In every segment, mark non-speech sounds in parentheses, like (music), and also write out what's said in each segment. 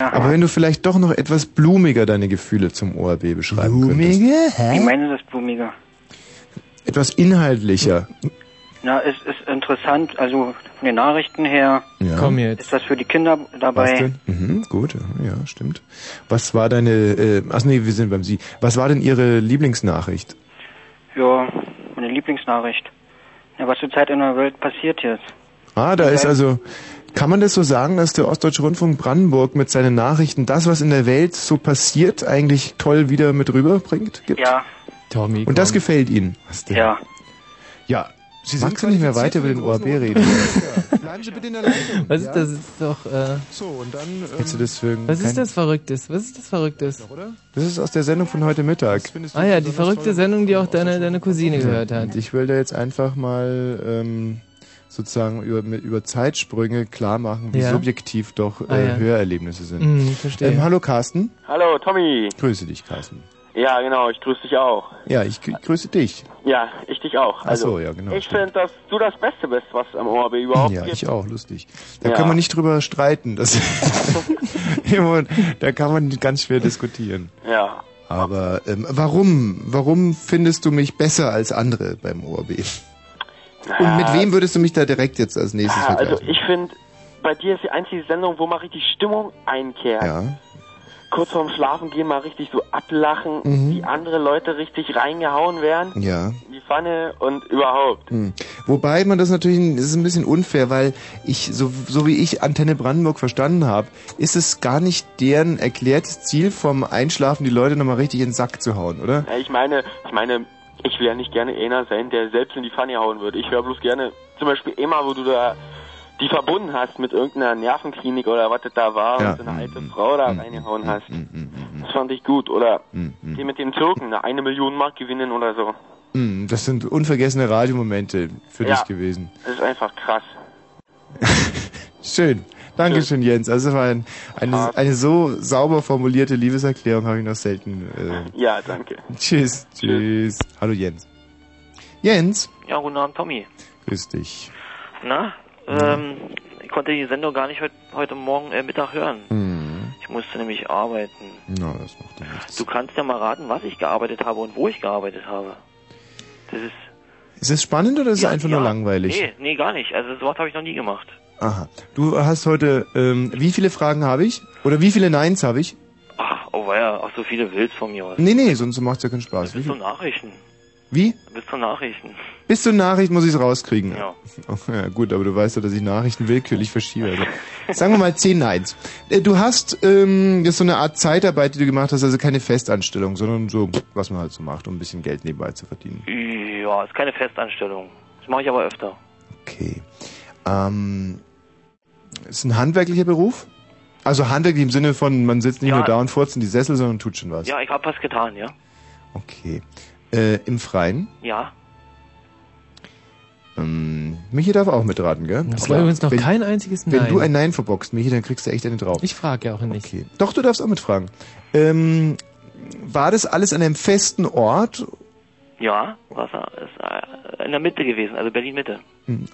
Aber wenn du vielleicht doch noch etwas blumiger deine Gefühle zum ORB beschreiben könntest. Wie meinen Sie das Blumiger? Etwas inhaltlicher. Na, es ist interessant, also von den Nachrichten her Ja. Komm jetzt. ist was für die Kinder dabei. Was denn? Mhm, gut, ja, stimmt. Was war deine, äh, ach nee, wir sind beim Sie. Was war denn Ihre Lieblingsnachricht? Ja, meine Lieblingsnachricht. Ja, was zurzeit in der Welt passiert jetzt. Ah, da ist also, kann man das so sagen, dass der Ostdeutsche Rundfunk Brandenburg mit seinen Nachrichten das, was in der Welt so passiert, eigentlich toll wieder mit rüberbringt? Gibt? Ja, Tommy, Und das gefällt Ihnen? Was denn? ja. Ja, Sie sind nicht mehr weiter über den ORB reden. (laughs) Bleiben Sie bitte in der Leitung. Was ist das? Ist doch, äh, So, und dann... Ähm, Hättest du das für was ist das Verrücktes? Was ist das Verrücktes? Das ist aus der Sendung von heute Mittag. Ah ja, die verrückte Sendung, die auch deine, deine Cousine gehört hat. Ich will da jetzt einfach mal ähm, sozusagen über, mit, über Zeitsprünge klar machen, wie Ja. subjektiv doch äh, Ah, ja. Hörerlebnisse sind. Mhm, verstehe. Ähm, hallo Carsten. Hallo, Tommy. Grüße dich, Carsten. Ja, genau, ich grüße dich auch. Ja, ich grü- grüße dich. Ja, ich dich auch. Ach Also, so, ja, genau, Ich finde, dass du das Beste bist, was am ORB überhaupt Ja, gibt. ich auch, lustig. Da Ja. können wir nicht drüber streiten. Das (laughs) da kann man ganz schwer diskutieren. Ja. Aber ähm, warum? Warum findest du mich besser als andere beim ORB? Und mit wem würdest du mich da direkt jetzt als nächstes Ja, also vergleichen? ich finde, bei dir ist die einzige Sendung, wo mal richtig Stimmung einkehrt. Ja. Kurz vorm Schlafen gehen mal richtig so ablachen, Mhm. die andere Leute richtig reingehauen werden. Ja. in Die Pfanne und überhaupt. Hm. Wobei man das natürlich, das ist ein bisschen unfair, weil ich, so, so wie ich Antenne Brandenburg verstanden habe, ist es gar nicht deren erklärtes Ziel vom Einschlafen, die Leute nochmal richtig in den Sack zu hauen, oder? Ja, ich meine, ich meine, ich will ja nicht gerne einer sein, der selbst in die Pfanne hauen würde. Ich wäre bloß gerne, zum Beispiel immer, wo du da die verbunden hast mit irgendeiner Nervenklinik oder was das da war Ja. und so eine alte Frau da reingehauen hast. Das fand ich gut. Oder die mit dem Türken, eine, eine Million Mark gewinnen oder so. Das sind unvergessene Radiomomente für Ja. dich gewesen. Das ist einfach krass. (laughs) Schön. Dankeschön, Jens. Also es war ein, eine, eine so sauber formulierte Liebeserklärung habe ich noch selten. Äh, Ja, danke. tschüss, tschüss. Hallo Jens. Jens, Ja, guten Abend, Tommy. grüß dich. Na, ähm, ich konnte die Sendung gar nicht heut, heute Morgen äh, Mittag hören. Hm. Ich musste nämlich arbeiten. Na, das macht ja nichts. Du kannst ja mal raten, was ich gearbeitet habe und wo ich gearbeitet habe. Das ist Ist es spannend oder ist es einfach nur langweilig? Nee, nee, gar nicht. Also sowas habe ich noch nie gemacht. Aha. Du hast heute, ähm, wie viele Fragen habe ich? Oder wie viele Neins habe ich? Ach, oh ja, auch so viele willst von mir aus. Nee, nee, sonst macht's ja keinen Spaß. Bis zu? Nachrichten. wie? Bis zu Nachrichten. Bis zur Nachricht muss ich es rauskriegen. Ja. (laughs) Oh, ja, gut, aber du weißt ja, dass ich Nachrichten willkürlich verschiebe. Also, sagen wir mal 10 Neins. Äh, Du hast ähm, das ist so eine Art Zeitarbeit, die du gemacht hast, also keine Festanstellung, sondern so, was man halt so macht, um ein bisschen Geld nebenbei zu verdienen. Ja, ist keine Festanstellung. Das mache ich aber öfter. Okay. Ähm, ist ein handwerklicher Beruf? Also handwerklich im Sinne von, man sitzt nicht Ja. nur da und furzt in die Sessel, sondern tut schon was. Ja, ich habe was getan, ja. Okay. Äh, Im Freien? Ja. Ähm, Michi darf auch mitraten, gell? Das war übrigens noch wenn, kein einziges Wenn Nein. du ein Nein verboxt, Michi, dann kriegst du echt eine drauf. Ich frage ja auch nicht. Okay. Doch, du darfst auch mitfragen. Ähm, war das alles an einem festen Ort? Ja, Wasser ist äh, in der Mitte gewesen, also Berlin Mitte. Hm,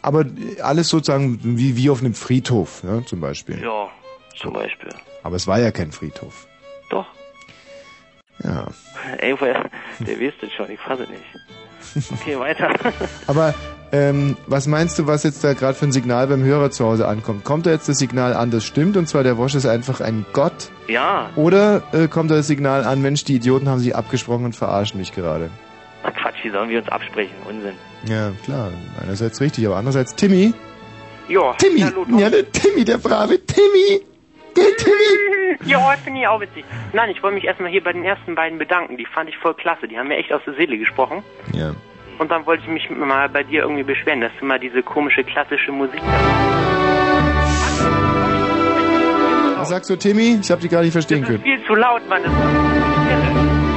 Aber alles sozusagen wie, wie auf einem Friedhof, ja, zum Beispiel. Ja, zum Beispiel. Aber es war ja kein Friedhof. Doch. Ja. Ey, woher- (laughs) der weiß das schon, ich fasse nicht. Okay, weiter. (laughs) Aber ähm, was meinst du, was jetzt da gerade für ein Signal beim Hörer zu Hause ankommt? Kommt da jetzt das Signal an, das stimmt, und zwar der Wosch ist einfach ein Gott? Ja, Oder äh, kommt da das Signal an, Mensch, die Idioten haben sich abgesprochen und verarschen mich gerade? Na Quatsch, wie sollen wir uns absprechen? Unsinn. Ja, klar. Einerseits richtig, aber andererseits Timmy. Ja, Timmy! Ja, der Timmy, der brave Timmy! Der Timmy! (laughs) Ja, heute finde ich auch witzig. Nein, ich wollte mich erstmal hier bei den ersten beiden bedanken. Die fand ich voll klasse. Die haben mir echt aus der Seele gesprochen. Ja. Und dann wollte ich mich mal bei dir irgendwie beschweren, dass du mal diese komische klassische Musik Was sagst du, Timmy? Ich habe dich gar nicht verstehen können. viel zu laut, Mann. Das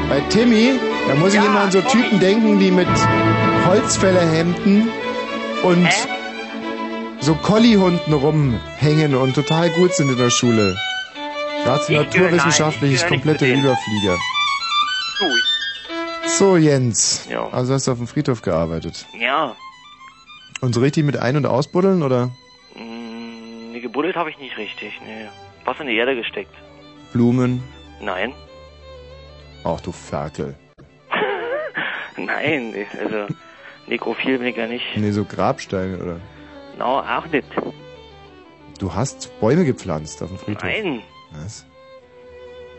Bei Timmy, da muss ich immer an so Typen denken, die mit Holzfällerhemden und so Collie-Hunden rumhängen und total gut sind in der Schule. Gerade so Ich gehöre- naturwissenschaftlich nein, ich ist gehöre nicht komplette. Überflieger. So, Jens. Ja. Also hast du auf dem Friedhof gearbeitet. Ja, Und so richtig mit Ein- und Ausbuddeln, oder? mh, nee, gebuddelt habe ich nicht richtig, nee. Was in die Erde gesteckt. Blumen? Nein. Ach du Ferkel. (laughs) Nein, also nekrophil bin ich ja nicht. Nee, so Grabsteine oder? No, auch nicht. Du hast Bäume gepflanzt auf dem Friedhof? Nein. Was?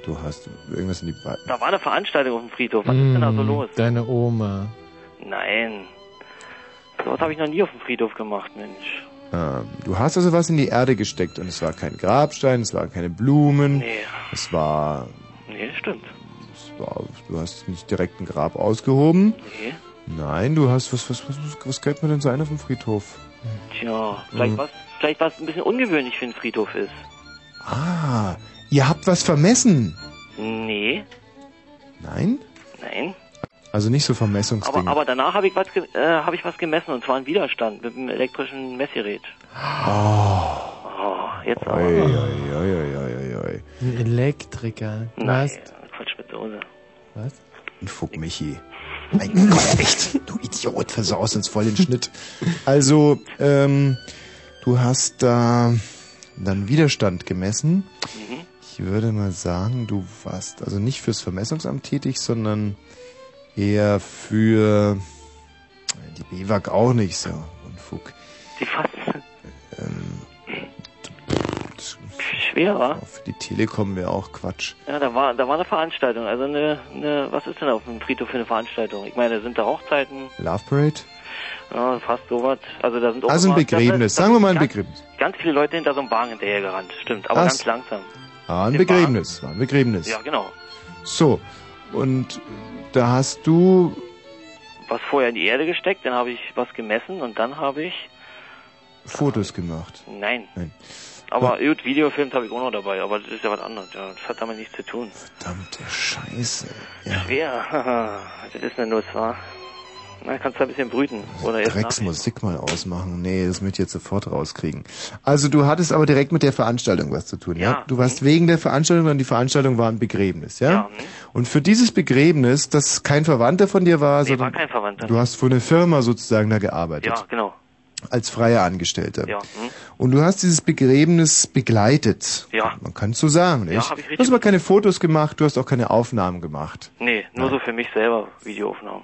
Du hast irgendwas in die Ba- Da war eine Veranstaltung auf dem Friedhof. Was ist denn da so Mm, los? Deine Oma. Nein. Sowas habe ich noch nie auf dem Friedhof gemacht, Mensch. Ähm, du hast also was in die Erde gesteckt und es war kein Grabstein, es waren keine Blumen, Nee. es war, Nee, stimmt. Du hast nicht direkt ein Grab ausgehoben. Nee. Nein, du hast, was, was, was, was könnte man denn sein auf dem Friedhof? Tja, vielleicht Mhm. was, vielleicht was ein bisschen ungewöhnlich für einen Friedhof ist. Ah, ihr habt was vermessen. Nee, Nein? nein. Also nicht so Aber, Vermessungsdinge. aber danach habe ich was, äh, habe ich was gemessen und zwar einen Widerstand mit einem elektrischen Messgerät. Oh, Oh, jetzt aber. oi, oi, oi, oi, oi, oi. Ein Elektriker. Nein, hast. Dose. Was? Ein Fuck, Michi. Mein Gott, echt, du Idiot, versaust uns voll den Schnitt. Also, ähm, du hast da dann Widerstand gemessen. Mhm. Ich würde mal sagen, du warst also nicht fürs Vermessungsamt tätig, sondern eher für die BWAG auch nicht so. Unfug. Die fast Ähm, schwer war. für die Telekom wäre auch Quatsch. Ja, da war, da war eine Veranstaltung. Also eine, eine, was ist denn auf dem Friedhof für eine Veranstaltung? Ich meine, da sind da Hochzeiten, Love Parade? ja, fast sowas. Also da sind auch Also ein Begräbnis. Sagen wir mal ein sind Begräbnis. Ganz, ganz viele Leute hinter so einem Wagen hinterher gerannt. Stimmt, aber Was? ganz langsam. Ah, ein Den Begräbnis. War ein Begräbnis. Ja, genau. So, und da hast du Was vorher in die Erde gesteckt, dann habe ich was gemessen und dann habe ich, Fotos gemacht. nein. Nein. Aber gut, Videofilms habe ich auch noch dabei, aber das ist ja was anderes. Ja, das hat damit nichts zu tun. Verdammte Scheiße. Ja. Schwer. (laughs) das ist eine Nuss, wa? Na, kannst du ein bisschen brüten. Oder erst Drecks nach. Musik mal ausmachen. Nee, das möchte ich jetzt sofort rauskriegen. Also du hattest aber direkt mit der Veranstaltung was zu tun, ja? Ja. Du warst wegen der Veranstaltung und die Veranstaltung war ein Begräbnis, ja? Ja, hm? Und für dieses Begräbnis, das kein Verwandter von dir war, Nee, war sondern kein Verwandter. du hast für eine Firma sozusagen da gearbeitet. Ja, genau. Als freier Angestellter. Ja, hm? Und du hast dieses Begräbnis begleitet. Ja. Man kann es so sagen, nicht? Ja, hab ich du richtig hast aber keine Fotos gemacht, du hast auch keine Aufnahmen gemacht. Nee, nur so für mich selber Videoaufnahmen.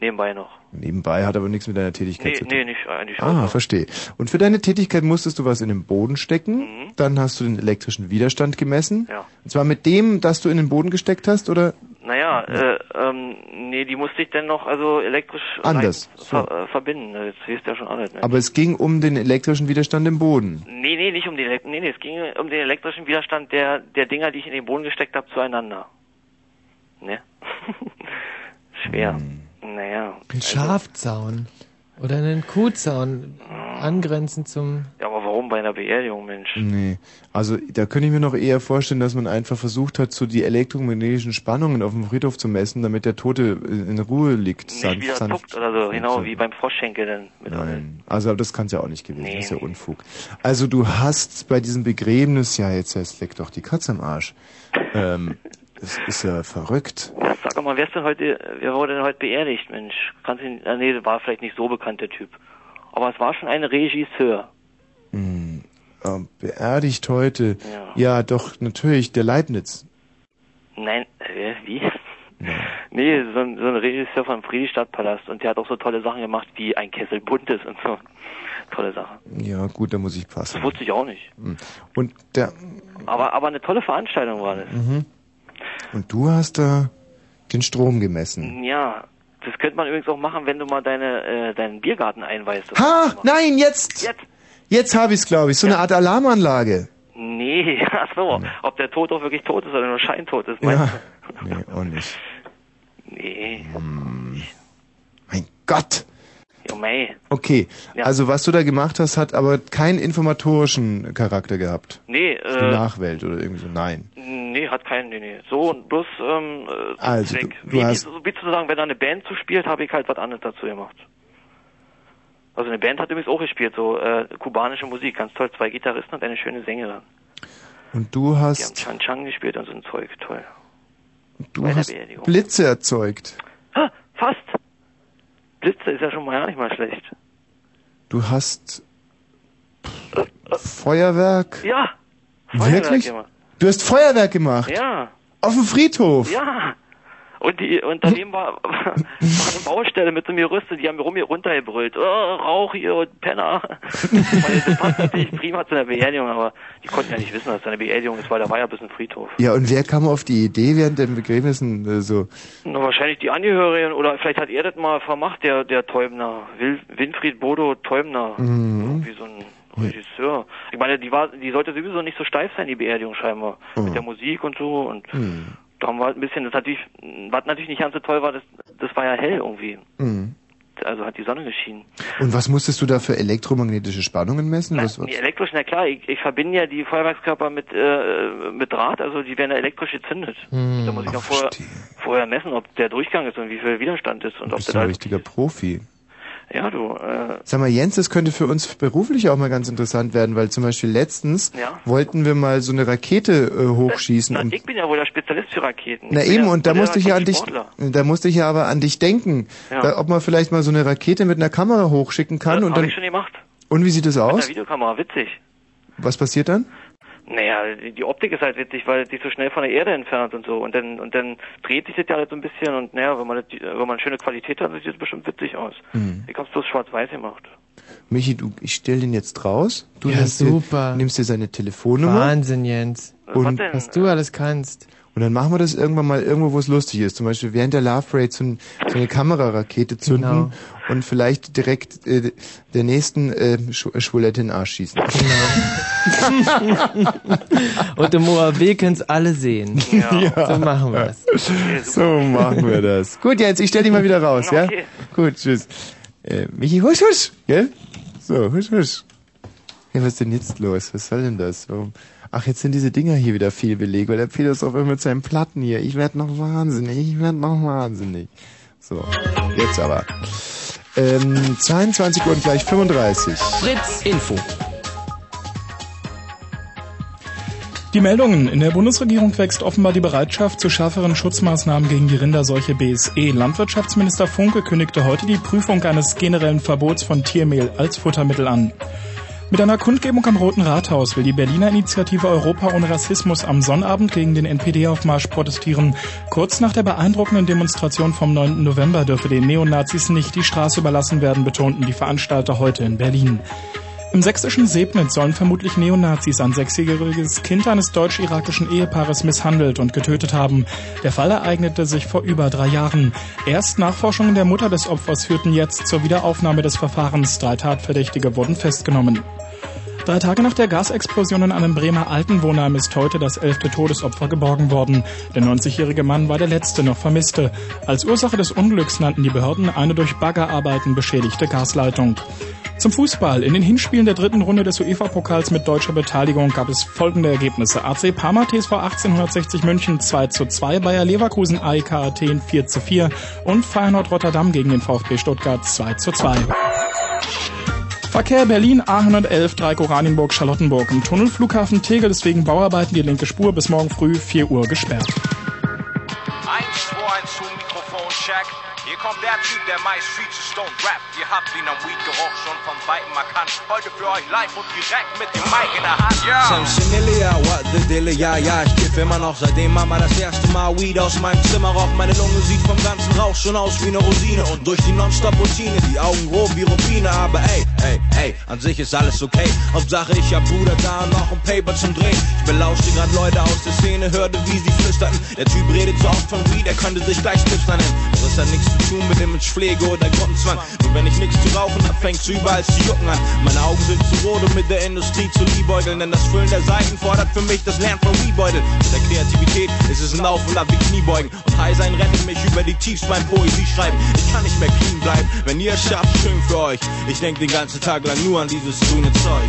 Nebenbei noch. Nebenbei hat aber nichts mit deiner Tätigkeit Nee, zu tun. nee, nicht eigentlich. Ah, verstehe. Und für deine Tätigkeit musstest du was in den Boden stecken. Mhm. Dann hast du den elektrischen Widerstand gemessen. Ja. Und zwar mit dem, das du in den Boden gesteckt hast, oder? Naja, äh, ähm, nee, die musste ich dann noch also elektrisch Anders, ver äh, verbinden. Jetzt siehst du ja schon alles, ne? Aber es ging um den elektrischen Widerstand im Boden. Nee, nee, nicht um den nee, nee, es ging um den elektrischen Widerstand der der Dinger, die ich in den Boden gesteckt habe, zueinander. Ne? (laughs) Schwer. Hm. Naja. Ein Schafzaun. Oder einen Kuhzaun. Angrenzend zum. Ja, aber warum bei einer Beerdigung, Mensch? Nee. Also da könnte ich mir noch eher vorstellen, dass man einfach versucht hat, so die elektromagnetischen Spannungen auf dem Friedhof zu messen, damit der Tote in Ruhe liegt. Nicht wieder zuckt oder so, genau, wie beim Froschschenkel dann. Mit Nein, also das kann es ja auch nicht gewesen, Nee, das ist ja Unfug. Also du hast bei diesem Begräbnis, ja jetzt, jetzt leckt doch die Katze am Arsch. Ähm, (laughs) das ist ja verrückt. Sag mal, wer ist denn heute, wer wurde denn heute beerdigt, Mensch? Kannst du ah, nee, war vielleicht nicht so bekannt, der Typ. Aber es war schon ein Regisseur. Hm, äh, beerdigt heute. Ja. doch, natürlich, der Leibniz. Nein, äh, wie? Nee, so ein, so ein Regisseur vom Friedrichstadtpalast und der hat auch so tolle Sachen gemacht wie ein Kessel Buntes und so. (laughs) Tolle Sache. Ja, gut, da muss ich passen. Das wusste ich auch nicht. Hm. Und der, Aber, aber eine tolle Veranstaltung war das. mhm. Und du hast da den Strom gemessen. Ja, das könnte man übrigens auch machen, wenn du mal deine, äh, deinen Biergarten einweist. Ha, nein, jetzt! Jetzt? Jetzt habe ich's, glaube ich, so eine Art Alarmanlage. Nee, (laughs) ach so, ob der Tod auch wirklich tot ist oder nur scheintot ist, meinst Ja. Nee, auch nicht. (laughs) Nee. Hm. Mein Gott! Ja, mei. Okay, Ja. also was du da gemacht hast, hat aber keinen informatorischen Charakter gehabt. Nee, Für die äh, Nachwelt oder irgendwie so. Nein. nee, hat keinen, nee, nee. So, und bloß, ähm, äh, Also, Zweck. du- du wie, hast- wie, wie zu sagen, wenn da eine Band zuspielt, habe ich halt was anderes dazu gemacht. Also eine Band hat übrigens auch gespielt, so äh, kubanische Musik, ganz toll, zwei Gitarristen und eine schöne Sängerin. Und du Die haben hast, Chan Chang gespielt und so ein Zeug, toll. du hast. Blitze erzeugt. Ha, fast. Blitze ist ja schon mal ja nicht mal schlecht. Du hast Feuerwerk. Ja. Wirklich? Feuerwerk, immer. Du hast Feuerwerk gemacht? Ja. Auf dem Friedhof? Ja. Und die und daneben war, war eine Baustelle mit so einem Gerüst und die haben mir rum hier runtergebrüllt. Oh, Rauch hier und Penner. (laughs) Weil das passt natürlich prima zu einer Beerdigung, aber die konnten ja nicht wissen, dass es eine Beerdigung ist, weil da war ja ein bisschen Friedhof. Ja, und wer kam auf die Idee während den Begräbnissen äh, so? Na, wahrscheinlich die Angehörigen oder vielleicht hat er das mal vermacht, der, der Täubner. Wil, Winfried Bodo Täubner. Mhm. Wie so ein Regisseur. Ich meine, die war, die sollte sowieso nicht so steif sein, die Beerdigung scheinbar. Mhm. Mit der Musik und so und Hm. Da haben wir halt ein bisschen, das natürlich, was natürlich nicht ganz so toll war, das, das war ja hell irgendwie. Mhm. Also hat die Sonne geschienen. Und was musstest du da für elektromagnetische Spannungen messen? Was, was? Nee, elektrisch, na klar, ich, ich verbinde ja die Feuerwerkskörper mit, äh, mit Draht, also die werden ja elektrisch gezündet. Hm. Da muss ich noch vorher, vorher messen, ob der Durchgang ist und wie viel Widerstand ist und Du ob bist der ja da ein richtiger Profi. Ja, du, äh, Sag mal, Jens, das könnte für uns beruflich auch mal ganz interessant werden, weil zum Beispiel letztens Ja. wollten wir mal so eine Rakete äh, hochschießen. na, und, ich bin ja wohl der Spezialist für Raketen. na Ich bin eben, ja und da musste ich ja an dich, da musste ich ja aber an dich denken, Ja. da, ob man vielleicht mal so eine Rakete mit einer Kamera hochschicken kann Das und hab dann. ich schon gemacht. Und wie sieht das Mit aus? einer Videokamera, witzig. Was passiert dann? Naja, die- die Optik ist halt witzig, weil sich so schnell von der Erde entfernt und so. Und dann und dann dreht sich das ja halt so ein bisschen und naja, wenn man das, wenn man eine schöne Qualität hat, sieht das bestimmt witzig aus. Hm. Ich hab's bloß schwarz-weiß gemacht. Michi, du, ich stell den jetzt raus. Du Ja, nimmst super. Dir, nimmst dir seine Telefonnummer. Wahnsinn, Jens. Und- Was du alles kannst. Und dann machen wir das irgendwann mal irgendwo, wo es lustig ist. Zum Beispiel während der Love Parade so, ein, so eine Kamerarakete zünden Genau. Und vielleicht direkt äh, der nächsten äh, Sch Schwulette in den Arsch schießen. Und im ORB können's alle sehen. Ja. So machen wir's. So machen wir das. Gut, Jens, ich stell dich mal wieder raus, ja? Okay. Gut, tschüss. Äh, Michi, husch, husch, gell? So, husch, husch. Ja, was ist denn jetzt los? Was soll denn das? Warum? Ach, jetzt sind diese Dinger hier wieder viel belegt, weil der Philosoph immer mit seinen Platten hier. Ich werd noch wahnsinnig, ich werd noch wahnsinnig. So, jetzt aber. Ähm, 22 Uhr und gleich 35. Fritz Info. Die Meldungen. In der Bundesregierung wächst offenbar die Bereitschaft zu schärferen Schutzmaßnahmen gegen die Rinderseuche BSE. Landwirtschaftsminister Funke kündigte heute die Prüfung eines generellen Verbots von Tiermehl als Futtermittel an. Mit einer Kundgebung am Roten Rathaus will die Berliner Initiative Europa ohne Rassismus am Sonnabend gegen den NPD-Aufmarsch protestieren. Kurz nach der beeindruckenden Demonstration vom 9. November dürfe den Neonazis nicht die Straße überlassen werden, betonten die Veranstalter heute in Berlin. Im sächsischen Sebnitz sollen vermutlich Neonazis ein sechsjähriges Kind eines deutsch-irakischen Ehepaares misshandelt und getötet haben. Der Fall ereignete sich vor über drei Jahren. Erst Nachforschungen der Mutter des Opfers führten jetzt zur Wiederaufnahme des Verfahrens. Drei Tatverdächtige wurden festgenommen. Drei Tage nach der Gasexplosion in einem Bremer Altenwohnheim ist heute das elfte Todesopfer geborgen worden. Der 90-jährige Mann war der letzte noch Vermisste. Als Ursache des Unglücks nannten die Behörden eine durch Baggerarbeiten beschädigte Gasleitung. Zum Fußball. In den Hinspielen der dritten Runde des UEFA-Pokals mit deutscher Beteiligung gab es folgende Ergebnisse. AC Parma TSV 1860 München 2 zu 2, Bayer Leverkusen AEK Athen 4 zu 4 und Feyenoord Rotterdam gegen den VfB Stuttgart 2 zu 2. Verkehr Berlin A111 Dreieck Oranienburg Charlottenburg. Im Tunnel Flughafen Tegel ist wegen Bauarbeiten die linke Spur bis morgen früh 4 Uhr gesperrt. 1, 2, 1 zu Mikrofon, check. Kommt der Typ, der meist zu stone rappt. Ihr habt ihn am Weed-Geruch schon von Weitem erkannt. Heute für euch live und direkt mit dem Mic in der Hand. Ja! Sam Similia, what the Dille, ja, ja, ich kiff immer noch, seitdem Mama das erste Mal Weed aus meinem Zimmer raucht. Meine Lunge sieht vom ganzen Rauch schon aus wie eine Rosine und durch die Nonstop-Routine die Augen grob wie Rubine, aber ey, ey, ey, an sich ist alles okay. Hauptsache ich hab Bruder da und noch ein Paper zum Drehen. Ich belauschte grad Leute aus der Szene, hörte wie sie flüsterten. Der Typ redet so oft von Weed, er könnte sich gleich Tipster nennen. Doch es hat nichts zu tun mit Imagepflege oder Gruppenzwang. Nur wenn ich nichts zu rauchen hab, fängt's überall zu jucken an. Meine Augen sind zu rot, um mit der Industrie zu liebäugeln, denn das Füllen der Seiten fordert für mich das Lernen von Weedbeutel. Mit der Kreativität ist es ein Auf und Ab wie Kniebeugen. Und High sein rettet mich über die Tiefs beim Poesie schreiben. Ich kann nicht mehr clean bleiben, wenn ihr es schafft, schön für euch. Ich denk den ganzen Tag lang nur an dieses grüne Zeug.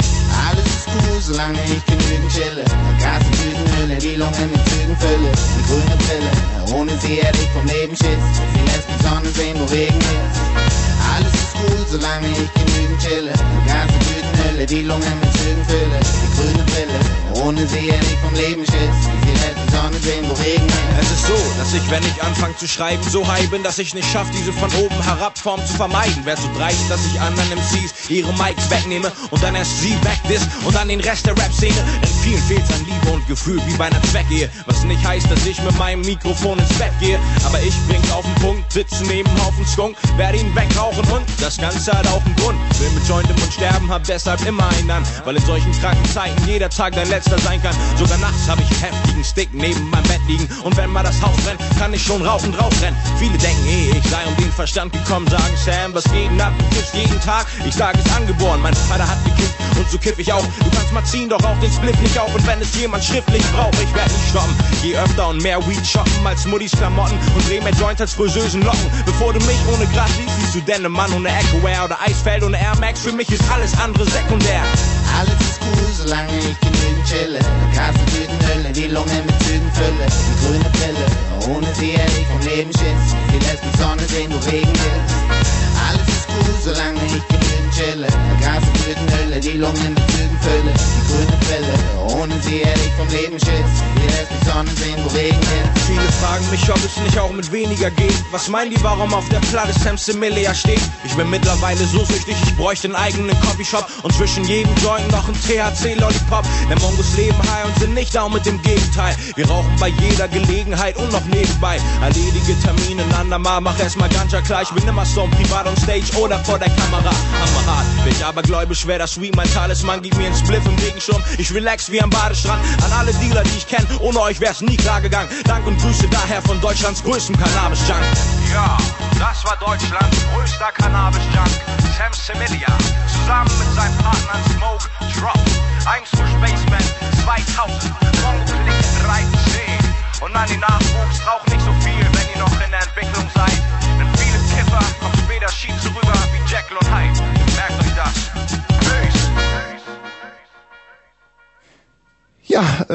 Alles ist cool, solange ich genügend chille. Gas und Tütenhülle, die Lunge mit Zügen fülle. Die grüne Brille, ohne sie hätte ich vom Leben Schiss. Sie lässt die Sonne sehen, wo Regen ist. Alles ist cool, solange ich genügend chille. Gas und Tütenhülle, die Lunge mit Zügen fülle. Die grüne Brille, ohne sie hätte ich vom Leben Schiss. Sie die Sonne sehen, wo Regen. Es ist so, dass ich, wenn ich anfange zu schreiben, so high bin, dass ich nicht schaff, diese von oben herab Form zu vermeiden. Wär so dreist, dass ich anderen MCs ihre Mics wegnehme und dann erst sie wegdiss und dann den Rest der Rap-Szene. In vielen fehlt's an Liebe und Gefühl wie bei einer Zweckehe. Was nicht heißt, dass ich mit meinem Mikrofon ins Bett gehe. Aber ich bring's auf den Punkt, sitze neben Haufen Skunk, werde ihn wegrauchen und das Ganze hat auch einen Grund. Will mit Joint im Mund sterben, hab deshalb immer einen an. Weil in solchen kranken Zeiten jeder Tag dein letzter sein kann. Sogar nachts hab ich einen heftigen Stick neben meinem Bett liegen. Und wenn mal das Haus brennt, kann ich schon rauchend rausrennen. Viele denken, eh, ich sei um den Verstand gekommen, sagen Sam, was geht denn ab? Du kiffst jeden Tag. Ich sag es angeboren, mein Vater hat gekifft und so kiff ich auch. Du kannst mal ziehen, doch auch den Split nicht auf. Und wenn es jemand schriftlich braucht, ich werd nicht stoppen. Geh öfter und mehr Weed shoppen als Muddis Klamotten und dreh mehr Joints als friseusen Locken. Bevor du mich ohne Gras siehst, siehst du denn ne Mann ohne Echo-Wear oder Eisfeld ohne Air Max. Für mich ist alles andere sekundär. Alles ist cool, solange ich genügend chille. Kasse, Tüten, Hülle, die Lunge mit Zügen fülle. Die grüne Brille, ohne sie hätte ich vom Leben Schiss. Sie lässt Sonne sehen, wo Regen ist. Alles ist cool, solange ich genügend chille. Kasse, Tüten, Hülle, die Lunge mit Zügen fülle. Die grüne Brille, ohne sie hätte ich vom Leben Schiss. Sie lässt mich Sonne sehen, wo Regen ist. Viele fragen mich, ob es nicht auch mit weniger geht. Was meinen die, warum auf der Platte Sam Similia steht? Ich bin mittlerweile so süchtig, ich bräuchte einen eigenen Coffeeshop und zwischen jedem Joint noch ein THC-Lollipop. Denn Mongos leben high und sind nicht down mit dem Gegenteil. Wir rauchen bei jeder Gelegenheit und noch nebenbei. Erledige Termine ein andermal, mach erstmal Ganja klar. Ich bin immer so privat on stage oder vor der Kamera. Hammerhart, bin ich aber gläubig, wär das sweet, mein Talisman gibt mir einen Spliff im Regenschirm. Ich relax wie am Badestrand. An alle Dealer, die ich kenn, ohne euch wär's nie klar gegangen. Dank und Grüße daher von Deutschlands größtem Cannabis-Junk. Ja, das war Deutschlands größter Cannabis-Junk, Sam Similia, zusammen mit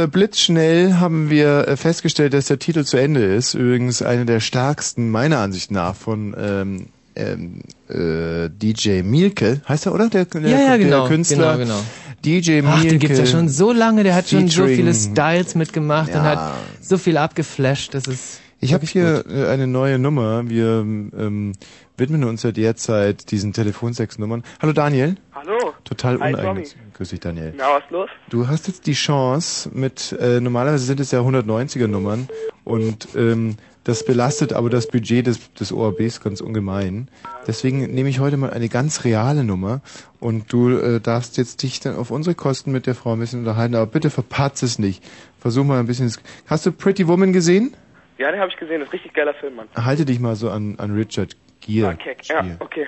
blitzschnell haben wir äh, festgestellt, dass der Titel zu Ende ist. Übrigens eine der stärksten, meiner Ansicht nach, von ähm, ähm, äh, DJ Mielke. Heißt er, oder? Der, der, Ja, ja, genau, der Künstler. genau, genau. DJ Mielke. Ach, den gibt's ja schon so lange, der hat schon so viele Styles mitgemacht und Ja. hat so viel abgeflasht, das ist Ich habe hier äh, eine neue Nummer. Wir ähm, widmen uns ja derzeit diesen Telefonsex-Nummern. Hallo Daniel. Hallo. Total uneigennützig. Grüß dich, Daniel. Na, was los? Du hast jetzt die Chance mit, äh, normalerweise sind es ja 190er Nummern und ähm, das belastet aber das Budget des, des ORBs ganz ungemein. Deswegen nehme ich heute mal eine ganz reale Nummer und du äh, darfst jetzt dich dann auf unsere Kosten mit der Frau ein bisschen unterhalten, aber bitte verpatz es nicht. Versuch mal ein bisschen. Hast du Pretty Woman gesehen? Ja, den habe ich gesehen. Das ist ein richtig geiler Film, Mann. Halte dich mal so an, an Richard Gere. Ah, keck. Ja, okay.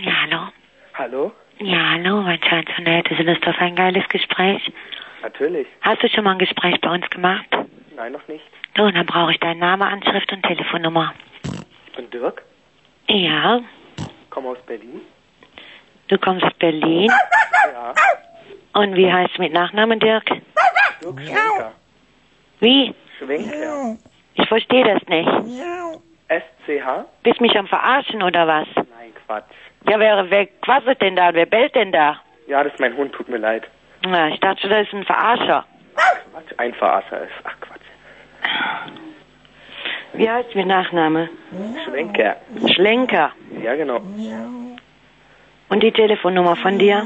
Ja, hallo. Hallo? Ja, hallo, mein Schatz. Ist das doch ein geiles Gespräch? Natürlich. Hast du schon mal ein Gespräch bei uns gemacht? Nein, noch nicht. So, dann brauche ich deinen Namen, Anschrift und Telefonnummer. Ich bin Dirk, Ja, komme aus Berlin. du kommst aus Berlin. Ja. Und wie heißt du mit Nachnamen, Dirk? Dirk Schwenker. Wie? Schwenker. Ich verstehe das nicht. SCH? Bist mich am Verarschen oder was? Nein, Quatsch. Ja, wer, wer quasselt denn da? Wer bellt denn da? Ja, das ist mein Hund, tut mir leid. Na, ich dachte schon, das ist ein Verarscher. Quatsch, ein Verarscher ist. Ach, Quatsch. Wie heißt mit Nachname? Schwenker. Schlenker. Ja, genau. Und die Telefonnummer von dir?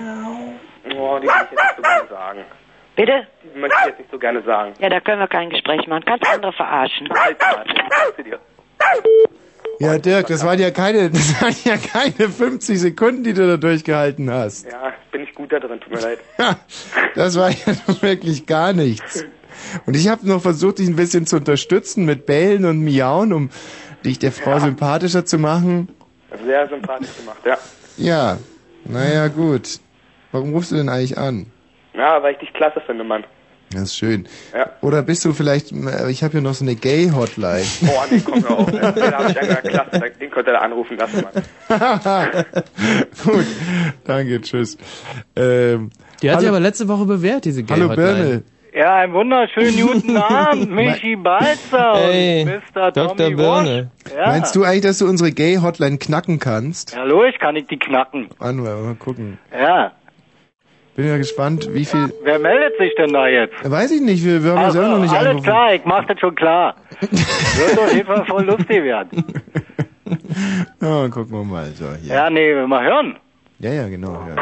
Oh, die möchte ich jetzt nicht so gerne sagen. Bitte? Möchte ich jetzt nicht so gerne sagen. Ja, da können wir kein Gespräch machen. Kannst andere verarschen. Ja, Dirk, das waren ja keine, (laughs) das waren ja keine 50 Sekunden, die du da durchgehalten hast. Ja, bin ich gut da drin, tut mir leid. (laughs) Das war ja wirklich gar nichts. Und ich habe noch versucht, dich ein bisschen zu unterstützen mit Bellen und Miauen, um dich der Frau sympathischer zu machen. Sehr sympathisch gemacht, ja. Ja, naja, gut. Warum rufst du denn eigentlich an? Ja, weil ich dich klasse finde, Mann. Das ist schön. Ja. Oder bist du vielleicht, äh, ich habe hier noch so eine Gay-Hotline. Boah, nee, komm auf. Den habe ich einer Klasse, den könnt ihr da anrufen lassen, Mann. (laughs) Gut, danke, tschüss. Ähm, Die hat sich aber letzte Woche bewährt, diese Gay hallo. Birne. Ja, einen wunderschönen guten Abend, (laughs) Michi Balzer Hey, und Mr. Dr. Tommy Birne. Walsh. Ja. Meinst du eigentlich, dass du unsere Gay-Hotline knacken kannst? Hallo, ich kann nicht die knacken. An, mal gucken. Ja. Bin ja gespannt, wie viel. Wer meldet sich denn da jetzt? Weiß ich nicht, wir, wir haben ja selber noch nicht alles angerufen. klar, ich mach das schon klar. (laughs) Wird auf jeden Fall voll lustig werden. (laughs) Ja, gucken wir mal. So, hier. Ja, nee, mal hören. Ja, ja, genau. Ja.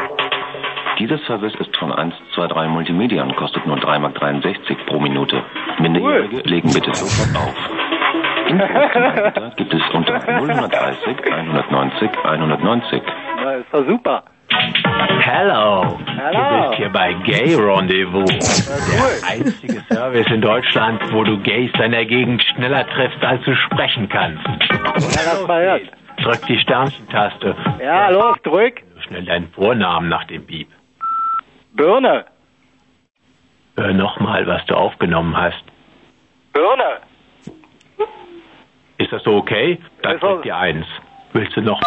Dieser Service ist von 123 Multimedia und kostet nur 3,63 Mark pro Minute. Minderjährige legen bitte sofort auf. Anbieter gibt es unter 030 190 190. Na, ist doch super. Hello. Hello. Du bist hier bei Gay Rendezvous. Der einzige Service in Deutschland, wo du Gays deiner Gegend schneller triffst, als du sprechen kannst. Ja, hören. Drück die Sternchentaste. Ja, los, drück. Schnell deinen Vornamen nach dem Piep. Birne. Hör nochmal, was du aufgenommen hast. Birne. Ist das so okay? Dann drück die Eins. Willst du noch?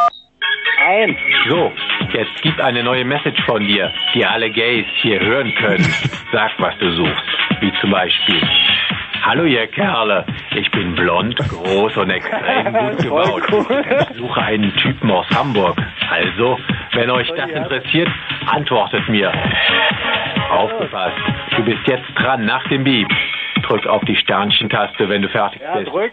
Eins. So, jetzt gib eine neue Message von dir, die alle Gays hier hören können. Sag, was du suchst. Wie zum Beispiel. Hallo ihr Kerle, ich bin blond, groß und extrem (laughs) gut gebaut. Ich suche einen Typen aus Hamburg. Also, wenn euch das interessiert, antwortet mir. Aufgepasst, du bist jetzt dran nach dem Beep. Drück auf die Sternchentaste, wenn du fertig Ja, bist. drück.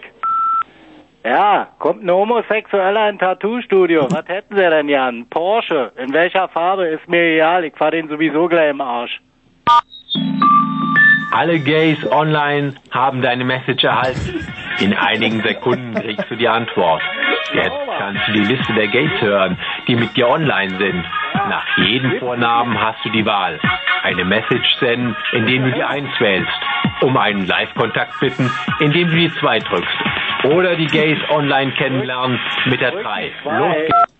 Ja, kommt ein Homosexueller in Tattoo-Studio. Was hätten Sie denn, Jan? Porsche. In welcher Farbe? Ist mir egal. Ich fahr den sowieso gleich im Arsch. Alle Gays online haben deine Message erhalten. In einigen Sekunden kriegst du die Antwort. Jetzt kannst du die Liste der Gays hören, die mit dir online sind. Nach jedem Vornamen hast du die Wahl. Eine Message senden, indem du die 1 wählst. Um einen Live-Kontakt bitten, indem du die 2 drückst. Oder die Gays online kennenlernen mit der 3. Los geht's.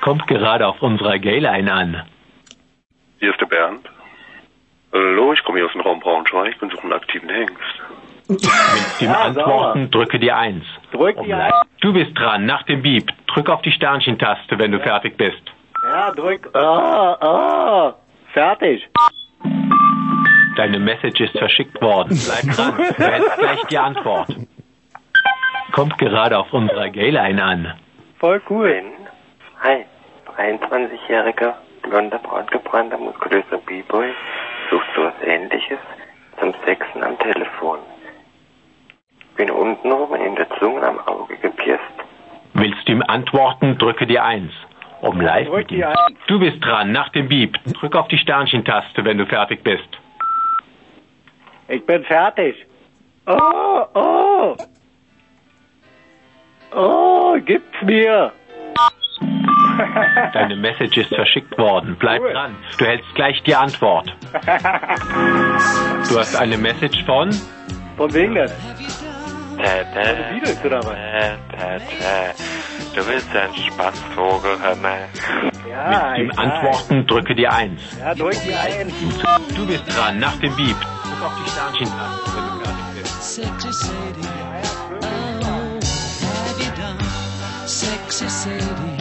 Kommt gerade auf unserer Gayline an. Hier ist der Bernd. Hallo, ich komme hier aus dem Raum Braunschweig und suche einen aktiven Hengst. Willst du ihm antworten, drücke die 1. Drück die Eins. Du bist dran, nach dem Beep. Drück auf die Sternchentaste, wenn du fertig bist. Ja, drück. Ah, ah. Fertig. Deine Message ist verschickt worden. Bleib dran, (laughs) du hältst gleich die Antwort. Kommt gerade auf unserer Gayline an. Voll cool. Hi, 23-jähriger, blonder, braungebrannter, muskulöser B-Boy. Suchst du was ähnliches? Zum Sexen am Telefon. Bin untenrum in der Zunge am Auge gepierst. Willst du ihm antworten, drücke die 1. Um live mit ihm. Du bist dran, nach dem Beep. Drück auf die Sternchentaste, wenn du fertig bist. Ich bin fertig. Oh, oh. Oh, gibt's mir. (laughs) Deine Message ist verschickt worden. Bleib dran, du hältst gleich die Antwort. (laughs) Du hast eine Message von? Von wem Tete, Beatles oder was? Tete, du bist ein Spaßvogel, hör mal. Ja, ihm ich antworten, drücke die 1. Ja, drück die Eins. Du bist dran, nach dem Beep. Drück auf die Sternchentaste, wenn du fertig bist. Sexy Sadie, oh, have you done? Sexy Sadie,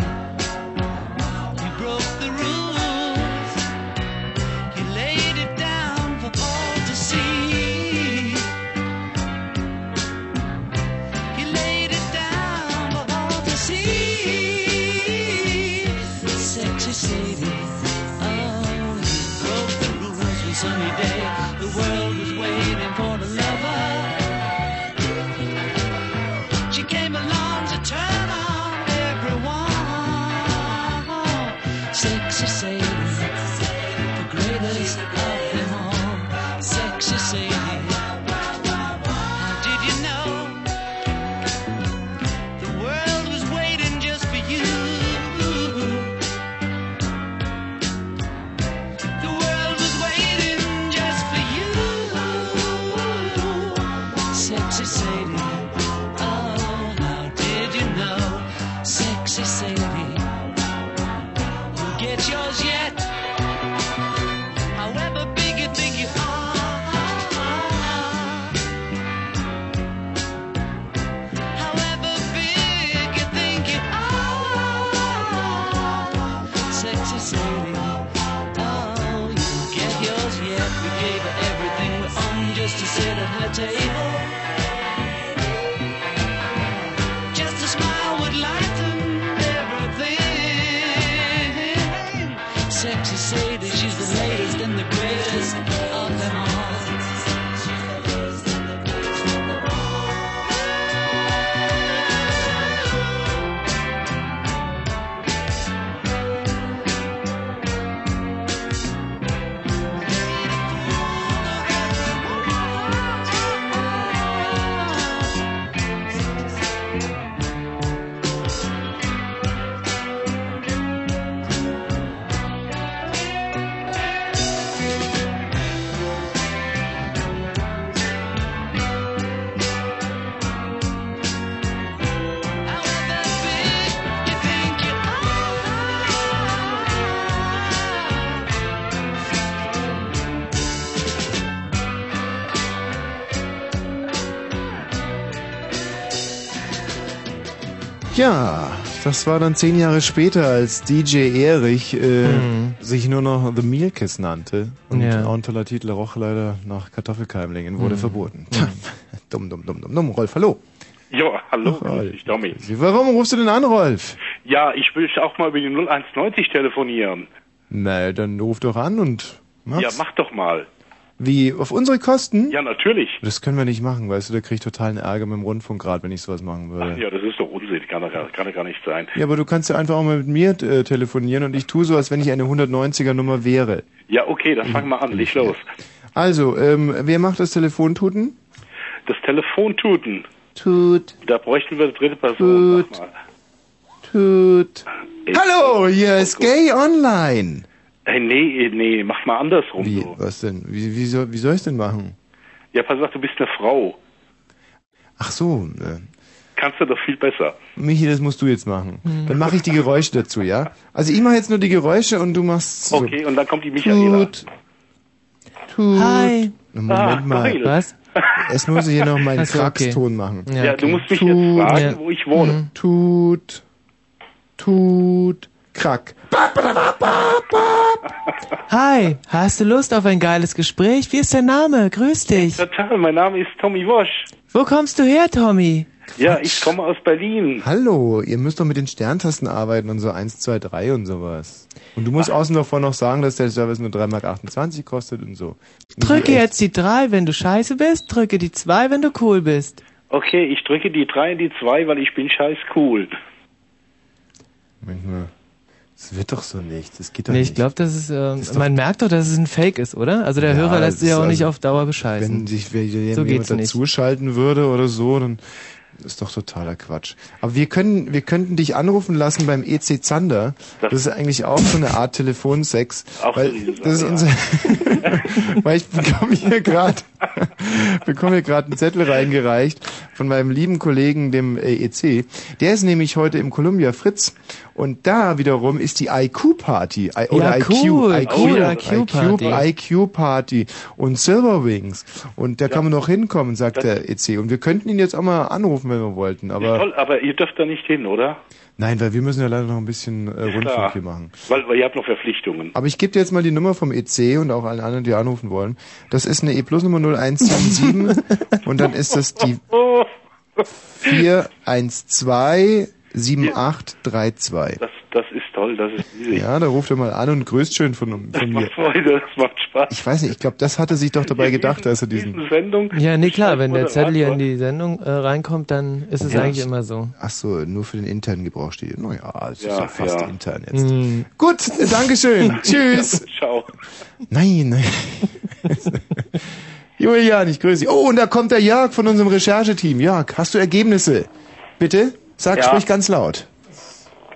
sunny day. Ja, das war dann zehn Jahre später, als DJ Erich äh, Mhm. sich nur noch The Mealkiss nannte. Und Ja. auch ein toller Titel roch leider nach Kartoffelkeimlingen, wurde Mhm. verboten. dumm, dumm, dumm, dumm, dumm. Rolf, hallo. Ja, hallo, Ach, grüß dich, Tommy. Warum rufst du denn an, Rolf? Ja, ich will auch mal über die 0190 telefonieren. Na, dann ruf doch an und mach's. Ja, mach doch mal. Wie, auf unsere Kosten? Ja, natürlich. Das können wir nicht machen, weißt du, da krieg ich totalen Ärger mit dem Rundfunkrat, wenn ich sowas machen würde. Ach ja, das ist doch Unsinn, kann gar, kann gar nicht sein. Ja, aber du kannst ja einfach auch mal mit mir äh, telefonieren und ich tue so, als wenn ich eine 190er Nummer wäre. Ja, okay, dann fang mal an, leg los. Also, ähm, wer macht das Telefontuten? Das Telefontuten. Tut. Da bräuchten wir eine dritte Person. Tut. Sag mal. Tut. Hallo, hier ist Gay Online. Hey, nee, nee, mach mal andersrum. Wie, So. was denn? Wie, wie, soll, wie soll ich denn machen? Ja, pass auf, du bist eine Frau. Ach so, äh, Kannst du doch viel besser. Michi, das musst du jetzt machen. Dann mache ich die Geräusche dazu, ja? Also ich mache jetzt nur die Geräusche und du machst so. Okay, und dann kommt die Michaela. Tut. Tut. Hi. Moment Ah, mal. geil. Was? Erst muss ich hier noch meinen Ach so, okay. Machen. Ja, Ja, okay. du musst mich Tut. jetzt fragen, Ja. wo ich wohne. Tut. Tut. Krack. Hi, hast du Lust auf ein geiles Gespräch? Wie ist dein Name? Grüß dich. Total, mein Name ist Tommy Wosch. Wo kommst du her, Tommy? Ja, ich komme aus Berlin. Hallo, ihr müsst doch mit den Sterntasten arbeiten und so 1, 2, 3 und sowas. Und du musst außen davor noch sagen, dass der Service nur 3,28 Mark kostet und so. Drücke Echt. jetzt die 3, wenn du scheiße bist, drücke die 2, wenn du cool bist. Okay, ich drücke die drei und die zwei, weil ich bin scheiß cool. Moment mal. Das wird doch so nicht. Das geht doch Nee, nicht. ich glaube, das ist, ähm, ist doch- man merkt doch, dass es ein Fake ist, oder? Also der Ja, Hörer lässt das sich ja auch nicht also- auf Dauer bescheißen. Wenn sich wer- so jemand geht's nicht. dazuschalten würde oder so, dann ist doch totaler Quatsch. Aber wir können, wir könnten dich anrufen lassen beim EC Zander. Das, ist eigentlich auch so eine Art Telefonsex. Auch weil so das ist unser, (laughs) weil ich bekomme hier gerade, (laughs) bekomme hier gerade einen Zettel reingereicht von meinem lieben Kollegen, dem äh, EC. Der ist nämlich heute im Columbia Fritz. Und da wiederum ist die IQ-Party. Oder Ja, IQ, cool, IQ, IQ, IQ-Party. IQ Party und Silverwings. Und da kann man noch hinkommen, sagt der EC. Und wir könnten ihn jetzt auch mal anrufen, wenn wir wollten. Aber toll, aber ihr dürft da nicht hin, oder? Nein, weil wir müssen ja leider noch ein bisschen äh, Rundfunk hier machen. Weil, weil ihr habt noch Verpflichtungen. Aber ich gebe dir jetzt mal die Nummer vom EC und auch allen anderen, die anrufen wollen. Das ist eine E-Plus-Nummer 0177 und dann ist das die (laughs) 412 7832. Das, toll, das ist riesig. Ja, da ruft er mal an und grüßt schön von, von Das mir. macht Freude, das macht Spaß. Ich weiß nicht, ich glaube, das hatte sich doch dabei gedacht, als er diesen... Diese Sendung. Ja, nee, klar, wenn der. Zettel hier in die Sendung äh, reinkommt, dann ist es Ja. eigentlich immer so. Ach so, nur für den internen Gebrauch steht. Naja, es ist Ja, ja fast ja. intern jetzt. Mhm. Gut, Dankeschön. (laughs) Tschüss. Ciao. Nein, nein. (laughs) Julian, ich grüße dich. Oh, und da kommt der Jörg von unserem Rechercheteam. Jörg, hast du Ergebnisse? Bitte? Sag, Ja. sprich ganz laut.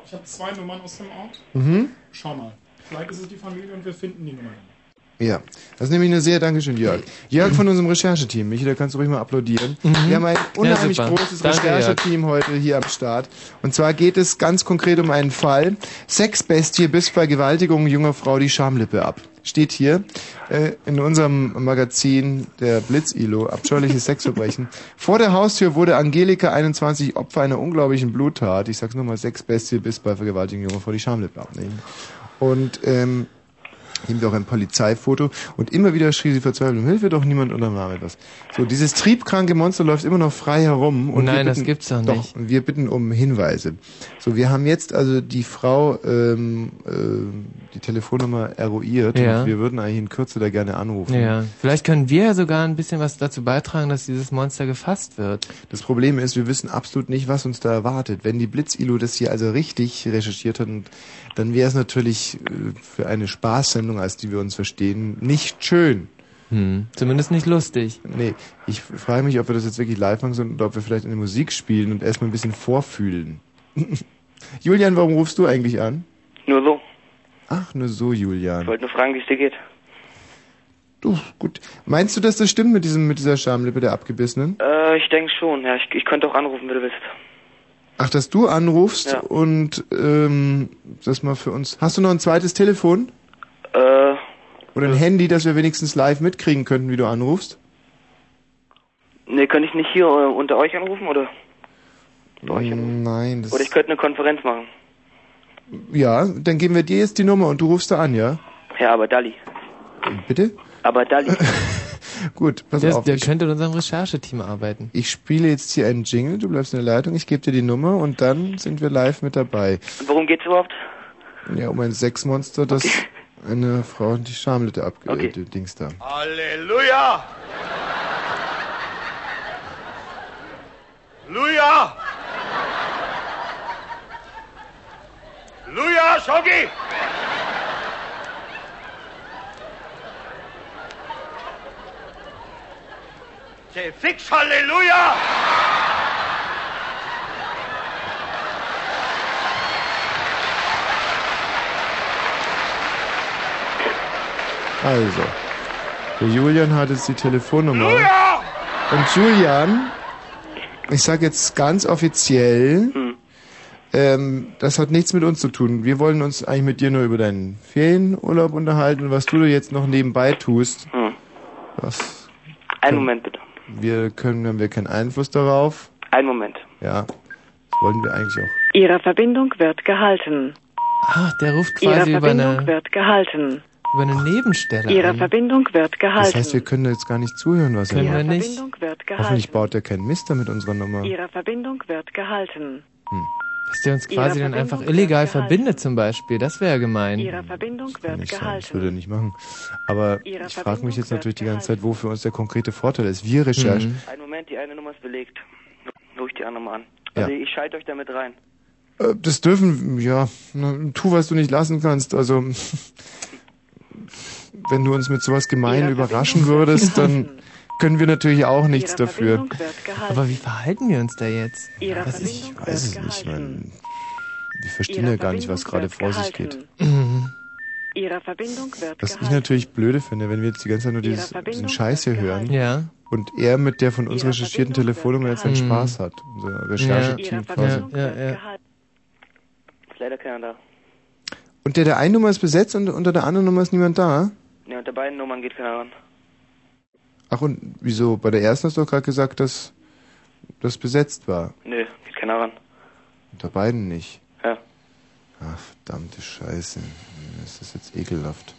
Ich habe zwei Nummern aus dem Ort. Mhm. Schau mal. Vielleicht ist es die Familie und wir finden die Nummer. Ja, das ist nämlich eine sehr, Dankeschön, Jörg. Jörg von unserem Rechercheteam. Michi, da kannst du ruhig mal applaudieren. Wir haben ein unheimlich super. großes Danke, Rechercheteam heute hier am Start. Und zwar geht es ganz konkret um einen Fall. Sexbestie bis Vergewaltigung junger Frau die Schamlippe ab. Steht hier äh, in unserem Magazin der Blitz-ILO, abscheuliches Sexverbrechen. (laughs) Vor der Haustür wurde Angelika 21 Opfer einer unglaublichen Bluttat. Ich sag's nochmal, Sexbestie bis bei Vergewaltigung junger Frau die Schamlippe abnehmen. Und ähm, Nehmen wir auch ein Polizeifoto und immer wieder schrie sie verzweifelt, Hilfe, doch niemand unternahm etwas. So, dieses triebkranke Monster läuft immer noch frei herum. Und Nein, das bitten- gibt's doch nicht. Doch, wir bitten um Hinweise. So, wir haben jetzt also die Frau, ähm, äh, die Telefonnummer eruiert Ja. und wir würden eigentlich in Kürze da gerne anrufen. Ja, vielleicht können wir ja sogar ein bisschen was dazu beitragen, dass dieses Monster gefasst wird. Das Problem ist, wir wissen absolut nicht, was uns da erwartet. Wenn die Blitzilo das hier also richtig recherchiert hat, und dann wäre es natürlich äh, für eine Spaßsendung, als die wir uns verstehen, nicht schön. Hm, zumindest nicht lustig. Nee, ich frage mich, ob wir das jetzt wirklich live machen sollen oder ob wir vielleicht eine Musik spielen und erstmal ein bisschen vorfühlen. (laughs) Julian, warum rufst du eigentlich an? Nur so. Ach, nur so, Julian. Ich wollte nur fragen, wie es dir geht. Du, gut. Meinst du, dass das stimmt mit diesem, mit dieser Schamlippe der Abgebissenen? Äh, ich denke schon. Ja, ich, ich könnte auch anrufen, wenn du willst. Ach, dass du anrufst Ja. und ähm, das mal für uns. Hast du noch ein zweites Telefon? Äh, Oder ein Handy, dass wir wenigstens live mitkriegen könnten, wie du anrufst? nee, könnte ich nicht hier äh, unter euch anrufen, oder? Nein, das Oder ich könnte eine Konferenz machen. Ja, dann geben wir dir jetzt die Nummer und du rufst da an, ja? Ja, aber Dalli. Bitte? Aber Dalli. (laughs) Gut, pass Der, auf. der ich, könnte in unserem Rechercheteam arbeiten. ich spiele jetzt hier einen Jingle, du bleibst in der Leitung, ich gebe dir die Nummer und dann sind wir live mit dabei. Und worum geht's überhaupt? Ja, um ein Sexmonster, das eine Frau die Schamlitte ab... Äh, die Dings da. Halleluja! Luja! Luja, Schoki! Fix Halleluja! Also, der Julian hat jetzt die Telefonnummer. Luja! Und Julian, ich sage jetzt ganz offiziell, ähm, das hat nichts mit uns zu tun. Wir wollen uns eigentlich mit dir nur über deinen Ferienurlaub unterhalten und was du da jetzt noch nebenbei tust. Hm. Das, Einen Moment bitte. Wir können, haben wir keinen Einfluss darauf. Einen Moment. Ja, das wollen wir eigentlich auch. Ihre Verbindung wird gehalten. Ach, der ruft Ihre quasi über Verbindung eine, wird gehalten. über eine Nebenstelle Ihre an. Verbindung wird Das gehalten. heißt, wir können jetzt gar nicht zuhören, was er Können wir macht. nicht. Verbindung wird Hoffentlich gehalten. baut er keinen Mister mit unserer Nummer. Ihre Verbindung wird gehalten. Dass der uns quasi dann einfach wird illegal verbindet zum Beispiel. Das wäre gemein. Ihre Verbindung wird Nicht sein, das gehalten. würde er nicht machen. Aber Ihre ich frage mich jetzt wird natürlich die ganze Zeit, wo für uns der konkrete Vorteil ist. Wir Recherchen. Mhm. Einen Moment, die eine Nummer ist belegt. Ruf ich die andere mal an. Ja. Also ich schalte euch damit rein. Äh, Das dürfen, ja, na, tu, was du nicht lassen kannst. Also, (laughs) wenn du uns mit sowas gemein Ihre überraschen wird würdest, dann können wir natürlich auch nichts dafür. Aber wie verhalten wir uns da jetzt? Ihre Was Verbindung ich weiß es nicht, man, wir verstehen ja gar nicht, was gerade vor sich geht. Ihre Verbindung wird Was ich natürlich blöde finde, wenn wir jetzt die ganze Zeit nur dieses, diesen Scheiß hier hören Ja. und er mit der von uns recherchierten Telefonnummer jetzt seinen gehalten. Spaß hat. Unser Rechercheteam Ihre quasi. Ja, ja. gehalten. Ist leider keiner da. Und der der einen Nummer ist besetzt und unter der anderen Nummer ist niemand da? Ja, unter beiden Nummern geht keiner ran. Ach und wieso? Bei der ersten hast du doch gerade gesagt, dass das besetzt war. Nö, geht keiner ran. Unter beiden nicht. Ja. Ach, verdammte Scheiße. Das ist jetzt ekelhaft.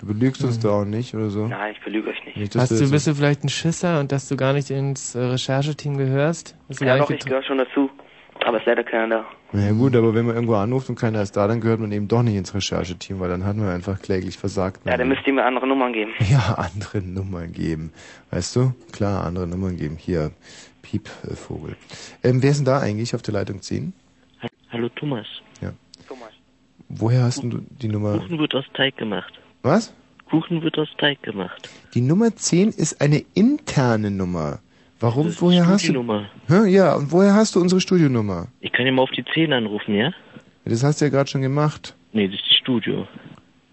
Du belügst uns da auch nicht oder so? Nein, ich belüge euch nicht. Nicht, Hast du, bist du vielleicht ein Schisser und dass du gar nicht ins äh, Rechercheteam gehörst? Ja, doch, nicht ich gehöre schon dazu. Aber ist leider keiner da. Na ja gut, aber wenn man irgendwo anruft und keiner ist da, dann gehört man eben doch nicht ins Rechercheteam, weil dann hat man einfach kläglich versagt. Ja, dann müsst ihr mir andere Nummern geben. (laughs) Ja, andere Nummern geben. Weißt du? Klar, andere Nummern geben. Hier, Piep, äh, Vogel. Ähm, wer ist denn da eigentlich auf der Leitung 10? Hallo Thomas. Ja. Woher hast denn du die Nummer? Kuchen wird aus Teig gemacht. Was? Kuchen wird aus Teig gemacht. Die Nummer 10 ist eine interne Nummer. Warum? Das ist woher hast du? Hä? Ja, und woher hast du unsere Studionummer? Ich kann ja mal auf die 10 anrufen, ja? Ja, Das hast du ja gerade schon gemacht. Nee, das ist die Studio.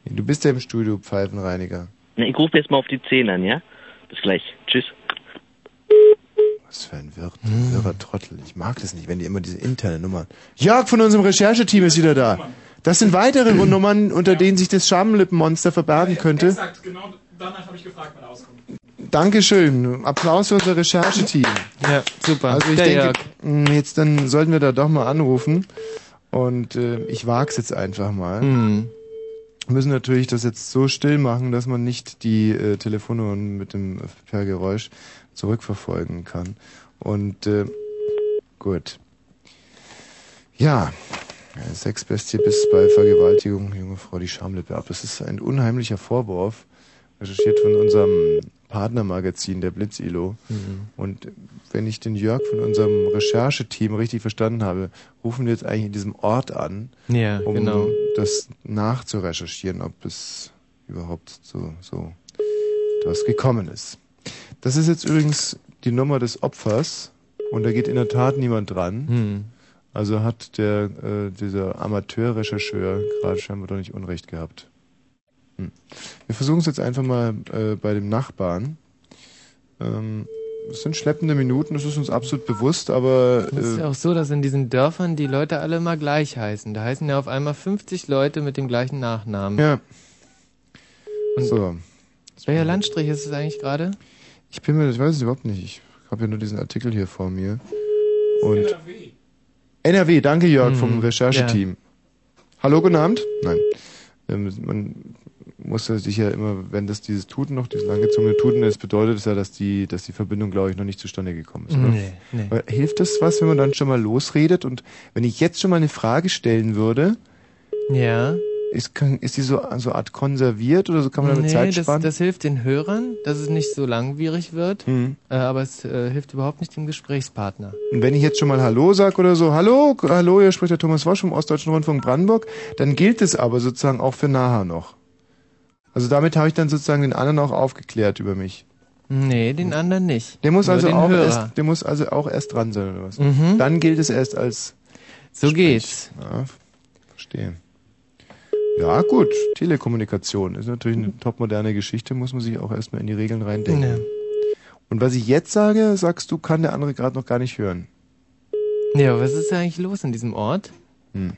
Du bist ja im Studio, Pfeifenreiniger. Na, ich rufe jetzt mal auf die 10 an, ja? Bis gleich. Tschüss. Was für ein wirr, wirrer Trottel. Ich mag das nicht, wenn die immer diese interne Nummer. Jörg von unserem Rechercheteam ist wieder da. Das sind weitere Nummern, unter denen sich das Schamlippenmonster verbergen könnte. Exakt, genau danach habe ich gefragt bei der Auskunft. Dankeschön. Applaus für unser Rechercheteam. Ja, super. Also ich Der denke, Jörg. mh, jetzt dann sollten wir da doch mal anrufen. Und äh, ich wag's jetzt einfach mal. Mhm. Wir müssen natürlich das jetzt so still machen, dass man nicht die äh, Telefonnummern mit dem per Geräusch zurückverfolgen kann. Und äh, gut. Ja, Sexbestie bis bei Vergewaltigung, junge Frau die Schamlippe ab. Das ist ein unheimlicher Vorwurf, recherchiert von unserem Partnermagazin, der Blitzilo. Mhm. Und wenn ich den Jörg von unserem Rechercheteam richtig verstanden habe, rufen wir jetzt eigentlich in diesem Ort an, Ja, um genau. das nachzurecherchieren, ob es überhaupt so, so etwas gekommen ist. Das ist jetzt übrigens die Nummer des Opfers und da geht in der Tat niemand dran. Hm. Also hat der äh, dieser Amateurrechercheur gerade scheinbar doch nicht Unrecht gehabt. Hm. Wir versuchen es jetzt einfach mal äh, bei dem Nachbarn. Ähm, es sind schleppende Minuten, das ist uns absolut bewusst, aber Es ist äh, ja auch so, dass in diesen Dörfern die Leute alle immer gleich heißen. Da heißen ja auf einmal 50 Leute mit dem gleichen Nachnamen. ja. Und so. welcher Landstrich ist es eigentlich gerade? Ich bin mir, ich weiß es überhaupt nicht. Ich habe ja nur diesen Artikel hier vor mir. Und NRW. NRW, danke Jörg Mhm, vom Rechercheteam. Hallo, guten Abend? Nein. Ähm, man muss ja sich ja immer, wenn das dieses Tuten noch, dieses langgezogene Tuten ist, bedeutet es ja, dass die, dass die Verbindung, glaube ich, noch nicht zustande gekommen ist. Oder? Nee, nee. Aber hilft das was, wenn man dann schon mal losredet? Und wenn ich jetzt schon mal eine Frage stellen würde, Ja. ist, kann, ist die so, so eine Art konserviert oder so kann man damit nee, Zeit sparen? das hilft den Hörern, dass es nicht so langwierig wird, Mhm. äh, aber es äh, hilft überhaupt nicht dem Gesprächspartner. Und wenn ich jetzt schon mal Hallo sag oder so, Hallo, hallo, hier spricht der Thomas Wosch vom Ostdeutschen Rundfunk Brandenburg, dann gilt es aber sozusagen auch für nachher noch. Also damit habe ich dann sozusagen den anderen auch aufgeklärt über mich. Nee, den anderen nicht. Der muss Nur also den auch Hörer. erst, der muss also auch erst dran sein oder was? Mhm. Dann gilt es erst als So Sprech. geht's. Ja, verstehe. Ja, gut, Telekommunikation ist natürlich eine topmoderne Geschichte, muss man sich auch erstmal in die Regeln reindenken. Ja. Und was ich jetzt sage, sagst du, kann der andere gerade noch gar nicht hören. Ja, was ist eigentlich los in diesem Ort? Hm.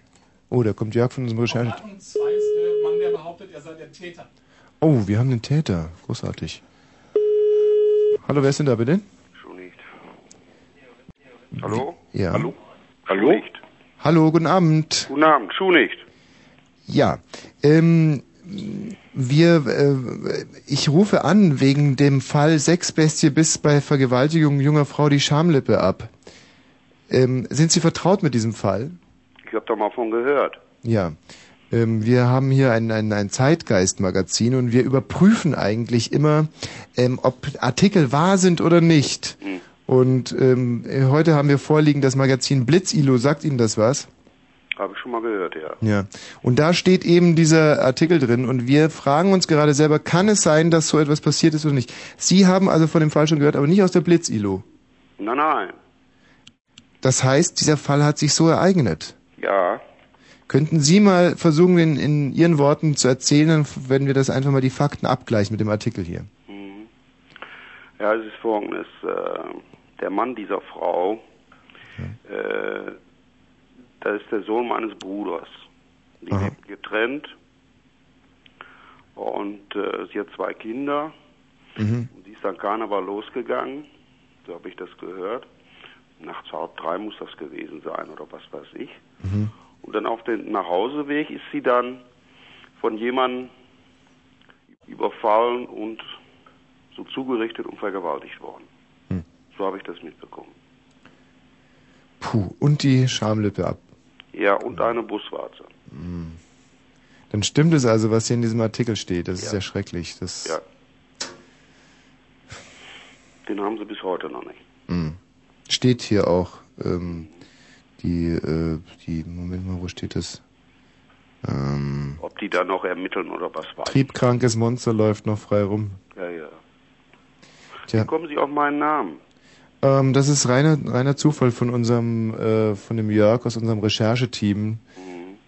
Oh, da kommt Jörg von unserem Recherche. Leitung 2 ist der Mann, der behauptet, er sei der Täter. Oh, wir haben den Täter. Großartig. Hallo, wer ist denn da bitte? Schon nicht. Hallo? Ja. Hallo? Hallo? Hallo, guten Abend. Guten Abend, Schuh nicht. Ja, ähm, wir, äh, ich rufe an wegen dem Fall Sexbestie bis bei Vergewaltigung junger Frau die Schamlippe ab. Ähm, sind Sie vertraut mit diesem Fall? Ich hab da mal von gehört. Ja. Ähm, wir haben hier ein, ein, ein Zeitgeist-Magazin und wir überprüfen eigentlich immer, ähm, ob Artikel wahr sind oder nicht. Hm. Und ähm, heute haben wir vorliegen das Magazin Blitzilo. Sagt Ihnen das was? Habe ich schon mal gehört, ja. Ja. Und da steht eben dieser Artikel drin und wir fragen uns gerade selber, kann es sein, dass so etwas passiert ist oder nicht? Sie haben also von dem Fall schon gehört, aber nicht aus der Blitzilo. Nein, nein. Das heißt, dieser Fall hat sich so ereignet. Ja. Könnten Sie mal versuchen, in, in Ihren Worten zu erzählen, dann werden wir das einfach mal die Fakten abgleichen mit dem Artikel hier. Mhm. Ja, es ist folgendes. Äh, der Mann dieser Frau, äh, das ist der Sohn meines Bruders. Die Aha. lebt getrennt und äh, sie hat zwei Kinder. Mhm. Und sie ist dann Karneval losgegangen, so habe ich das gehört. Nachts halb drei muss das gewesen sein oder was weiß ich. Mhm. Und dann auf dem Nachhauseweg ist sie dann von jemandem überfallen und so zugerichtet und vergewaltigt worden. Hm. So habe ich das mitbekommen. Puh, und die Schamlippe ab. Ja, und eine Buswarze. Hm. Dann stimmt es also, was hier in diesem Artikel steht. Das ist ja schrecklich. Das, Ja. Den haben sie bis heute noch nicht. Hm. Steht hier auch ähm, die, äh, die, Moment mal, wo steht das? Ähm, Ob die da noch ermitteln oder was weiß triebkrankes Monster läuft noch frei rum. Ja, ja. Tja. Wie kommen Sie auf meinen Namen? Ähm, das ist reiner, reiner Zufall von unserem, äh, von dem Jörg aus unserem Rechercheteam.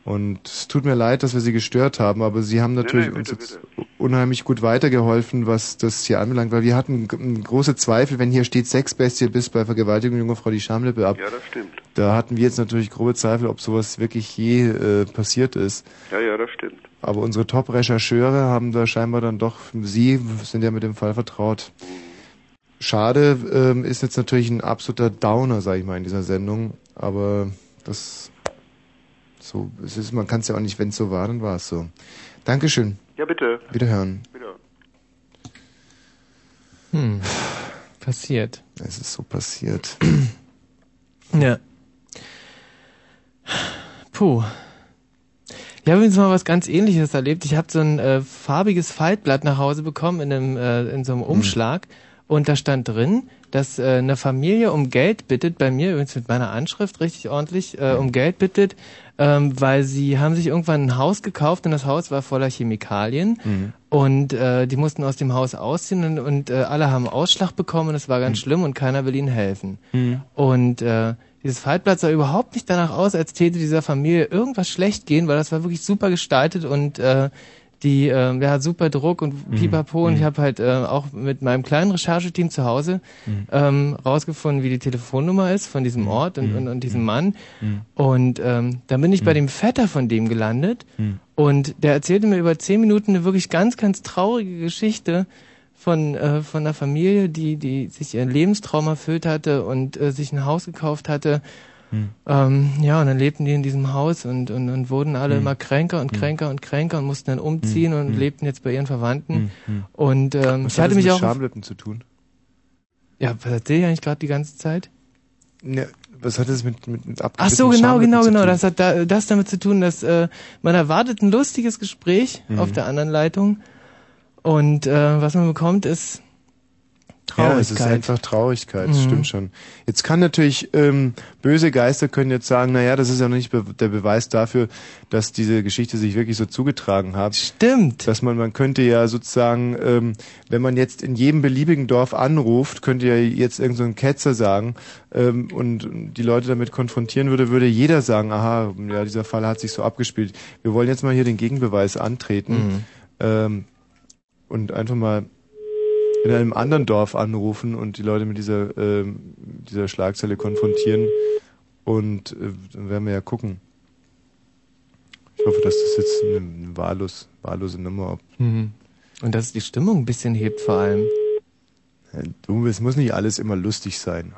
Und es tut mir leid, dass wir Sie gestört haben, aber Sie haben natürlich nee, uns bitte, jetzt unheimlich gut weitergeholfen, was das hier anbelangt, weil wir hatten große Zweifel, wenn hier steht Sexbestie bis bei Vergewaltigung junger Frau die Schamlippe ab. Ja, das stimmt. Da hatten wir jetzt natürlich grobe Zweifel, ob sowas wirklich je äh, passiert ist. Ja, ja, das stimmt. Aber unsere Top-Rechercheure haben da scheinbar dann doch, Sie sind ja mit dem Fall vertraut. Schade, ähm, ist jetzt natürlich ein absoluter Downer, sag ich mal, in dieser Sendung. Aber das, so, es ist, man kann es ja auch nicht, wenn es so war, dann war es so. Dankeschön. Ja, bitte. Wiederhören. Bitte. Hm. Passiert. Es ist so passiert. Ja. Puh. Ich habe übrigens mal was ganz ähnliches erlebt. Ich habe so ein äh, farbiges Faltblatt nach Hause bekommen in, einem, äh, in so einem Umschlag. Und da stand drin, dass äh, eine Familie um Geld bittet, bei mir übrigens mit meiner Anschrift richtig ordentlich, äh, um Geld bittet, ähm, weil sie haben sich irgendwann ein Haus gekauft und das Haus war voller Chemikalien. Mhm. Und äh, die mussten aus dem Haus ausziehen und, und äh, alle haben Ausschlag bekommen und es war ganz schlimm und keiner will ihnen helfen. Mhm. Und äh, dieses Faltblatt sah überhaupt nicht danach aus, als täte dieser Familie irgendwas schlecht gehen, weil das war wirklich super gestaltet und äh, die äh, ja super Druck und Mhm. Pipapo und ich habe halt äh, auch mit meinem kleinen Rechercheteam zu Hause Mhm. ähm, rausgefunden, wie die Telefonnummer ist von diesem Ort und, und, und diesem Mann Mhm. und ähm, dann bin ich bei dem Vetter von dem gelandet Mhm. und der erzählte mir über zehn Minuten eine wirklich ganz, ganz traurige Geschichte von, äh, von einer Familie, die, die sich ihren Lebenstraum erfüllt hatte und äh, sich ein Haus gekauft hatte. Hm. Ähm, ja, und dann lebten die in diesem Haus und, und, und wurden alle Hm. immer kränker und Hm. kränker und kränker und mussten dann umziehen Hm. und Hm. lebten jetzt bei ihren Verwandten. Hm. Hm. Und ähm, Was ich hat hatte das mich mit auch. Schamlippen zu tun? Ja, was erzähle ich eigentlich gerade die ganze Zeit? Ne, was hat das mit, mit, mit Ach so, genau, genau, genau. Das hat da, das damit zu tun, dass äh, man erwartet ein lustiges Gespräch Mhm. auf der anderen Leitung und äh, was man bekommt ist Ja, es ist Traurigkeit. einfach Traurigkeit, das Mhm. stimmt schon. Jetzt kann natürlich, ähm, böse Geister können jetzt sagen, naja, das ist ja noch nicht be der Beweis dafür, dass diese Geschichte sich wirklich so zugetragen hat. Stimmt. Dass man, man könnte ja sozusagen, ähm, wenn man jetzt in jedem beliebigen Dorf anruft, könnte ja jetzt irgend so ein Ketzer sagen ähm, und die Leute damit konfrontieren würde, würde jeder sagen, aha, ja, dieser Fall hat sich so abgespielt. Wir wollen jetzt mal hier den Gegenbeweis antreten Mhm. ähm, und einfach mal in einem anderen Dorf anrufen und die Leute mit dieser, ähm, dieser Schlagzeile konfrontieren. Und äh, dann werden wir ja gucken. Ich hoffe, dass das jetzt eine, eine wahllos, wahllose Nummer ob Mhm. Und dass es die Stimmung ein bisschen hebt vor allem. Äh, Du, es muss nicht alles immer lustig sein.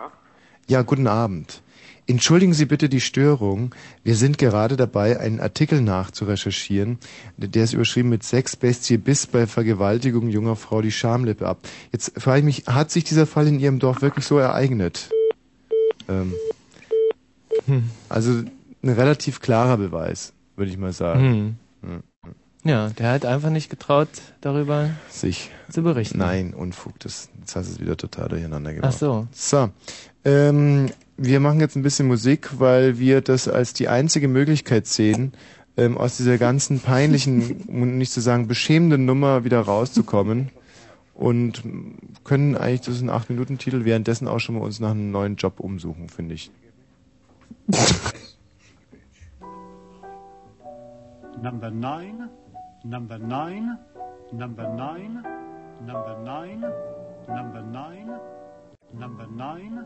Ja, guten Abend. Entschuldigen Sie bitte die Störung. Wir sind gerade dabei, einen Artikel nachzurecherchieren. Der ist überschrieben mit Sex Bestie bis bei Vergewaltigung junger Frau die Schamlippe ab. Jetzt frage ich mich, hat sich dieser Fall in Ihrem Dorf wirklich so ereignet? Ähm, Hm. also ein relativ klarer Beweis, würde ich mal sagen. Hm. Ja, der hat einfach nicht getraut, darüber sich zu berichten. Nein, Unfug, das, jetzt hast du es wieder total durcheinander gemacht. Ach so. So, ähm, wir machen jetzt ein bisschen Musik, weil wir das als die einzige Möglichkeit sehen, ähm, aus dieser ganzen peinlichen, um nicht zu sagen beschämenden Nummer wieder rauszukommen. Und können eigentlich, das ist ein 8-Minuten-Titel, währenddessen auch schon mal uns nach einem neuen Job umsuchen, finde ich. (laughs) Number nine, number nine, number nine, number nine, number nine, number nine,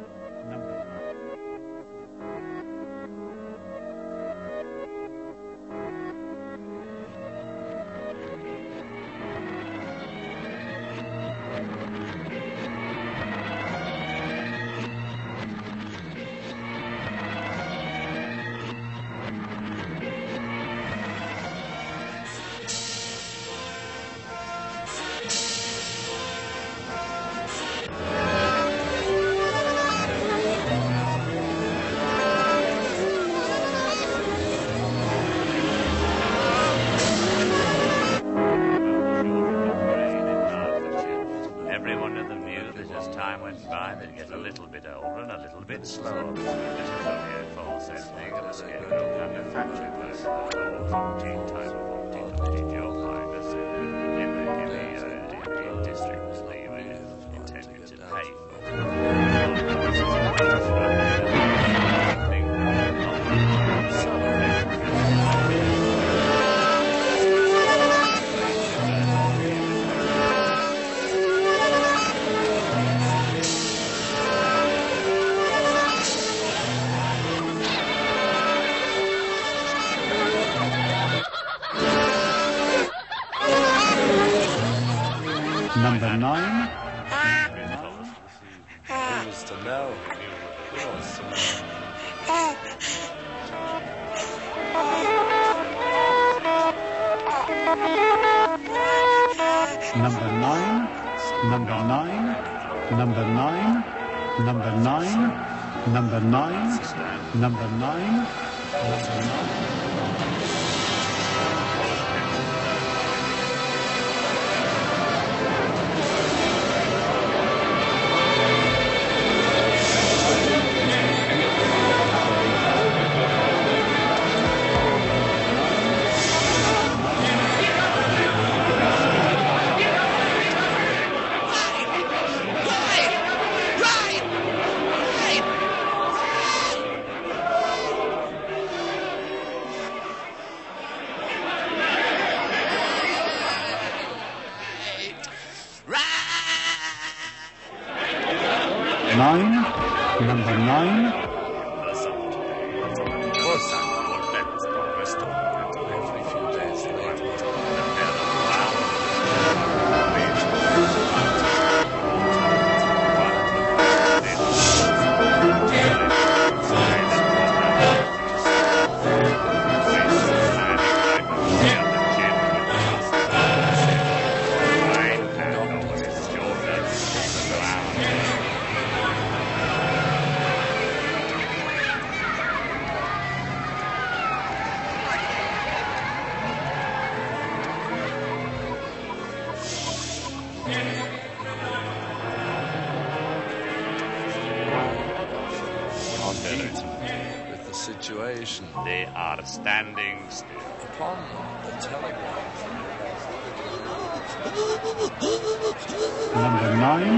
Number nine,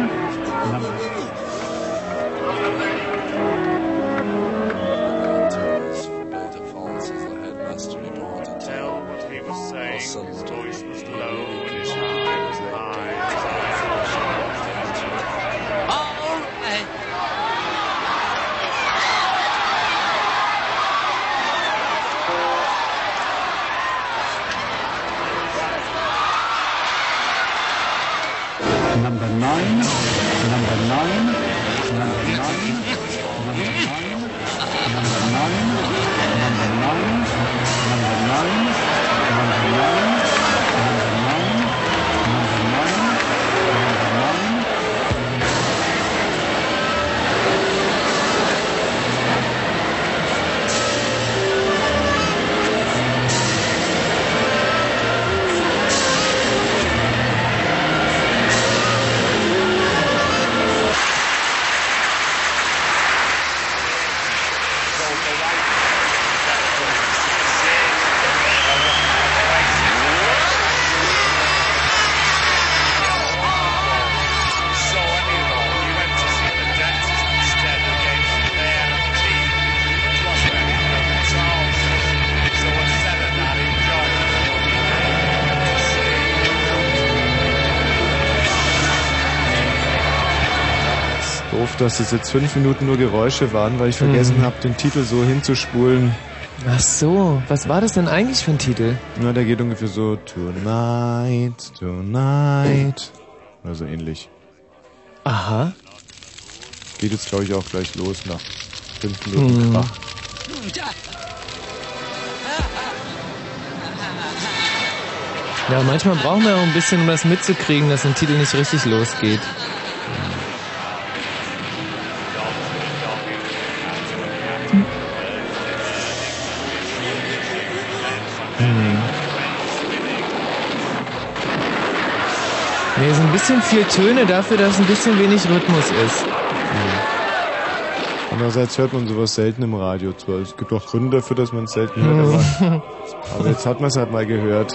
number dass es jetzt fünf Minuten nur Geräusche waren, weil ich vergessen Mhm. habe, den Titel so hinzuspulen. Ach so, was war das denn eigentlich für ein Titel? Na, der geht ungefähr so Tonight, Tonight. Oder so ähnlich. Aha. Geht jetzt, glaube ich, auch gleich los nach fünf Minuten Hm. Krach. Ja, manchmal brauchen wir auch ein bisschen, um das mitzukriegen, dass ein Titel nicht richtig losgeht. Bisschen viel Töne dafür, dass ein bisschen wenig Rhythmus ist. Andererseits hört man sowas selten im Radio. Zwar, es gibt auch Gründe dafür, dass man es selten hört, aber, (laughs) aber jetzt hat man es halt mal gehört.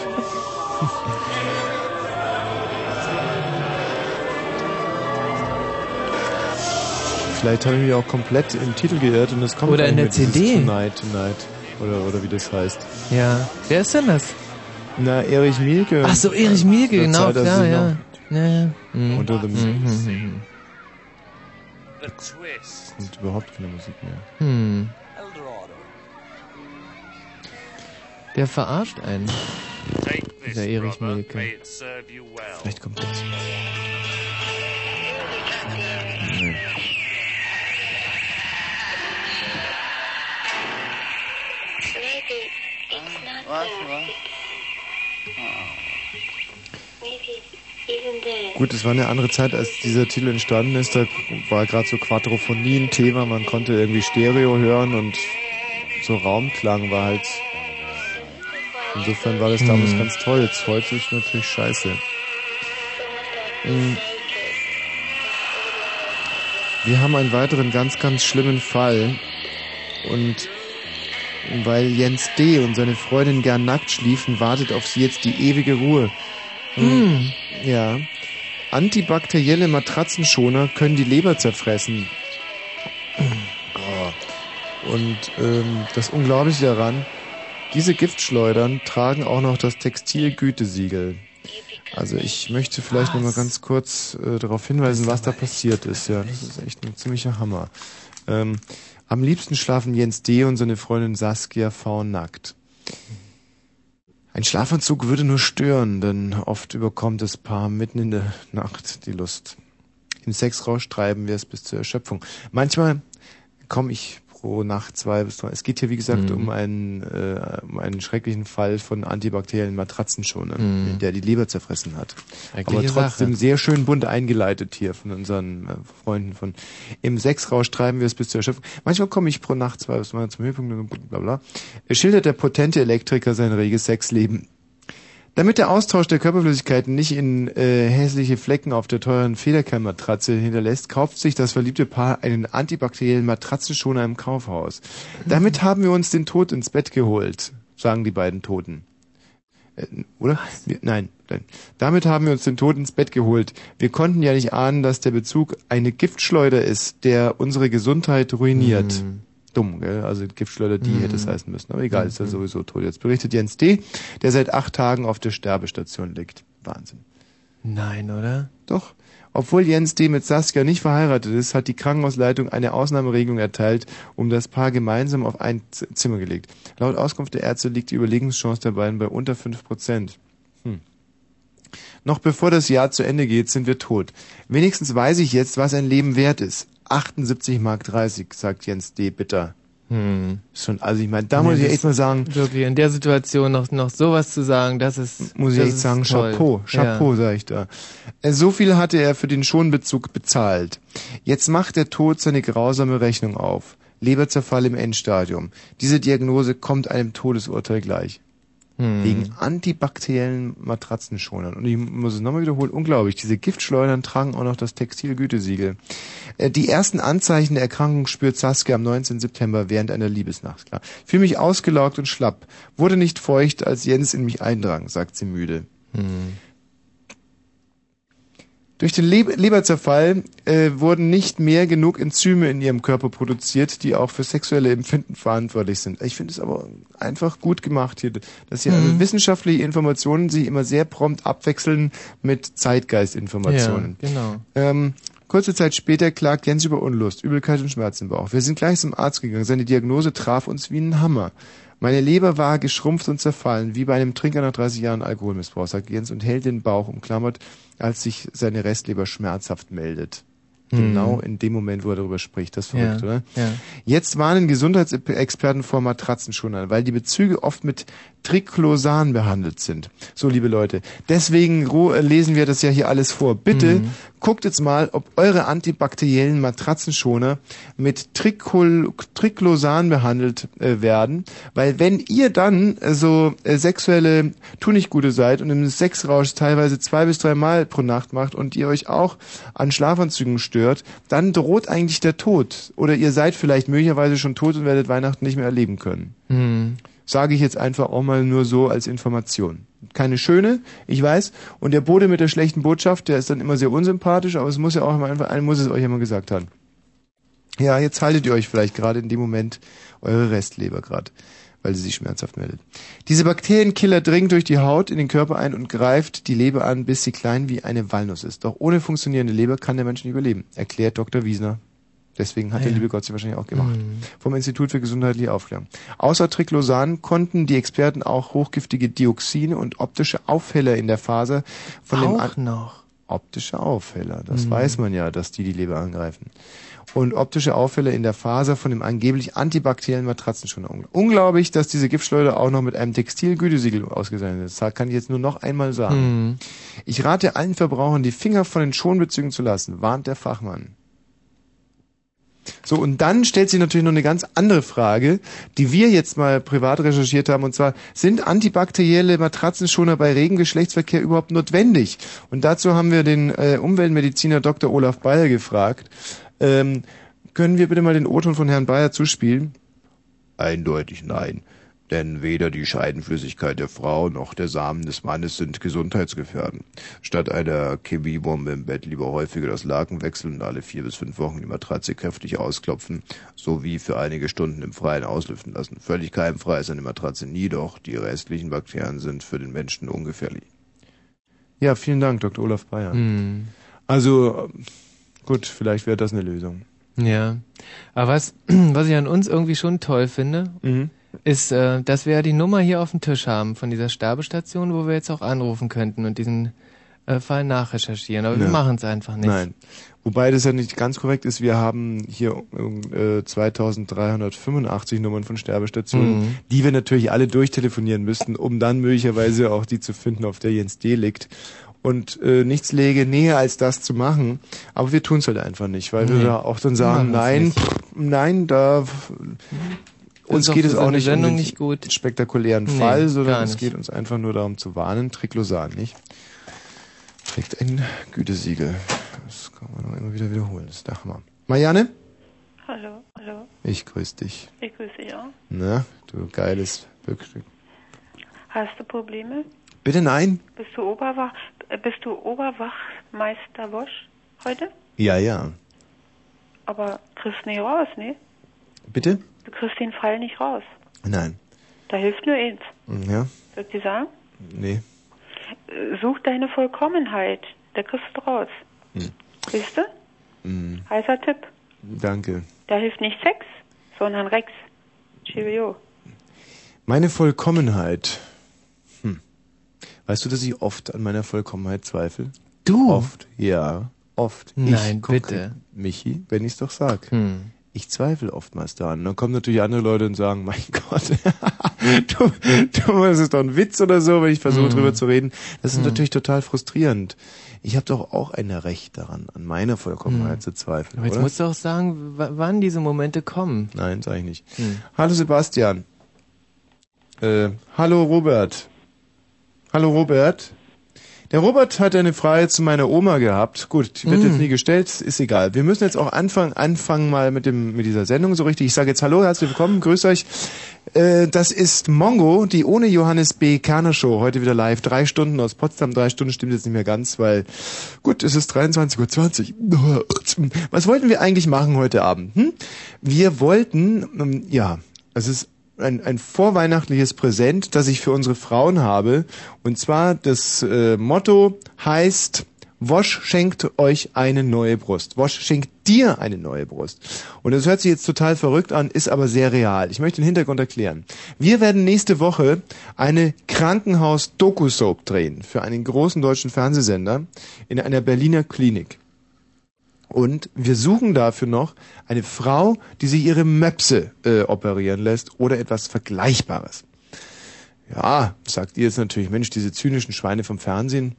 Vielleicht habe ich mich auch komplett im Titel geirrt und es kommt Oder in der CD. Tonight, Tonight. Oder, oder wie das heißt. Ja. Wer ist denn das? Na, Erich Mielke. Ach so, Erich Mielke, genau, klar, ja. Ne. Mhm. Unter the hm, hm, Music. Hm, the Und überhaupt keine Musik mehr. Hm. Der verarscht einen. Dieser Erich Milke. Vielleicht kommt das. Nee. Was, was? Oh. Gut, es war eine andere Zeit, als dieser Titel entstanden ist. Da war gerade so Quadrophonie ein Thema. Man konnte irgendwie Stereo hören und so Raumklang war halt. Insofern war das damals Hm. ganz toll. Jetzt heute ist natürlich scheiße. Ähm, Wir haben einen weiteren ganz, ganz schlimmen Fall. Und weil Jens D. und seine Freundin gern nackt schliefen, wartet auf sie jetzt die ewige Ruhe. Hm. Ja. Antibakterielle Matratzenschoner können die Leber zerfressen. Oh. Und ähm, das Unglaubliche daran, diese Giftschleudern tragen auch noch das Textilgütesiegel. Also ich möchte vielleicht noch mal ganz kurz äh, darauf hinweisen, was da passiert ist. Ja, das ist echt ein ziemlicher Hammer. Ähm, am liebsten schlafen Jens D. und seine Freundin Saskia V. nackt. Ein Schlafanzug würde nur stören, denn oft überkommt das Paar mitten in der Nacht die Lust. Im Sexrausch treiben wir es bis zur Erschöpfung. Manchmal komme ich pro Nacht zwei bis drei. Es geht hier, wie gesagt, Mhm. um, einen, äh, um einen schrecklichen Fall von antibakteriellen Matratzenschonern, Mhm. der die Leber zerfressen hat. Schreckliche Aber trotzdem Sache. sehr schön bunt eingeleitet hier von unseren äh, Freunden von Im Sexrausch treiben wir es bis zur Erschöpfung. Manchmal komme ich pro Nacht zwei bis drei zum Höhepunkt, bla bla. Er schildert der potente Elektriker sein reges Sexleben. Damit der Austausch der Körperflüssigkeiten nicht in äh, hässliche Flecken auf der teuren Federkernmatratze hinterlässt, kauft sich das verliebte Paar einen antibakteriellen Matratzenschoner im Kaufhaus. Damit (laughs) haben wir uns den Tod ins Bett geholt, sagen die beiden Toten. Äh, oder? Wir, nein, nein. Damit haben wir uns den Tod ins Bett geholt. Wir konnten ja nicht ahnen, dass der Bezug eine Giftschleuder ist, der unsere Gesundheit ruiniert. Dumm, gell? Also Giftschleuder, die Mhm. hätte es heißen müssen. Aber egal, ist ja sowieso tot. Jetzt berichtet Jens D., der seit acht Tagen auf der Sterbestation liegt. Wahnsinn. Nein, oder? Doch. Obwohl Jens D. mit Saskia nicht verheiratet ist, hat die Krankenhausleitung eine Ausnahmeregelung erteilt, um das Paar gemeinsam auf ein Z Zimmer gelegt. Laut Auskunft der Ärzte liegt die Überlebenschance der beiden bei unter 5 Prozent. Hm. Noch bevor das Jahr zu Ende geht, sind wir tot. Wenigstens weiß ich jetzt, was ein Leben wert ist. 78 Mark 30, sagt Jens D. bitter. Hm. Schon, also ich meine, da muss ich echt mal sagen, Wirklich, in der Situation noch, noch sowas zu sagen, das ist. muss ich das echt ist sagen, toll. Chapeau, Chapeau, sag ich da. Äh, So viel hatte er für den Schonbezug bezahlt. Jetzt macht der Tod seine grausame Rechnung auf. Leberzerfall im Endstadium. Diese Diagnose kommt einem Todesurteil gleich. Hm. Wegen antibakteriellen Matratzenschonern. Und ich muss es nochmal wiederholen, unglaublich. Diese Giftschleudern tragen auch noch das Textilgütesiegel. Äh, Die ersten Anzeichen der Erkrankung spürt Saskia am 19. September während einer Liebesnacht. Klar. Fühle mich ausgelaugt und schlapp. Wurde nicht feucht, als Jens in mich eindrang, sagt sie müde. Hm. Durch den Leb Leberzerfall äh, wurden nicht mehr genug Enzyme in ihrem Körper produziert, die auch für sexuelle Empfinden verantwortlich sind. Ich finde es aber einfach gut gemacht hier, dass hier Mhm. also wissenschaftliche Informationen sich immer sehr prompt abwechseln mit Zeitgeistinformationen. Ja, genau. Ähm, kurze Zeit später klagt Jens über Unlust, Übelkeit und Schmerzen im Bauch. Wir sind gleich zum Arzt gegangen. Seine Diagnose traf uns wie ein Hammer. Meine Leber war geschrumpft und zerfallen, wie bei einem Trinker nach 30 Jahren Alkoholmissbrauch, sagt Jens und hält den Bauch umklammert, als sich seine Restleber schmerzhaft meldet. Genau in dem Moment, wo er darüber spricht. Das ist verrückt, Ja, oder? ja. Jetzt warnen Gesundheitsexperten vor Matratzenschonern, weil die Bezüge oft mit Triclosan behandelt sind. So, liebe Leute, deswegen äh, lesen wir das ja hier alles vor. Bitte Mhm. guckt jetzt mal, ob eure antibakteriellen Matratzenschoner mit Tricol Triclosan behandelt äh, werden, weil wenn ihr dann äh, so äh, sexuelle Tunichtgute seid und im Sexrausch teilweise zwei bis drei Mal pro Nacht macht und ihr euch auch an Schlafanzügen stört, dann droht eigentlich der Tod. Oder ihr seid vielleicht möglicherweise schon tot und werdet Weihnachten nicht mehr erleben können. Hm. Sage ich jetzt einfach auch mal nur so als Information. Keine schöne, ich weiß. Und der Bode mit der schlechten Botschaft, der ist dann immer sehr unsympathisch, aber es muss ja auch immer einfach, einer muss es euch immer gesagt haben. Ja, jetzt haltet ihr euch vielleicht gerade in dem Moment eure Restleber gerade, weil sie sich schmerzhaft meldet. Diese Bakterienkiller dringt durch die Haut in den Körper ein und greift die Leber an, bis sie klein wie eine Walnuss ist. Doch ohne funktionierende Leber kann der Mensch nicht überleben, erklärt Dr. Wiesner. Deswegen hat Ah, der ja. liebe Gott sie wahrscheinlich auch gemacht. Mhm. Vom Institut für gesundheitliche Aufklärung. Außer Triclosan konnten die Experten auch hochgiftige Dioxine und optische Aufheller in der Faser von dem Auch noch. Optische Aufheller. Das Mhm. weiß man ja, dass die die Leber angreifen. Und optische Aufheller in der Faser von dem angeblich antibakteriellen Matratzenschoner. Unglaublich, dass diese Giftschleuder auch noch mit einem Textilgütesiegel ausgezeichnet ist. Das kann ich jetzt nur noch einmal sagen. Mhm. Ich rate allen Verbrauchern, die Finger von den Schonbezügen zu lassen, warnt der Fachmann. So, und dann stellt sich natürlich noch eine ganz andere Frage, die wir jetzt mal privat recherchiert haben, und zwar, sind antibakterielle Matratzenschoner bei regem Geschlechtsverkehr überhaupt notwendig? Und dazu haben wir den äh, Umweltmediziner Dr. Olaf Bayer gefragt. Ähm, können wir bitte mal den O-Ton von Herrn Bayer zuspielen? Eindeutig nein. Denn weder die Scheidenflüssigkeit der Frau noch der Samen des Mannes sind gesundheitsgefährdend. Statt einer Chemiebombe im Bett lieber häufiger das Laken wechseln und alle vier bis fünf Wochen die Matratze kräftig ausklopfen, sowie für einige Stunden im Freien auslüften lassen. Völlig keimfrei ist eine Matratze nie, doch die restlichen Bakterien sind für den Menschen ungefährlich. Ja, vielen Dank, Dr. Olaf Bayer. Hm. Also, gut, vielleicht wäre das eine Lösung. Ja. Aber was, (clears throat) was ich an uns irgendwie schon toll finde, Mhm. Ist, äh, dass wir ja die Nummer hier auf dem Tisch haben von dieser Sterbestation, wo wir jetzt auch anrufen könnten und diesen äh, Fall nachrecherchieren. Aber wir Ja. machen es einfach nicht. Nein. Wobei das ja nicht ganz korrekt ist. Wir haben hier äh, 2385 Nummern von Sterbestationen, Mhm. die wir natürlich alle durchtelefonieren müssten, um dann möglicherweise auch die zu finden, auf der Jens D. liegt. Und äh, nichts läge näher als das zu machen. Aber wir tun es halt einfach nicht, weil wir Nee. da auch dann sagen, nein, nicht. pff, nein, da uns auch geht es auch nicht Sendung um den nicht gut. spektakulären Nee, Fall, sondern es geht uns einfach nur darum zu warnen. Triclosan, nicht? Trägt ein Gütesiegel. Das kann man doch immer wieder wiederholen. Das ist der Hammer. Marianne? Hallo, hallo. Ich grüße dich. Ich grüße dich auch. Na, du geiles Bückstück. Hast du Probleme? Bitte nein? Bist du Oberwach, bist du Oberwachmeister Wosch heute? Ja, ja. Aber kriegst nicht raus, ne? Bitte? Du kriegst den Fall nicht raus. Nein. Da hilft nur eins. Ja? Soll ich dir sagen? Nee. Such deine Vollkommenheit. Da kriegst du raus. Hm. Siehst du? Hm, Heißer Tipp. danke. Da hilft nicht Sex, sondern Rex. Cheerio. Meine Vollkommenheit. Hm. Weißt du, dass ich oft an meiner Vollkommenheit zweifle? Du? Oft, ja. Oft. Nein, ich, bitte. Michi, wenn ich's doch sag. Hm. Ich zweifle oftmals daran. Dann kommen natürlich andere Leute und sagen, mein (laughs) Gott, du, du, das ist doch ein Witz oder so, wenn ich versuche Hm. drüber zu reden. Das ist Hm. natürlich total frustrierend. Ich habe doch auch ein Recht daran, an meiner Vollkommenheit Hm. zu zweifeln. Aber jetzt oder? musst du auch sagen, wann diese Momente kommen. Nein, sag ich nicht. Hm. Hallo Sebastian. Äh, hallo Robert. Hallo Robert. Der Robert hat eine Frage zu meiner Oma gehabt. Gut, die wird Hm. jetzt nie gestellt, ist egal. Wir müssen jetzt auch anfangen, anfangen mal mit dem mit dieser Sendung so richtig. Ich sage jetzt Hallo, herzlich willkommen, grüß euch. Äh, das ist Mongo, die ohne Johannes B. Kerner Show, heute wieder live. Drei Stunden aus Potsdam, drei Stunden stimmt jetzt nicht mehr ganz, weil gut, es ist 23.20 Uhr. Was wollten wir eigentlich machen heute Abend? Hm? Wir wollten, ähm, ja, es ist ein, ein vorweihnachtliches Präsent, das ich für unsere Frauen habe. Und zwar das äh, Motto heißt, Wosch schenkt euch eine neue Brust. Wosch schenkt dir eine neue Brust. Und das hört sich jetzt total verrückt an, ist aber sehr real. Ich möchte den Hintergrund erklären. Wir werden nächste Woche eine Krankenhaus-Doku-Soap drehen für einen großen deutschen Fernsehsender in einer Berliner Klinik. Und wir suchen dafür noch eine Frau, die sich ihre Möpse äh, operieren lässt oder etwas Vergleichbares. Ja, sagt ihr jetzt natürlich, Mensch, diese zynischen Schweine vom Fernsehen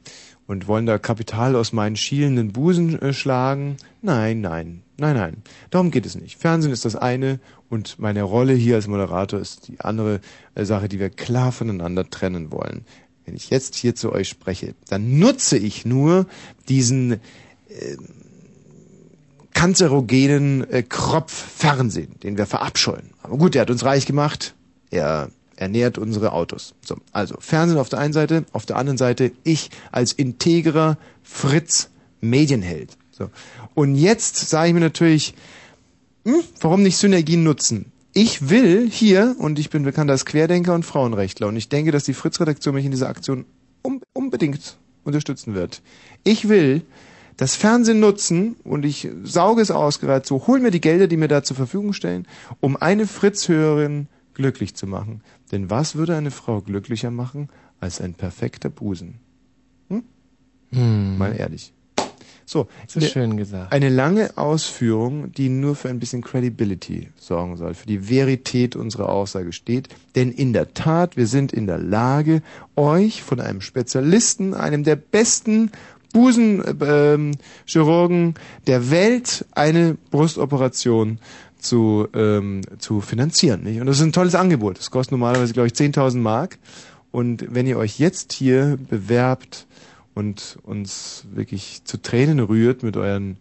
und wollen da Kapital aus meinen schielenden Busen äh, schlagen? Nein, nein, nein, nein. Darum geht es nicht. Fernsehen ist das eine und meine Rolle hier als Moderator ist die andere äh, Sache, die wir klar voneinander trennen wollen. Wenn ich jetzt hier zu euch spreche, dann nutze ich nur diesen äh, kanzerogenen äh, Kropffernsehen, den wir verabscheuen. Aber gut, der hat uns reich gemacht. Er ernährt unsere Autos. So, also Fernsehen auf der einen Seite, auf der anderen Seite ich als integrer Fritz Medienheld. So. Und jetzt sage ich mir natürlich, hm, warum nicht Synergien nutzen? Ich will hier, und ich bin bekannt als Querdenker und Frauenrechtler, und ich denke, dass die Fritz-Redaktion mich in dieser Aktion unbedingt unterstützen wird. Ich will das Fernsehen nutzen und ich sauge es aus geradezu, hol mir die Gelder, die mir da zur Verfügung stellen, um eine Fritz-Hörerin glücklich zu machen. Denn was würde eine Frau glücklicher machen als ein perfekter Busen? Hm? Hm. Mal ehrlich. So, So eine- schön gesagt. Eine lange Ausführung, die nur für ein bisschen Credibility sorgen soll, für die Verität unserer Aussage steht. Denn in der Tat, wir sind in der Lage, euch von einem Spezialisten, einem der besten Busenchirurgen ähm, der Welt, eine Brustoperation zu, ähm, zu finanzieren. Nicht? Und das ist ein tolles Angebot. Das kostet normalerweise, glaube ich, 10.000 Mark. Und wenn ihr euch jetzt hier bewerbt und uns wirklich zu Tränen rührt mit euren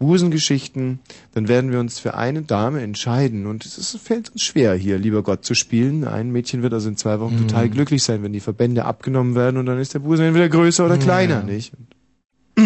Busengeschichten, dann werden wir uns für eine Dame entscheiden. Und es ist, fällt uns schwer, hier lieber Gott zu spielen. Ein Mädchen wird also in zwei Wochen Mhm. total glücklich sein, wenn die Verbände abgenommen werden und dann ist der Busen entweder größer oder Ja. kleiner, nicht? (clears throat)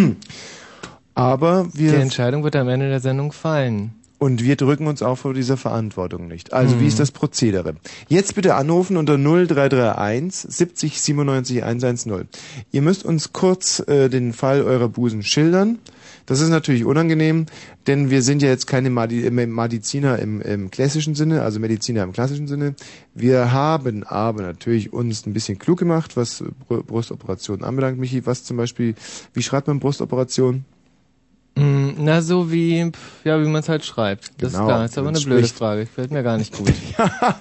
Aber wir Die Entscheidung wird am Ende der Sendung fallen. und wir drücken uns auch vor dieser Verantwortung nicht. Also, wie Mhm. ist das Prozedere? Jetzt bitte anrufen unter 0331 70 97 110. Ihr müsst uns kurz äh, den Fall eurer Busen schildern. Das ist natürlich unangenehm, denn wir sind ja jetzt keine äh, Mediziner im, im klassischen Sinne, also Mediziner im klassischen Sinne. Wir haben aber natürlich uns ein bisschen klug gemacht, was Br- Brustoperationen anbelangt. Michi, was zum Beispiel, wie schreibt man Brustoperation? Mm, Na, so wie, ja, wie man es halt schreibt. Das Genau, ist klar. Das ist aber eine blöde spricht. Frage. Gefällt mir gar nicht gut.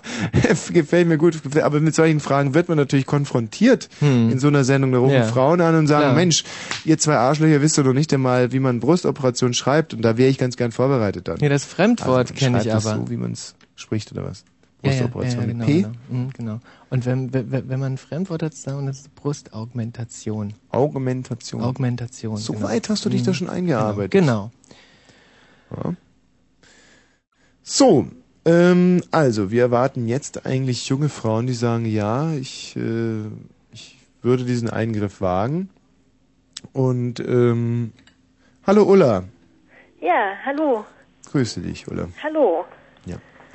(laughs) Gefällt mir gut, aber mit solchen Fragen wird man natürlich konfrontiert in so einer Sendung. Da rufen Hm. Ja. Frauen an und sagen, Klar. Mensch, ihr zwei Arschlöcher wisst doch noch nicht einmal, wie man Brustoperation schreibt und da wäre ich ganz gern vorbereitet dann. Ja, das Fremdwort man kenne ich schreibt das aber. so, wie man es spricht oder was? Brustoperation ja, ja, mit genau, P? Genau, Mhm, genau. Und wenn, wenn, wenn man ein Fremdwort hat, sagen wir, das ist Brustaugmentation. Augmentation. Augmentation. So genau. weit hast du dich Mhm. da schon eingearbeitet. Genau. Ja. So, ähm, also wir erwarten jetzt eigentlich junge Frauen, die sagen, ja, ich, äh, ich würde diesen Eingriff wagen. Und ähm, hallo Ulla, Ja, hallo. grüße dich Ulla. Hallo.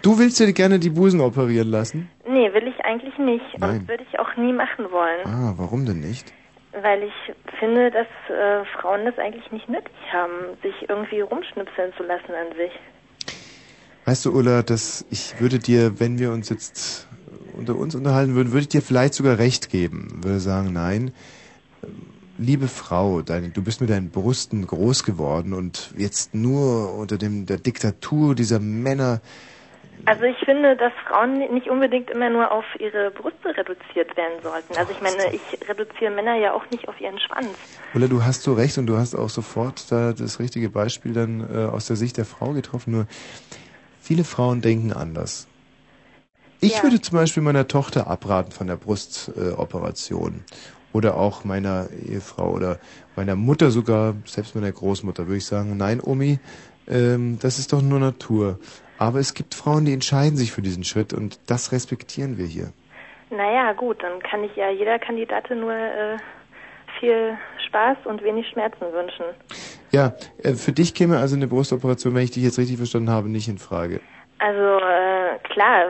Du willst dir gerne die Busen operieren lassen? Nee, will ich eigentlich nicht. Nein. Und würde ich auch nie machen wollen. Ah, warum denn nicht? Weil ich finde, dass äh, Frauen das eigentlich nicht nötig haben, sich irgendwie rumschnipseln zu lassen an sich. Weißt du, Ulla, dass ich würde dir, wenn wir uns jetzt unter uns unterhalten würden, würde ich dir vielleicht sogar recht geben. Würde sagen, nein, liebe Frau, deine, du bist mit deinen Brüsten groß geworden und jetzt nur unter dem der Diktatur dieser Männer. Also ich finde, dass Frauen nicht unbedingt immer nur auf ihre Brüste reduziert werden sollten. Also ich meine, ich reduziere Männer ja auch nicht auf ihren Schwanz. Ulla, du hast so recht und du hast auch sofort da das richtige Beispiel dann äh, aus der Sicht der Frau getroffen. Nur viele Frauen denken anders. Ich Ja. würde zum Beispiel meiner Tochter abraten von der Brustoperation. Äh, oder auch meiner Ehefrau oder meiner Mutter sogar, selbst meiner Großmutter, würde ich sagen, nein, Omi, ähm, das ist doch nur Natur. Aber es gibt Frauen, die entscheiden sich für diesen Schritt und das respektieren wir hier. Naja, gut, dann kann ich ja jeder Kandidatin nur äh, viel Spaß und wenig Schmerzen wünschen. Ja, äh, für dich käme also eine Brustoperation, wenn ich dich jetzt richtig verstanden habe, nicht in Frage. Also äh, klar,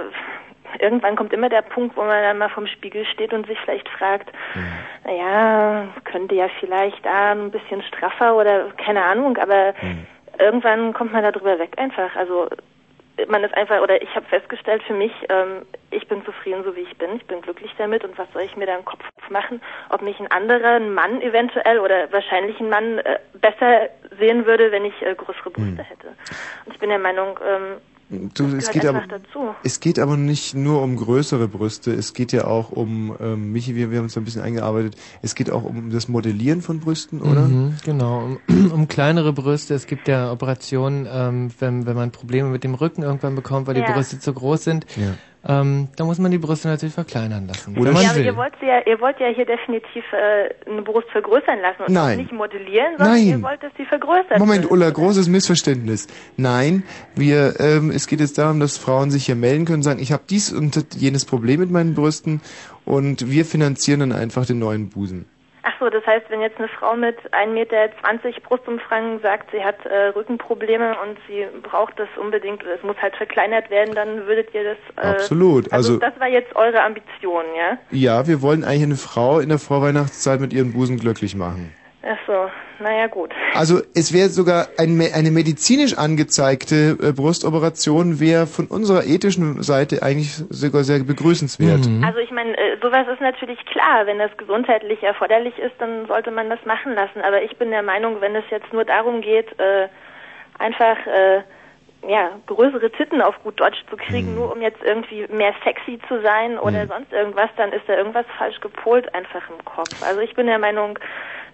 irgendwann kommt immer der Punkt, wo man dann mal vom Spiegel steht und sich vielleicht fragt, naja, könnte ja vielleicht da ein bisschen straffer oder keine Ahnung, aber irgendwann kommt man darüber weg einfach. Also man ist einfach, oder ich habe festgestellt für mich, ähm, ich bin zufrieden, so wie ich bin, ich bin glücklich damit. Und was soll ich mir da im Kopf machen, ob mich ein anderer, ein Mann eventuell oder wahrscheinlich ein Mann äh, besser sehen würde, wenn ich äh, größere Brüste hätte. Und ich bin der Meinung, ähm, Du, das es geht aber, dazu. es geht aber nicht nur um größere Brüste, es geht ja auch um, ähm, Michi, wir, wir haben uns da ein bisschen eingearbeitet, es geht auch um das Modellieren von Brüsten, oder? Mhm, genau, um, (clears throat) um kleinere Brüste. Es gibt ja Operationen, ähm, wenn, wenn man Probleme mit dem Rücken irgendwann bekommt, weil Ja. die Brüste zu groß sind. Ja. Ähm, da muss man die Brüste natürlich verkleinern lassen. Oder man ja, aber will. ihr wollt sie ja, ihr wollt ja hier definitiv äh, eine Brust vergrößern lassen und Nein. nicht modellieren, sondern Nein. ihr wollt, dass sie vergrößert Moment, wird. Ulla, großes Missverständnis. Nein, wir, ähm, es geht jetzt darum, dass Frauen sich hier melden können und sagen, ich habe dies und jenes Problem mit meinen Brüsten und wir finanzieren dann einfach den neuen Busen. Ach so, das heißt, wenn jetzt eine Frau mit 1,20 Meter Brustumfang sagt, sie hat äh, Rückenprobleme und sie braucht das unbedingt, oder es muss halt verkleinert werden, dann würdet ihr das... Äh, Absolut, Also, also- das war jetzt eure Ambition, ja? Ja, wir wollen eigentlich eine Frau in der Vorweihnachtszeit mit ihren Busen glücklich machen. Ach so, naja gut. Also es wäre sogar ein, eine medizinisch angezeigte äh, Brustoperation wäre von unserer ethischen Seite eigentlich sogar sehr begrüßenswert. Also ich meine, äh, sowas ist natürlich klar. Wenn das gesundheitlich erforderlich ist, dann sollte man das machen lassen. Aber ich bin der Meinung, wenn es jetzt nur darum geht, äh, einfach äh, ja größere Titten auf gut Deutsch zu kriegen, nur um jetzt irgendwie mehr sexy zu sein oder sonst irgendwas, dann ist da irgendwas falsch gepolt einfach im Kopf. Also ich bin der Meinung,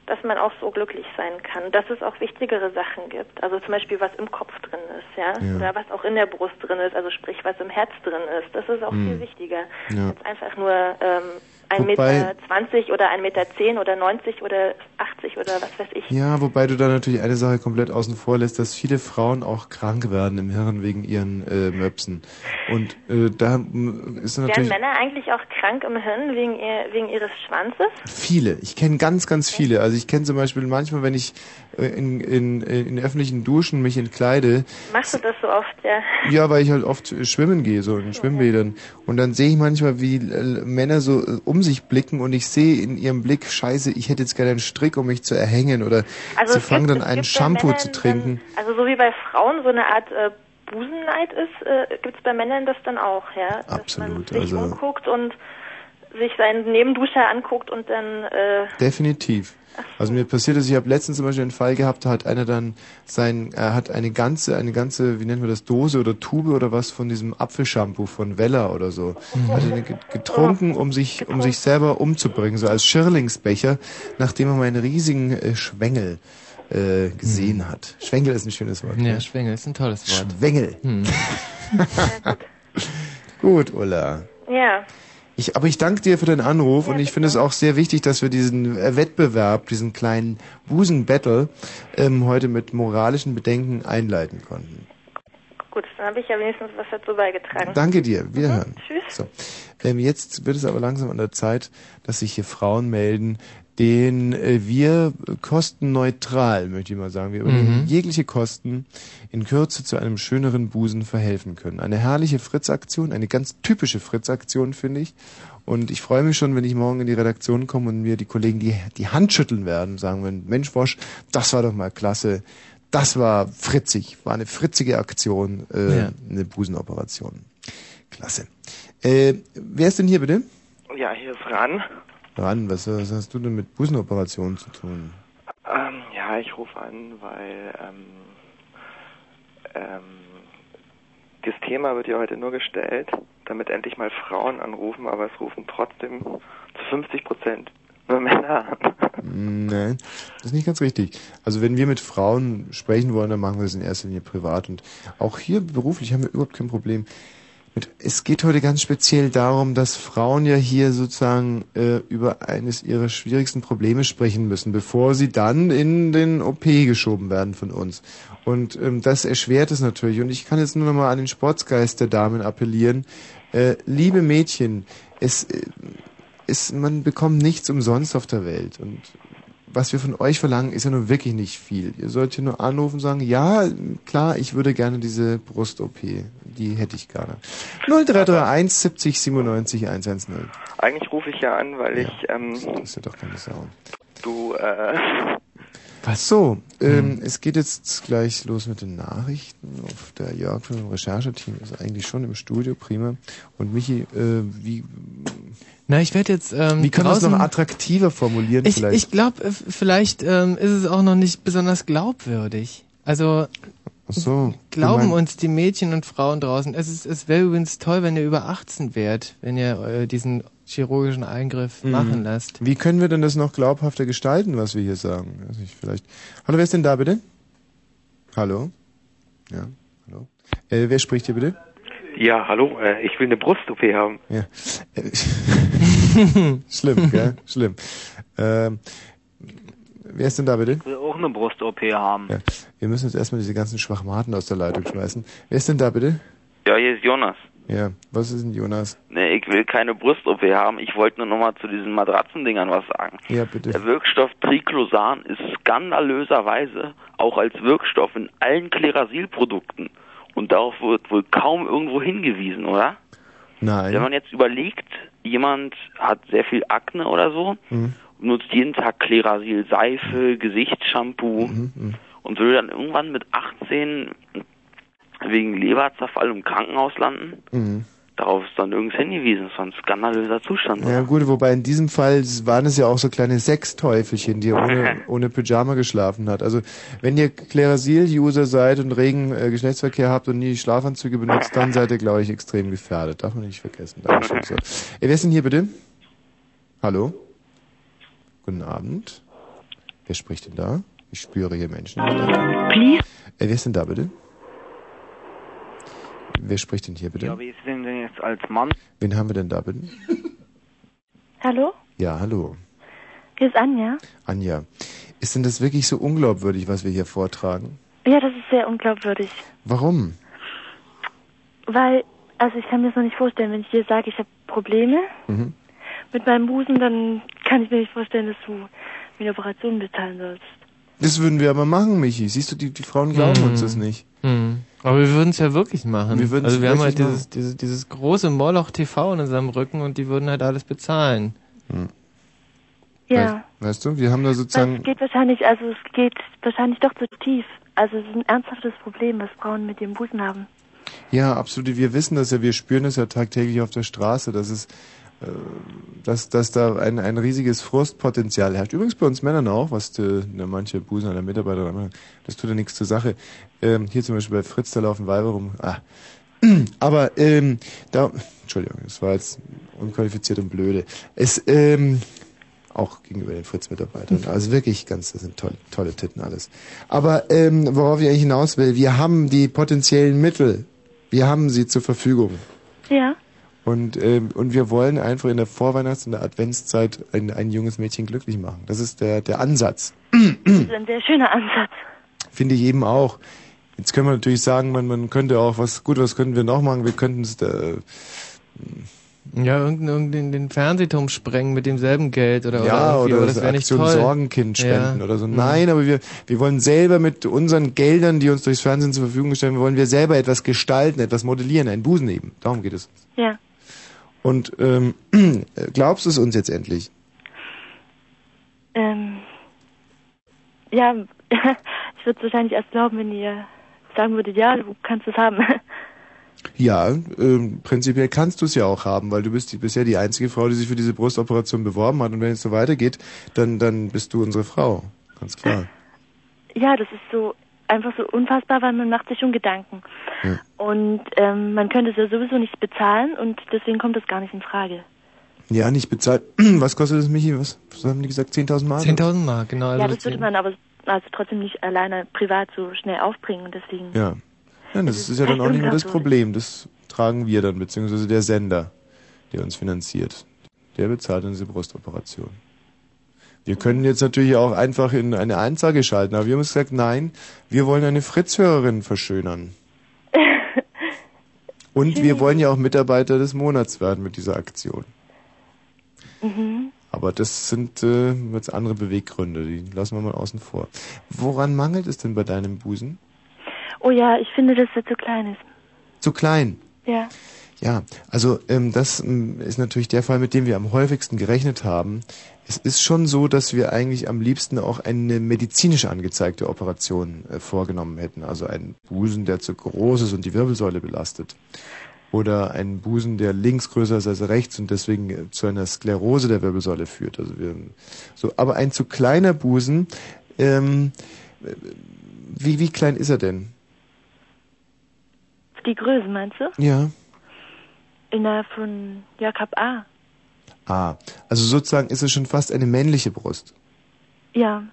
dass man auch so glücklich sein kann, dass es auch wichtigere Sachen gibt. Also zum Beispiel was im Kopf drin ist, ja, Ja. oder was auch in der Brust drin ist, also sprich was im Herz drin ist. Das ist auch Hm. viel wichtiger Ja. als einfach nur ähm, ein Wobei- Meter zwanzig oder ein Meter zehn oder 90 oder 80 oder was weiß ich. Ja, wobei du da natürlich eine Sache komplett außen vor lässt, dass viele Frauen auch krank werden im Hirn wegen ihren äh, Möpsen. Und äh, da ist Werden natürlich Männer eigentlich auch krank im Hirn wegen, ihr, wegen ihres Schwanzes? viele. Ich kenne ganz, ganz viele. Also ich kenne zum Beispiel manchmal, wenn ich in, in, in öffentlichen Duschen mich entkleide, Machst du das so oft, ja? Ja, weil ich halt oft schwimmen gehe, so in Schwimmbädern. Und dann sehe ich manchmal, wie äh, Männer so äh, um sich blicken und ich sehe in ihrem Blick, scheiße, ich hätte jetzt gerne einen Strick, um mich zu erhängen. Oder Also sie fangen gibt- dann bei Shampoo Männern zu trinken. Also so wie bei Frauen so eine Art äh, Busenneid ist, äh, gibt es bei Männern das dann auch, ja? Dass Absolut, man sich also- umguckt und sich seinen Nebenduscher anguckt und dann äh, Definitiv. Also mir passiert es, ich habe letztens zum Beispiel einen Fall gehabt, da hat einer dann sein, er hat eine ganze, eine ganze, wie nennen wir das, Dose oder Tube oder was von diesem Apfelshampoo von Wella oder so, hat er ge- getrunken, um sich, um sich selber umzubringen, so als Schirlingsbecher, nachdem er meinen riesigen äh, Schwengel äh, gesehen hat. Schwengel ist ein schönes Wort. Ja, ne? Schwengel ist ein tolles Wort. Schwengel. Hm. (laughs) Gut, Ulla. ja. Ich, aber ich danke dir für deinen Anruf und ich finde es auch sehr wichtig, dass wir diesen äh, Wettbewerb, diesen kleinen Busen-Battle ähm, heute mit moralischen Bedenken einleiten konnten. gut, dann habe ich ja wenigstens was dazu beigetragen. Danke dir, wiederhören. Tschüss. So. Ähm, jetzt wird es aber langsam an der Zeit, dass sich hier Frauen melden, denen äh, wir kostenneutral, möchte ich mal sagen, wir Mhm. jegliche Kosten in Kürze zu einem schöneren Busen verhelfen können. Eine herrliche Fritz-Aktion, eine ganz typische Fritz-Aktion, finde ich. Und ich freue mich schon, wenn ich morgen in die Redaktion komme und mir die Kollegen die, die Hand schütteln werden und sagen werden, Mensch Wosch, das war doch mal klasse. Das war fritzig, war eine fritzige Aktion, äh, Ja. eine Busenoperation. Klasse. Äh, wer ist denn hier bitte? Ja, hier ist Ran. Ran, was, was hast du denn mit Busenoperationen zu tun? Ähm, ja, ich rufe an, weil ähm, ähm, das Thema wird ja heute nur gestellt, damit endlich mal Frauen anrufen, aber es rufen trotzdem zu 50 Prozent nur Männer an. Nein, das ist nicht ganz richtig. Also wenn wir mit Frauen sprechen wollen, dann machen wir das in erster Linie privat. Und auch hier beruflich haben wir überhaupt kein Problem. Mit, es geht heute ganz speziell darum, dass Frauen ja hier sozusagen äh, über eines ihrer schwierigsten Probleme sprechen müssen, bevor sie dann in den OP geschoben werden von uns. Und ähm, das erschwert es natürlich. Und ich kann jetzt nur noch mal an den Sportsgeist der Damen appellieren. Äh, liebe Mädchen, es, äh, es, man bekommt nichts umsonst auf der Welt. Und was wir von euch verlangen, ist ja nun wirklich nicht viel. Ihr sollt hier nur anrufen und sagen, ja, klar, ich würde gerne diese Brust-OP. Die hätte ich gerne. 0331 70 97 110. Eigentlich rufe ich ja an, weil ich ähm, Das ist ja doch keine Sau. du äh, Was so? Ähm, es geht jetzt gleich los mit den Nachrichten. Auf der Jörg von dem Rechercheteam ist eigentlich schon im Studio, prima. Und Michi, äh, wie, Na, ich werde jetzt ähm, wie können wir es noch attraktiver formulieren Ich, vielleicht? ich glaube, vielleicht ähm, ist es auch noch nicht besonders glaubwürdig. Also so. glauben uns die Mädchen und Frauen draußen. Es ist, es wäre übrigens toll, wenn ihr über 18 wärt, wenn ihr äh, diesen chirurgischen Eingriff Mhm. machen lasst. Wie können wir denn das noch glaubhafter gestalten, was wir hier sagen? Weiß ich vielleicht. Hallo, wer ist denn da bitte? Hallo? Ja, hallo. Äh, wer spricht hier bitte? Ja, hallo, äh, ich will eine Brust-OP haben. Ja. (laughs) Schlimm, gell? Schlimm. Ähm, wer ist denn da bitte? Ich will auch eine Brust-OP haben. Ja. Wir müssen jetzt erstmal diese ganzen Schwachmaten aus der Leitung schmeißen. Wer ist denn da bitte? Ja, hier ist Jonas. Ja, was ist denn Jonas? Nee, ich will keine Brust-OP haben. Ich wollte nur noch mal zu diesen Matratzendingern was sagen. Ja, bitte. Der Wirkstoff Triclosan ist skandalöserweise auch als Wirkstoff in allen Klerasil-Produkten. Und darauf wird wohl kaum irgendwo hingewiesen, oder? Nein. Wenn man jetzt überlegt, jemand hat sehr viel Akne oder so Hm. nutzt jeden Tag Klerasil Seife, Gesichtsshampoo Mhm. und würde dann irgendwann mit 18 wegen Leberzerfall im Krankenhaus landen. Mhm. Darauf ist dann nirgends hingewiesen. Das war ein skandalöser Zustand. Ja gut, wobei in diesem Fall waren es ja auch so kleine Sexteufelchen, die ohne, (laughs) ohne Pyjama geschlafen hat. Also wenn ihr Klerasil-User seid und regen äh, Geschlechtsverkehr habt und nie Schlafanzüge benutzt, dann seid ihr, glaube ich, extrem gefährdet. Darf man nicht vergessen. Dankeschön. So. Äh, wer ist denn hier bitte? Hallo? Guten Abend. Wer spricht denn da? Ich spüre hier Menschen. Please. Äh, wer ist denn da bitte? Wer spricht denn hier bitte? Ja, wie ist denn jetzt als Mann? Wen haben wir denn da bitte? Hallo? Ja, hallo. Hier ist Anja. Anja, ist denn das wirklich so unglaubwürdig, was wir hier vortragen? Ja, das ist sehr unglaubwürdig. Warum? Weil, also ich kann mir das noch nicht vorstellen, wenn ich dir sage, ich habe Probleme Mhm. mit meinem Busen, dann kann ich mir nicht vorstellen, dass du mir eine Operation bezahlen sollst. Das würden wir aber machen, Michi. Siehst du, die, die Frauen glauben Mhm. uns das nicht. Hm. Aber wir würden es ja wirklich machen. Wir würden's also wir haben halt dieses, dieses, dieses große Moloch TV in unserem Rücken und die würden halt alles bezahlen. Ja. Weißt du, wir haben da sozusagen... es geht wahrscheinlich, also es geht wahrscheinlich doch zu tief. Also es ist ein ernsthaftes Problem, was Frauen mit dem Busen haben. Ja, absolut. Wir wissen das ja, wir spüren das ja tagtäglich auf der Straße, dass es, dass, dass da ein, ein riesiges Frustpotenzial herrscht. Übrigens bei uns Männern auch, was äh, ne, manche Busen einer Mitarbeiter machen. Das tut ja nichts zur Sache. Ähm, hier zum Beispiel bei Fritz, da laufen Weiber rum. Ah. (clears throat) Aber ähm, da, Entschuldigung, das war jetzt unqualifiziert und blöde. Es, ähm, auch gegenüber den Fritz-Mitarbeitern. (laughs) Also wirklich ganz, das sind tolle, tolle Titten alles. Aber ähm, worauf ich eigentlich hinaus will, wir haben die potenziellen Mittel. Wir haben sie zur Verfügung. Ja. Und, ähm, und wir wollen einfach in der Vorweihnachts- und der Adventszeit ein, ein junges Mädchen glücklich machen. Das ist der, der Ansatz. Das ist ein sehr schöner Ansatz. Finde ich eben auch. Jetzt können wir natürlich sagen, man, man könnte auch, was gut, was könnten wir noch machen? Wir könnten es da, Ja, irgendeinen irgendein, den Fernsehturm sprengen mit demselben Geld oder, ja, oder, oder, das so wäre nicht toll. Sorgenkind spenden Ja. oder so. Mhm. Nein, aber wir, wir wollen selber mit unseren Geldern, die uns durchs Fernsehen zur Verfügung gestellt werden, wollen wir selber etwas gestalten, etwas modellieren, einen Busen eben. Darum geht es. Ja. Und ähm, (clears throat) glaubst du es uns jetzt endlich? Ähm, ja, (laughs) ich würde es wahrscheinlich erst glauben, wenn ihr sagen würdet, ja, du kannst es haben. (laughs) Ja, ähm, prinzipiell kannst du es ja auch haben, weil du bist die, bisher die einzige Frau, die sich für diese Brustoperation beworben hat. Und wenn es so weitergeht, dann, dann bist du unsere Frau. Ganz klar. ja, das ist so einfach so unfassbar, weil man macht sich schon Gedanken. Ja. Und ähm, man könnte es ja sowieso nicht bezahlen und deswegen kommt das gar nicht in Frage. Ja, nicht bezahlt. (clears throat) Was kostet das, Michi? Was, was haben die gesagt? 10.000 Mark? 10.000 Mark, genau. Also ja, das würde man aber also trotzdem nicht alleine privat so schnell aufbringen und deswegen. Ja. ja das ist, ist ja dann auch nicht mehr das. Problem. Das tragen wir dann, beziehungsweise der Sender, der uns finanziert. Der bezahlt dann diese Brustoperation. Wir können jetzt natürlich auch einfach in eine Einsage schalten, aber wir haben uns gesagt, nein, wir wollen eine Fritz-Hörerin verschönern. (laughs) Und wir wollen ja auch Mitarbeiter des Monats werden mit dieser Aktion. Mhm. Aber das sind äh, jetzt andere Beweggründe, die lassen wir mal außen vor. Woran mangelt es denn bei deinem Busen? Oh ja, ich finde, dass er zu klein ist. Zu klein. Ja. Ja, also ähm, das ähm, ist natürlich der Fall, mit dem wir am häufigsten gerechnet haben. Es ist schon so, dass wir eigentlich am liebsten auch eine medizinisch angezeigte Operation äh, vorgenommen hätten. Also einen Busen, der zu groß ist und die Wirbelsäule belastet. Oder einen Busen, der links größer ist als rechts und deswegen äh, zu einer Sklerose der Wirbelsäule führt. Also wir, so, aber ein zu kleiner Busen, ähm, äh, wie, wie klein ist er denn? Die Größe, meinst du? Ja. Innerhalb von Jakob A. Ah, also sozusagen ist es schon fast eine männliche Brust. Ja.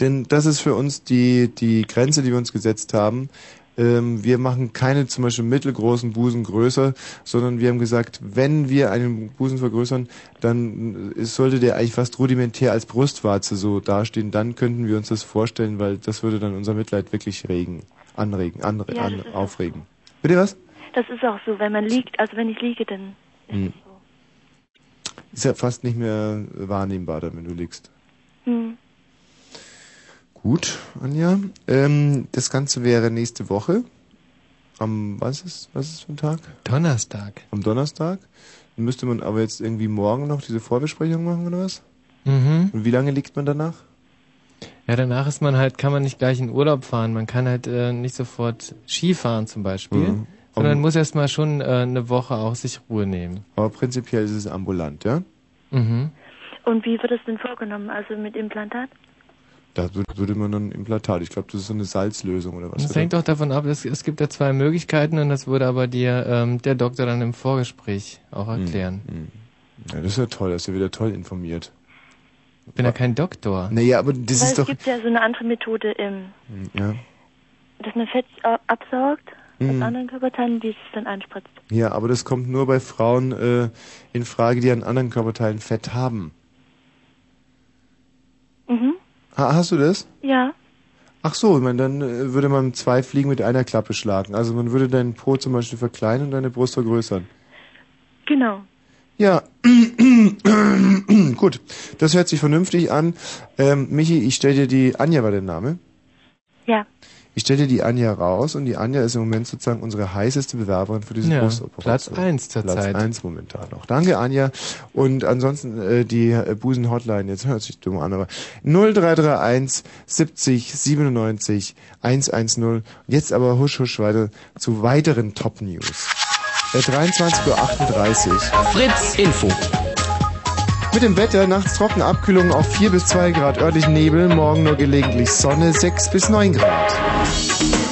Denn das ist für uns die, die Grenze, die wir uns gesetzt haben. Ähm, wir machen keine zum Beispiel mittelgroßen Busen größer, sondern wir haben gesagt, wenn wir einen Busen vergrößern, dann sollte der eigentlich fast rudimentär als Brustwarze so dastehen. Dann könnten wir uns das vorstellen, weil das würde dann unser Mitleid wirklich regen, anregen, anre, Ja, an, aufregen. Bitte was? Das ist auch so, wenn man liegt, also wenn ich liege, dann. Hm. Ist ja fast nicht mehr wahrnehmbar, dann, wenn du liegst. Hm. Gut, Anja. Ähm, das Ganze wäre nächste Woche. Am, was ist, was ist für ein Tag? Donnerstag. Am Donnerstag. Dann müsste man aber jetzt irgendwie morgen noch diese Vorbesprechung machen, oder was? Mhm. Und wie lange liegt man danach? Ja, danach ist man halt, kann man nicht gleich in Urlaub fahren. Man kann halt äh, nicht sofort Skifahren zum Beispiel, Mhm. Sondern Um- muss erstmal schon äh, eine Woche auch sich Ruhe nehmen. Aber prinzipiell ist es ambulant, ja? Mhm. Und wie wird es denn vorgenommen? Also mit Implantat? Da wür- würde man dann Implantat. Ich glaube, das ist so eine Salzlösung oder was. Das oder? hängt auch davon ab, es, es gibt da zwei Möglichkeiten und das würde aber dir ähm, der Doktor dann im Vorgespräch auch Hm, erklären. Ja, das ist ja toll, das ist ja wieder toll informiert. Ich bin ja kein Doktor. Naja, aber das Weil ist es doch. gibt ja so eine andere Methode, im, Ja. dass man Fett äh, absaugt aus Mhm. anderen Körperteilen, die es dann einspritzt. Ja, aber das kommt nur bei Frauen äh, in Frage, die an anderen Körperteilen Fett haben. Mhm. Ha, hast du das? Ja. Ach so, ich meine, dann äh, würde man zwei Fliegen mit einer Klappe schlagen. Also man würde deinen Po zum Beispiel verkleinern und deine Brust vergrößern. Genau. Ja, (clears throat) gut. Das hört sich vernünftig an. Ähm, Michi, ich stelle dir die, Anja war der Name. Ja. Ich stelle dir die Anja raus und die Anja ist im Moment sozusagen unsere heißeste Bewerberin für diese Ja, Brustoperation. Platz eins zurzeit. Platz eins momentan noch. Danke, Anja. Und ansonsten äh, die äh, Busen-Hotline, jetzt hört sich dumm an, aber 0331 70 97 110. Und jetzt aber husch husch weiter zu weiteren Top-News. Äh, 23.38 Uhr. Fritz Info. Mit dem Wetter nachts trocken Abkühlung auf 4 bis 2 Grad örtlich Nebel, morgen nur gelegentlich Sonne 6 bis 9 Grad.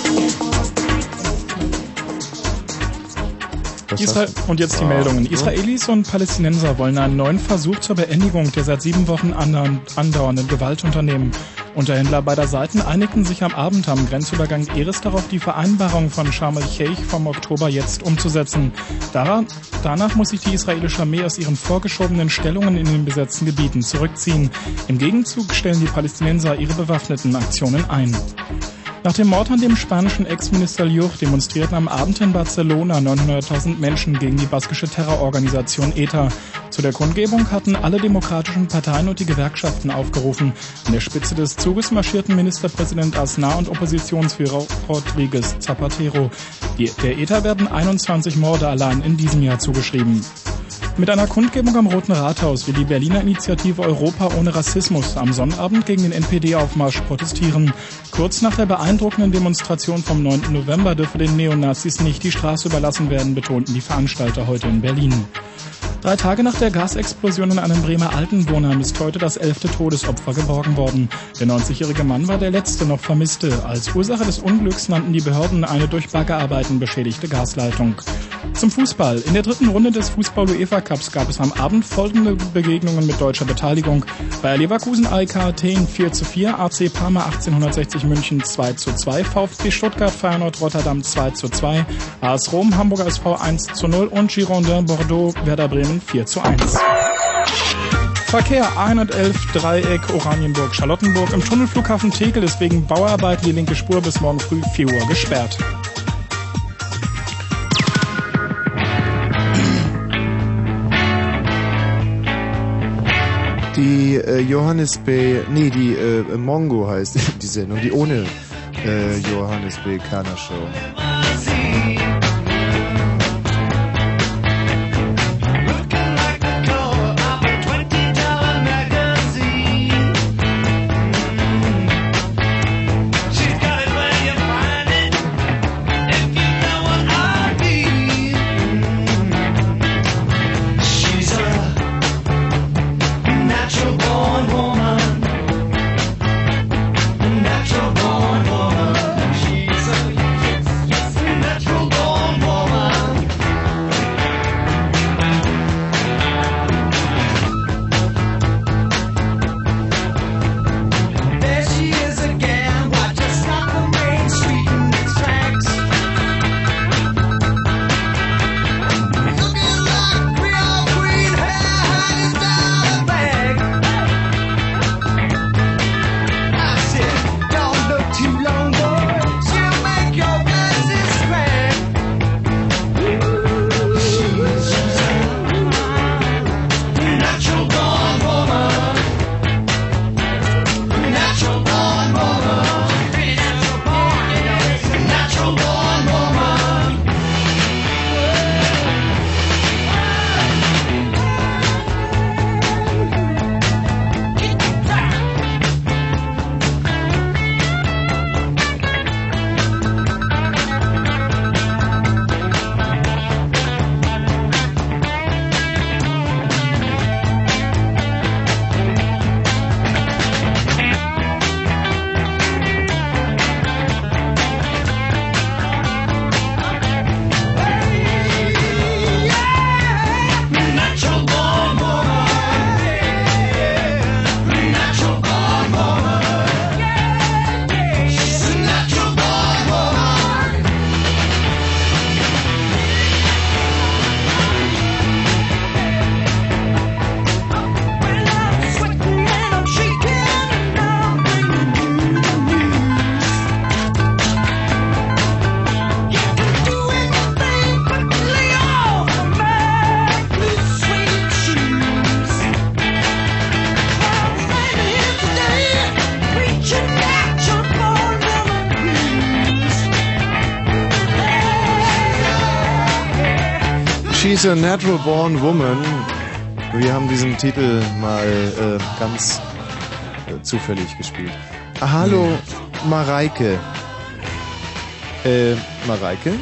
Israel du? und jetzt die Ah, Meldungen. Israelis und Palästinenser wollen einen neuen Versuch zur Beendigung der seit sieben Wochen andauern- andauernden Gewalt unternehmen. Unterhändler beider Seiten einigten sich am Abend am Grenzübergang Eres darauf, die Vereinbarung von Sharm el-Sheikh vom Oktober jetzt umzusetzen. Daran, danach muss sich die israelische Armee aus ihren vorgeschobenen Stellungen in den besetzten Gebieten zurückziehen. Im Gegenzug stellen die Palästinenser ihre bewaffneten Aktionen ein. Nach dem Mord an dem spanischen Ex-Minister Lluch demonstrierten am Abend in Barcelona 900.000 Menschen gegen die baskische Terrororganisation ETA. Zu der Kundgebung hatten alle demokratischen Parteien und die Gewerkschaften aufgerufen. An der Spitze des Zuges marschierten Ministerpräsident Aznar und Oppositionsführer Rodriguez Zapatero. Der ETA werden 21 Morde allein in diesem Jahr zugeschrieben. Mit einer Kundgebung am Roten Rathaus will die Berliner Initiative Europa ohne Rassismus am Sonnabend gegen den NPD-Aufmarsch protestieren. Kurz nach der beeindruckenden Demonstration vom 9. November dürfe den Neonazis nicht die Straße überlassen werden, betonten die Veranstalter heute in Berlin. Drei Tage nach der Gasexplosion in einem Bremer Altenwohnheim ist heute das elfte Todesopfer geborgen worden. Der 90-jährige Mann war der letzte noch Vermisste. Als Ursache des Unglücks nannten die Behörden eine durch Baggerarbeiten beschädigte Gasleitung. Zum Fußball. In der dritten Runde des Fußball-UEFA-Cups gab es am Abend folgende Begegnungen mit deutscher Beteiligung. Bayer Leverkusen AEK Athen 4 zu 4, AC Parma 1860 München 2 zu 2, VfB Stuttgart Feyenoord Rotterdam 2 zu 2, AS Rom Hamburger SV 1 zu 0 und Girondin Bordeaux Werder Bremen 4 zu 1. Verkehr A111 Dreieck Oranienburg Charlottenburg im Tunnelflughafen Tegel ist wegen Bauarbeiten die linke Spur bis morgen früh 4 Uhr gesperrt. Die äh, Johannes Bay, nee, die äh, Mongo heißt die Sendung, die ohne äh, Johannes Bay Kerner Show. She's a Natural Born Woman. Wir haben diesen Titel mal äh, ganz äh, zufällig gespielt. Ah, hallo, Mareike. Äh, Mareike?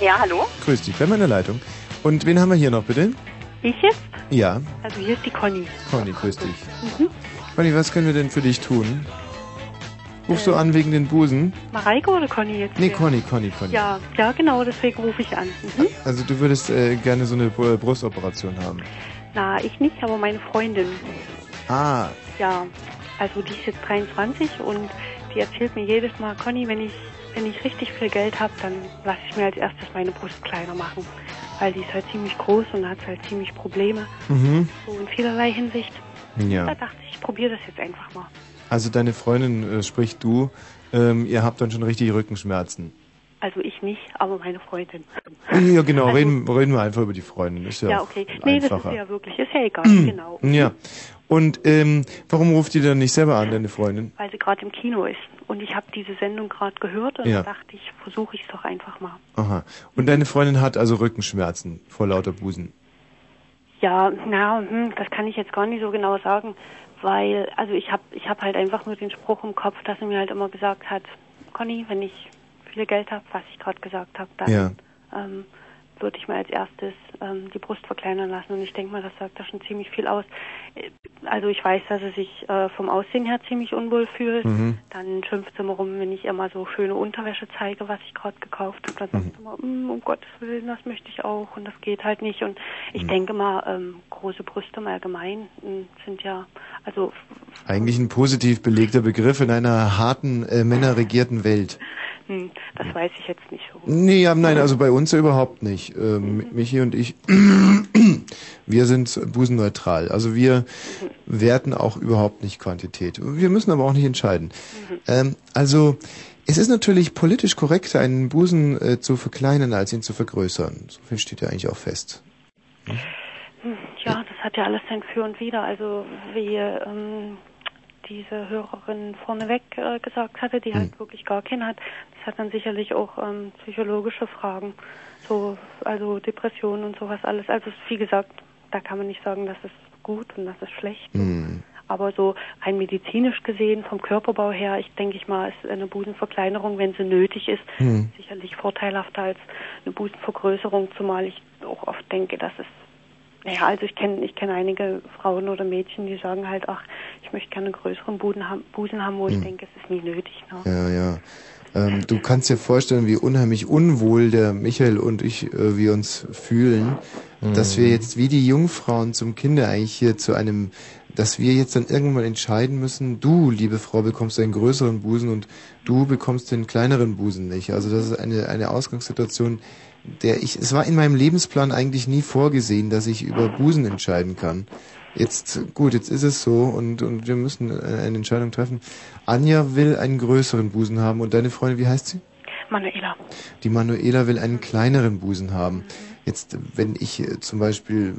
Ja, hallo? Grüß dich, wer in der Leitung. Und wen haben wir hier noch, bitte? Ich jetzt? Ja, Also hier ist die Conny. Conny, grüß dich. Mhm. Conny, was können wir denn für dich tun? Rufst du Äh. an wegen den Busen? Mareike oder Conny jetzt? Nee, hier? Conny, Conny, Conny. Ja, ja, genau, deswegen rufe ich an. Mhm. Also du würdest äh, gerne so eine Br- Brustoperation haben. Na, ich nicht, aber meine Freundin. Ah, Ja, also die ist jetzt 23 und die erzählt mir jedes Mal, Conny, wenn ich wenn ich richtig viel Geld habe, dann lasse ich mir als erstes meine Brust kleiner machen. Weil die ist halt ziemlich groß und hat halt ziemlich Probleme. mhm. So in vielerlei Hinsicht. Da Ja. dachte ich, ich probiere das jetzt einfach mal. Also deine Freundin, äh, sprich du, ähm, ihr habt dann schon richtig Rückenschmerzen. Also ich nicht, aber meine Freundin. Ja, genau, Also- reden, reden wir einfach über die Freundin. Ist ja, Ja, okay. Nee, das einfacher. ist ja wirklich, ist ja egal, (clears throat) genau. Ja. Und ähm, warum ruft die dann nicht selber an, deine Freundin? Weil sie gerade im Kino ist. Und ich habe diese Sendung gerade gehört und Ja. da dachte ich, versuche ich es doch einfach mal. Aha. Und deine Freundin hat also Rückenschmerzen vor lauter Busen. Ja, na, hm, das kann ich jetzt gar nicht so genau sagen, weil, also ich habe ich hab halt einfach nur den Spruch im Kopf, dass er mir halt immer gesagt hat, Conny, wenn ich viel Geld habe, was ich gerade gesagt habe, dann Ja. ähm, würde ich mir als erstes ähm, die Brust verkleinern lassen. Und ich denke mal, das sagt da schon ziemlich viel aus. Äh, Also ich weiß, dass er sich äh, vom Aussehen her ziemlich unwohl fühlt. Mhm. Dann schimpft sie immer rum, wenn ich mal so schöne Unterwäsche zeige, was ich gerade gekauft habe. Dann sagt Mhm. sie immer, "Mm, um Gottes Willen, das möchte ich auch und das geht halt nicht. Und Mhm. ich denke mal, ähm, große Brüste im Allgemeinen ähm, sind ja, also Eigentlich ein positiv belegter Begriff in einer harten, äh, männerregierten Welt. hm, das weiß ich jetzt nicht. Nee, ja, nein, also bei uns ja überhaupt nicht. Ähm, Michi und ich, (clears throat) wir sind busenneutral. Also wir werten auch überhaupt nicht Quantität. Wir müssen aber auch nicht entscheiden. Ähm, also es ist natürlich politisch korrekter, einen Busen äh, zu verkleinern, als ihn zu vergrößern. So viel steht ja eigentlich auch fest. Hm, Ja, das hat ja alles sein Für und Wider. Also wie ähm, diese Hörerin vorneweg äh, gesagt hatte, die halt wirklich gar keinen hat, das hat dann sicherlich auch ähm, psychologische Fragen, so also Depressionen und sowas alles. Also wie gesagt, da kann man nicht sagen, das ist gut und das ist schlecht. Hm. Aber so rein medizinisch gesehen, vom Körperbau her, ich denke ich mal, ist eine Busenverkleinerung, wenn sie nötig ist, Hm. sicherlich vorteilhafter als eine Busenvergrößerung, zumal ich auch oft denke, dass es naja, also ich kenne ich kenne einige Frauen oder Mädchen, die sagen halt, ach, ich möchte gerne einen größeren Busen haben, Busen haben wo ich Hm. denke, es ist nie nötig. Ne? Ja, ja. Ähm, du kannst dir vorstellen, wie unheimlich unwohl der Michael und ich, äh, wir uns fühlen, dass wir jetzt wie die Jungfrauen zum Kinder eigentlich hier zu einem, dass wir jetzt dann irgendwann entscheiden müssen, du, liebe Frau, bekommst einen größeren Busen und du bekommst den kleineren Busen nicht. Also das ist eine, eine Ausgangssituation, der ich, es war in meinem Lebensplan eigentlich nie vorgesehen, dass ich über Busen entscheiden kann. Jetzt, gut, jetzt ist es so und, und wir müssen äh, eine Entscheidung treffen. Anja will einen größeren Busen haben und deine Freundin, wie heißt sie? Manuela. Die Manuela will einen kleineren Busen haben. Jetzt, wenn ich äh, zum Beispiel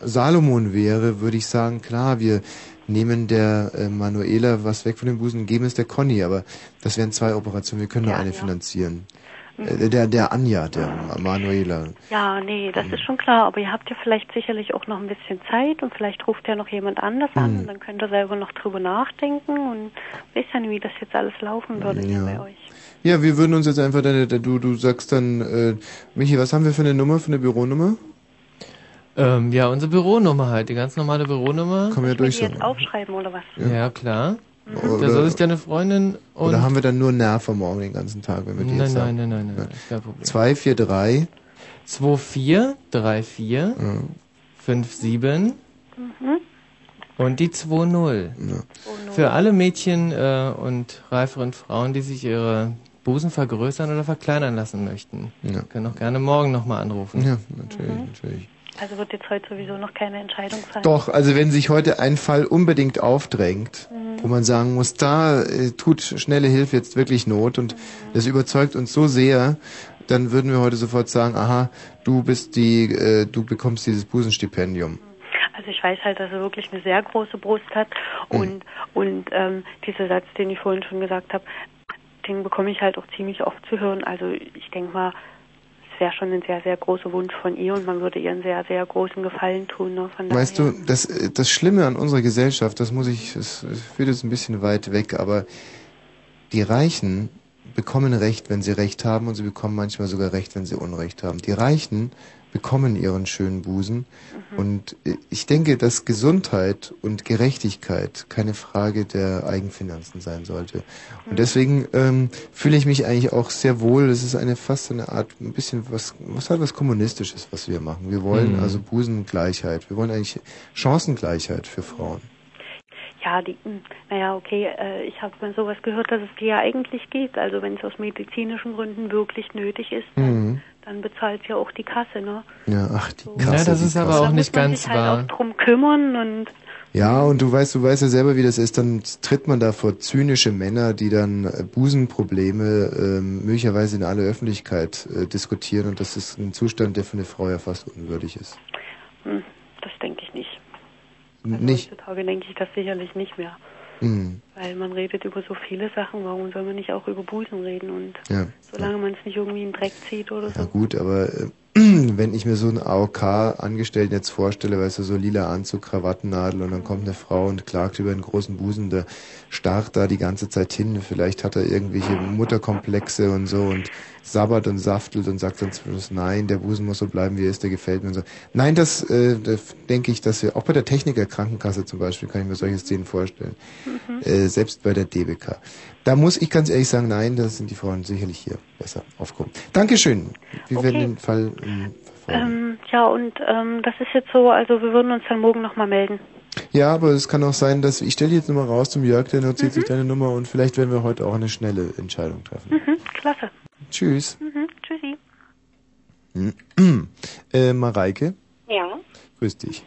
Salomon wäre, würde ich sagen, klar, wir nehmen der äh, Manuela was weg von dem Busen und geben es der Conny, aber das wären zwei Operationen, wir können nur eine finanzieren. Äh, der, der Anja, der Ma- Manuela. Ja, nee, das ist schon klar, aber ihr habt ja vielleicht sicherlich auch noch ein bisschen Zeit und vielleicht ruft ja noch jemand anders an Hm. und dann könnt ihr selber noch drüber nachdenken und wisst ja nicht, wie das jetzt alles laufen würde hier bei Ja. euch. Ja, wir würden uns jetzt einfach deine, du, du sagst dann, äh, Michi, was haben wir für eine Nummer, für eine Büronummer? Ähm, ja, unsere Büronummer halt, die ganz normale Büronummer. Kann man ja Die jetzt aufschreiben oder was? Ja, klar. Oder- da soll sich deine Freundin und... Oder haben wir dann nur Nerven morgen den ganzen Tag, wenn wir die Nein, jetzt nein, sagen? nein, nein, nein, ist kein Problem. 243 2434 57 Mhm. und die 20. Für alle Mädchen äh, und reiferen Frauen, die sich ihre Busen vergrößern oder verkleinern lassen möchten. Ja. Können auch gerne morgen nochmal anrufen. Ja, natürlich, natürlich. Also wird jetzt heute sowieso noch keine Entscheidung fallen. Doch, also wenn sich heute ein Fall unbedingt aufdrängt, Mhm. wo man sagen muss, da äh, tut schnelle Hilfe jetzt wirklich Not und das überzeugt uns so sehr, dann würden wir heute sofort sagen, aha, du bist die, äh, du bekommst dieses Busenstipendium. Also ich weiß halt, dass er wirklich eine sehr große Brust hat und und ähm, dieser Satz, den ich vorhin schon gesagt habe, den bekomme ich halt auch ziemlich oft zu hören. Also ich denke mal, wäre schon ein sehr, sehr großer Wunsch von ihr und man würde ihr einen sehr, sehr großen Gefallen tun. Ne? Weißt daher. du, das, das Schlimme an unserer Gesellschaft, das muss ich, das führt jetzt ein bisschen weit weg, aber die Reichen bekommen Recht, wenn sie Recht haben und sie bekommen manchmal sogar Recht, wenn sie Unrecht haben. Die Reichen bekommen ihren schönen Busen und äh, ich denke, dass Gesundheit und Gerechtigkeit keine Frage der Eigenfinanzen sein sollte. Und deswegen ähm, fühle ich mich eigentlich auch sehr wohl. Das ist eine fast eine Art, ein bisschen was, was halt was Kommunistisches, was wir machen. Wir wollen Mhm. also Busengleichheit. Wir wollen eigentlich Chancengleichheit für Frauen. Ja, die, hm, naja, okay, äh, ich habe mal sowas gehört, dass es dir ja eigentlich geht. Also wenn es aus medizinischen Gründen wirklich nötig ist, Mhm. Dann bezahlt ja auch die Kasse, ne? Ja, ach, die So. Kasse. Ja, das die ist aber Kasse. auch nicht man ganz sich halt wahr. auch drum kümmern und Ja, und du weißt, du weißt ja selber, wie das ist. Dann tritt man da vor zynische Männer, die dann äh, Busenprobleme ähm, möglicherweise in aller Öffentlichkeit äh, diskutieren. Und das ist ein Zustand, der für eine Frau ja fast unwürdig ist. hm, das denke ich nicht. Nicht. Heutzutage denke ich das sicherlich nicht mehr. Hm, Weil man redet über so viele Sachen, warum soll man nicht auch über Busen reden? Und ja. solange man es nicht irgendwie in den Dreck zieht oder Ja so. gut, aber äh, (clears throat) wenn ich mir so einen AOK-Angestellten jetzt vorstelle, weißt du, so lila Anzug, Krawattennadel und dann kommt eine Frau und klagt über einen großen Busen, der starrt da die ganze Zeit hin, vielleicht hat er irgendwelche Mutterkomplexe und so und sabbert und saftelt und sagt dann zum Schluss, nein, der Busen muss so bleiben, wie er ist, der gefällt mir und so. Nein, das, äh, das denke ich, dass wir, auch bei der Techniker Krankenkasse zum Beispiel, kann ich mir solche Szenen vorstellen. Mhm. Äh, selbst bei der DBK. Da muss ich ganz ehrlich sagen, nein, da sind die Frauen sicherlich hier besser aufgehoben. Dankeschön. Wir Okay. werden den Fall ähm, verfolgen. Ähm, ja, und ähm, das ist jetzt so, also wir würden uns dann morgen nochmal melden. Ja, aber es kann auch sein, dass ich stelle jetzt nochmal raus zum Jörg, der notiert sich deine Nummer und vielleicht werden wir heute auch eine schnelle Entscheidung treffen. Mhm, klasse. Tschüss. Mhm, tschüssi. (clears throat) äh, Mareike, Ja, grüß dich.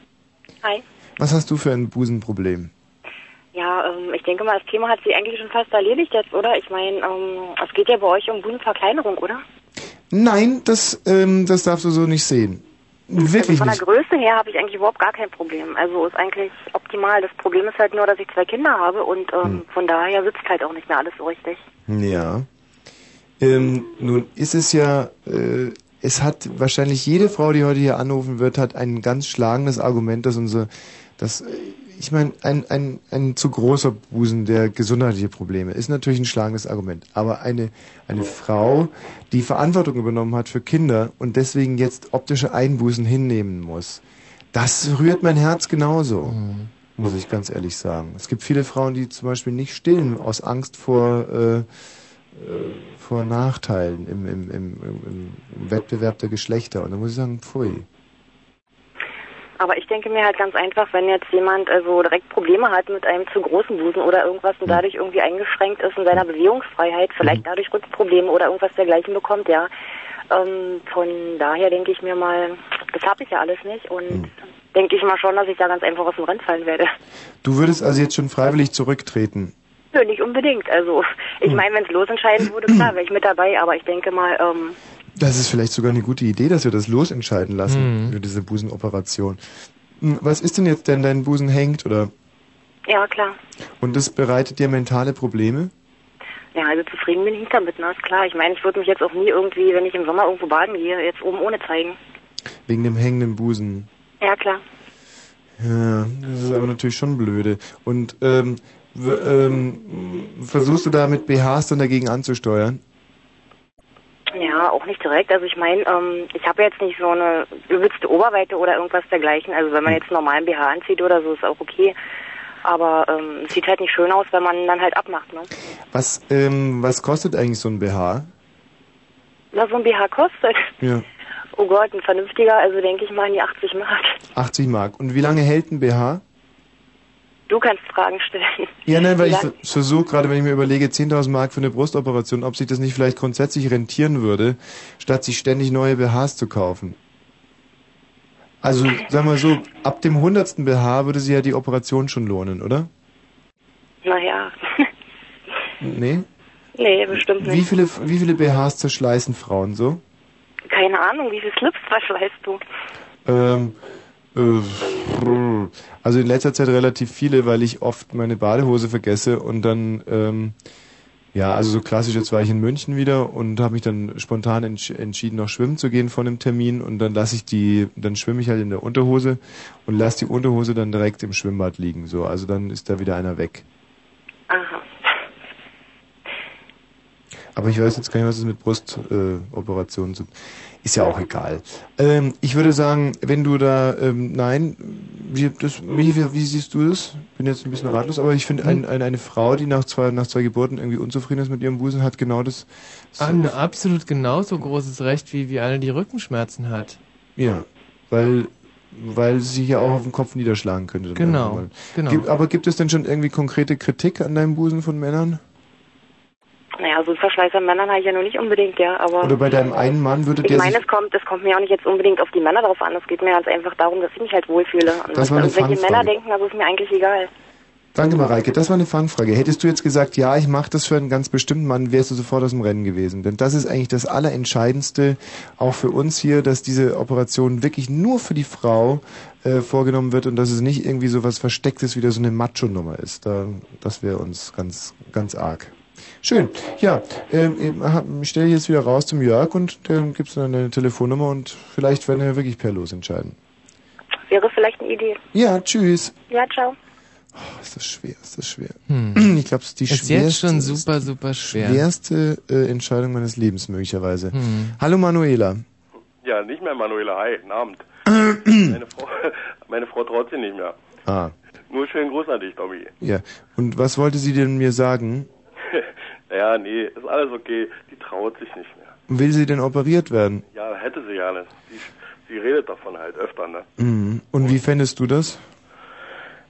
hi. Was hast du für ein Busenproblem? Ja, ähm, ich denke mal, das Thema hat sie eigentlich schon fast erledigt jetzt, oder? Ich meine, ähm, es geht ja bei euch um Busenverkleinerung, oder? Nein, das, ähm, das darfst du so nicht sehen. Wirklich Von der nicht. Größe her habe ich eigentlich überhaupt gar kein Problem. Also ist eigentlich optimal. Das Problem ist halt nur, dass ich zwei Kinder habe und ähm, Hm. von daher sitzt halt auch nicht mehr alles so richtig. Ja. Ähm, nun ist es ja, äh, es hat wahrscheinlich jede Frau, die heute hier anrufen wird, hat ein ganz schlagendes Argument, dass unser, dass, äh, ich meine, ein, ein, ein zu großer Busen, der gesundheitliche Probleme, ist natürlich ein schlagendes Argument. Aber eine, eine Frau, die Verantwortung übernommen hat für Kinder und deswegen jetzt optische Einbußen hinnehmen muss, das rührt mein Herz genauso. Muss ich ganz ehrlich sagen. Es gibt viele Frauen, die zum Beispiel nicht stillen aus Angst vor, äh, äh, vor Nachteilen im, im, im, im, im Wettbewerb der Geschlechter. Und da muss ich sagen, pfui. Aber ich denke mir halt ganz einfach, wenn jetzt jemand also direkt Probleme hat mit einem zu großen Busen oder irgendwas und dadurch irgendwie eingeschränkt ist in seiner Bewegungsfreiheit, vielleicht dadurch Rückenprobleme oder irgendwas dergleichen bekommt, ja. Ähm, von daher denke ich mir mal, das habe ich ja alles nicht und Hm. denke ich mal schon, dass ich da ganz einfach aus dem Rennen fallen werde. Du würdest also jetzt schon freiwillig zurücktreten. Nö, nicht unbedingt. Also ich Hm. meine, wenn es losentscheiden würde, klar, wäre ich mit dabei, aber ich denke mal, ähm, Das ist vielleicht sogar eine gute Idee, dass wir das losentscheiden lassen für diese Busenoperation. Hm, Was ist denn jetzt, denn dein Busen hängt oder? ja klar. Und das bereitet dir mentale Probleme? Ja, also zufrieden bin ich nicht damit, na ist klar. Ich meine, ich würde mich jetzt auch nie irgendwie, wenn ich im Sommer irgendwo baden gehe, jetzt oben ohne zeigen. Wegen dem hängenden Busen. Ja, klar. Ja, das ist aber natürlich schon blöde. Und ähm, ähm, versuchst du da mit BHs dann dagegen anzusteuern? Ja, auch nicht direkt. Also ich meine, ähm, ich habe jetzt nicht so eine übelste Oberweite oder irgendwas dergleichen. Also wenn man jetzt einen normalen BH anzieht oder so, ist auch okay. Aber ähm, es sieht halt nicht schön aus, wenn man dann halt abmacht, ne? Was, ähm, was kostet eigentlich so ein BH? Was so ein BH kostet? Ja, Oh Gott, ein vernünftiger, also denke ich mal in die 80 Mark. 80 Mark. Und wie lange hält ein BH? Du kannst Fragen stellen. Ja, nein, weil Wie ich versuche gerade, wenn ich mir überlege, 10.000 Mark für eine Brustoperation, ob sich das nicht vielleicht grundsätzlich rentieren würde, statt sich ständig neue BHs zu kaufen. Also, sagen wir so, ab dem hundertsten BH würde sich ja die Operation schon lohnen, oder? Naja, (laughs) Nee? nee, bestimmt Wie nicht. viele, wie viele BHs zerschleißen Frauen so? Keine Ahnung, wie viel Slips verschleißt du? Ähm, äh, also in letzter Zeit relativ viele, weil ich oft meine Badehose vergesse und dann ähm, Ja, also so klassisch, jetzt war ich in München wieder und habe mich dann spontan entsch entschieden, noch schwimmen zu gehen vor einem Termin und dann lasse ich die, dann schwimme ich halt in der Unterhose und lasse die Unterhose dann direkt im Schwimmbad liegen. So, also dann ist da wieder einer weg. Aha. Aber ich weiß jetzt gar nicht, was es mit Brustoperationen äh, zu Ist ja auch egal. Ähm, ich würde sagen, wenn du da, ähm, nein, wie, das, wie, wie, wie siehst du das? Bin jetzt ein bisschen ratlos, aber ich finde, ein, ein, eine Frau, die nach zwei, nach zwei Geburten irgendwie unzufrieden ist mit ihrem Busen, hat genau das. Ein absolut genauso großes Recht, wie, wie eine, die Rückenschmerzen hat. Ja, weil, weil sie ja auch auf den Kopf niederschlagen könnte. dann Genau, genau. Gibt, aber gibt es denn schon irgendwie konkrete Kritik an deinem Busen von Männern? Naja, so ein Verschleiß an Männern habe ich ja nur nicht unbedingt, ja, aber... Oder bei deinem einen Mann würde Ich der meine, sich... es kommt, es kommt mir auch nicht jetzt unbedingt auf die Männer drauf an. Es geht mir ganz einfach darum, dass ich mich halt wohlfühle. Und Das war eine was irgendwelche Fangfrage. Männer denken, das ist mir eigentlich egal. Danke, Mareike. Das war eine Fangfrage. Hättest du jetzt gesagt, ja, ich mache das für einen ganz bestimmten Mann, wärst du sofort aus dem Rennen gewesen. Denn das ist eigentlich das Allerentscheidendste, auch für uns hier, dass diese Operation wirklich nur für die Frau äh, vorgenommen wird und dass es nicht irgendwie so was Verstecktes, wieder so eine Macho-Nummer ist. Da, das wäre uns ganz, ganz arg. Schön. Ja, ähm, ich stelle jetzt wieder raus zum Jörg und dann gibt's dann eine Telefonnummer und vielleicht werden wir wirklich per Los entscheiden. Wäre vielleicht eine Idee. Ja, tschüss. Ja, ciao. Oh, ist das schwer, ist das schwer. Hm. (clears throat) Ich glaube, es ist die Ist schwerste, jetzt schon super, super schwer. schwerste äh, Entscheidung meines Lebens möglicherweise. Hm. Hallo Manuela. Ja, nicht mehr Manuela. Hi, guten Abend. (clears throat) meine, Frau, (laughs) meine Frau traut sich nicht mehr. Ah, Nur schönen Gruß an dich, Tommy. ja. Und was wollte sie denn mir sagen? Naja, nee, ist alles okay. Die traut sich nicht mehr. Will sie denn operiert werden? Ja, hätte sie ja nicht. Sie, sie redet davon halt öfter, ne? Mhm. Und wie fändest du das?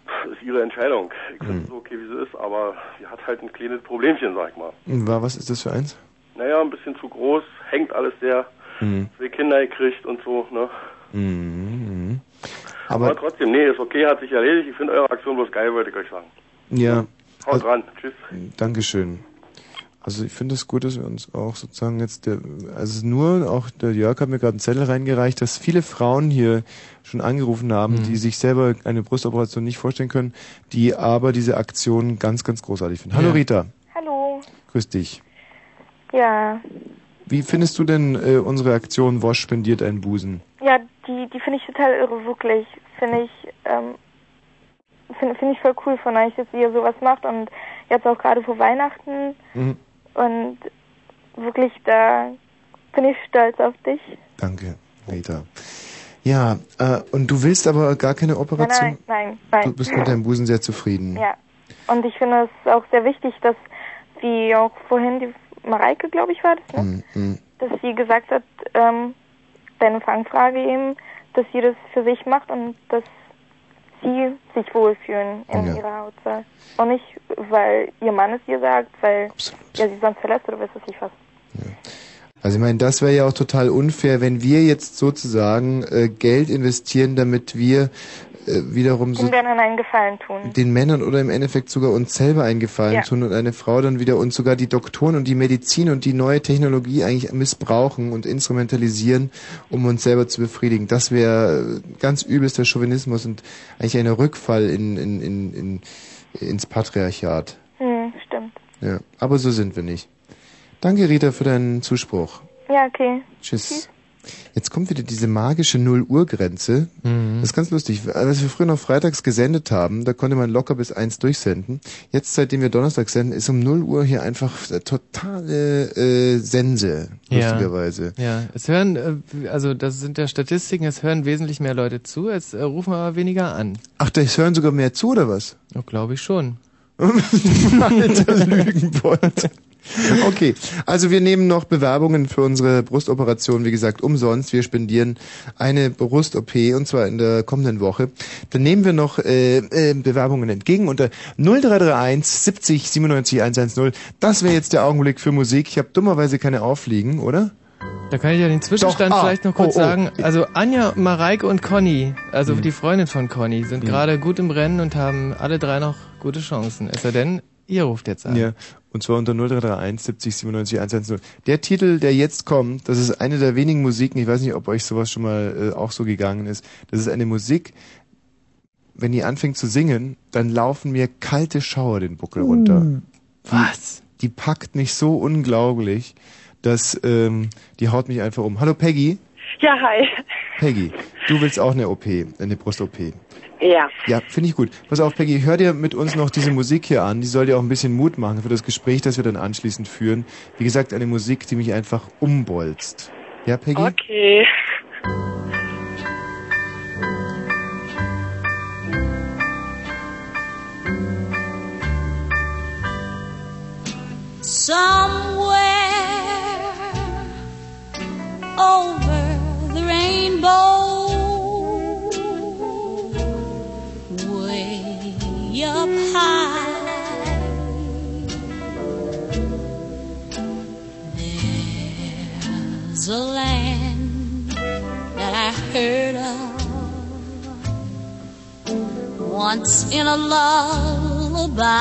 Das ist ihre Entscheidung. Ich finde Mhm. es so okay, wie sie ist, aber sie hat halt ein kleines Problemchen, sag ich mal. Was ist das für eins? Naja, ein bisschen zu groß, hängt alles sehr, Mhm. zwei Kinder gekriegt und so, ne? Mhm. Aber, Aber, trotzdem, nee, ist okay, hat sich erledigt. Ich finde eure Aktion bloß geil, wollte ich euch sagen. ja. Haut Also- dran, tschüss. Dankeschön. Also ich finde es gut, dass wir uns auch sozusagen jetzt der, also nur auch der Jörg hat mir gerade einen Zettel reingereicht, dass viele Frauen hier schon angerufen haben, Mhm. die sich selber eine Brustoperation nicht vorstellen können, die aber diese Aktion ganz, ganz großartig finden. Hallo Ja. Rita, Hallo. grüß dich. Ja, Wie findest du denn äh, unsere Aktion Wosch spendiert einen Busen? ja, die, die finde ich total irre, wirklich. Finde ich, ähm, finde find ich voll cool von euch, dass ihr sowas macht und jetzt auch gerade vor Weihnachten Mhm. Und wirklich da bin ich stolz auf dich. Danke, Rita. Ja, äh, und du willst aber gar keine Operation? Nein, nein, nein. Du bist mit deinem Busen sehr zufrieden. Ja, und ich finde es auch sehr wichtig, dass, wie auch vorhin die Mareike, glaube ich, war das, ne? Mhm. Mhm. dass sie gesagt hat, ähm, deine Fangfrage eben, dass sie das für sich macht und dass sie sich wohlfühlen in Ja. ihrer Haut. Und nicht, weil ihr Mann es ihr sagt, weil er sie sonst verlässt oder weiß was ich was. Also ich meine, das wäre ja auch total unfair, wenn wir jetzt sozusagen äh, Geld investieren, damit wir wiederum so Den Männern einen Gefallen tun. den Männern oder im Endeffekt sogar uns selber einen Gefallen Ja. tun und eine Frau dann wieder und sogar die Doktoren und die Medizin und die neue Technologie eigentlich missbrauchen und instrumentalisieren, um uns selber zu befriedigen. Das wäre äh, ganz übelster Chauvinismus und eigentlich ein Rückfall in, in, in, in, ins Patriarchat. Hm, stimmt. Ja, aber so sind wir nicht. Danke, Rita, für deinen Zuspruch. Ja, okay. Tschüss. Jetzt kommt wieder diese magische Null-Uhr-Grenze. Mhm. Das ist ganz lustig. Als wir früher noch freitags gesendet haben, da konnte man locker bis eins durchsenden. Jetzt, seitdem wir Donnerstag senden, ist um 0 Uhr hier einfach totale äh, Sense, lustigerweise. Ja, es hören, äh, also das sind ja Statistiken, es hören wesentlich mehr Leute zu, es äh, rufen aber weniger an. Ach, das hören sogar mehr zu, oder was? Ja, glaube ich schon. (laughs) Alter Lügenbold. (laughs) (laughs) Okay, also wir nehmen noch Bewerbungen für unsere Brustoperation, wie gesagt, umsonst. Wir spendieren eine Brust-OP und zwar in der kommenden Woche. Dann nehmen wir noch äh, äh, Bewerbungen entgegen unter 0331 70 97 110. Das wäre jetzt der Augenblick für Musik. Ich habe dummerweise keine aufliegen, oder? Da kann ich ja den Zwischenstand Doch, ah, vielleicht noch kurz oh, oh. sagen. Also Anja, Mareike und Conny, also Mhm. die Freundin von Conny, sind Mhm. gerade gut im Rennen und haben alle drei noch gute Chancen. Es sei denn, ihr ruft jetzt an. Ja, und zwar unter 0331 70 97 110. Der Titel, der jetzt kommt, das ist eine der wenigen Musiken, ich weiß nicht, ob euch sowas schon mal äh, auch so gegangen ist. Das ist eine Musik, wenn die anfängt zu singen, dann laufen mir kalte Schauer den Buckel runter. Was? die packt mich so unglaublich, dass ähm, die haut mich einfach um. Hallo Peggy. Ja, hi. Peggy, du willst auch eine OP, eine Brust-OP. Ja. Ja, finde ich gut. Pass auf, Peggy, hör dir mit uns noch diese Musik hier an. Die soll dir auch ein bisschen Mut machen für das Gespräch, das wir dann anschließend führen. Wie gesagt, eine Musik, die mich einfach umbolzt. Ja, Peggy? Okay. Somewhere there's a land that I heard of once in a lullaby.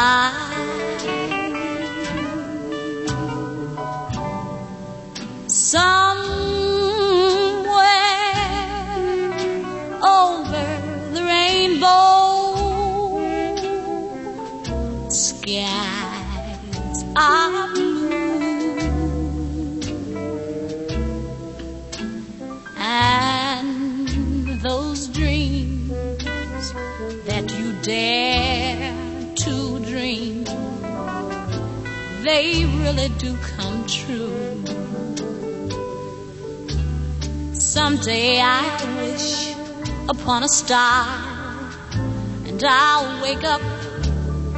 Really do come true. Someday I wish upon a star, and I'll wake up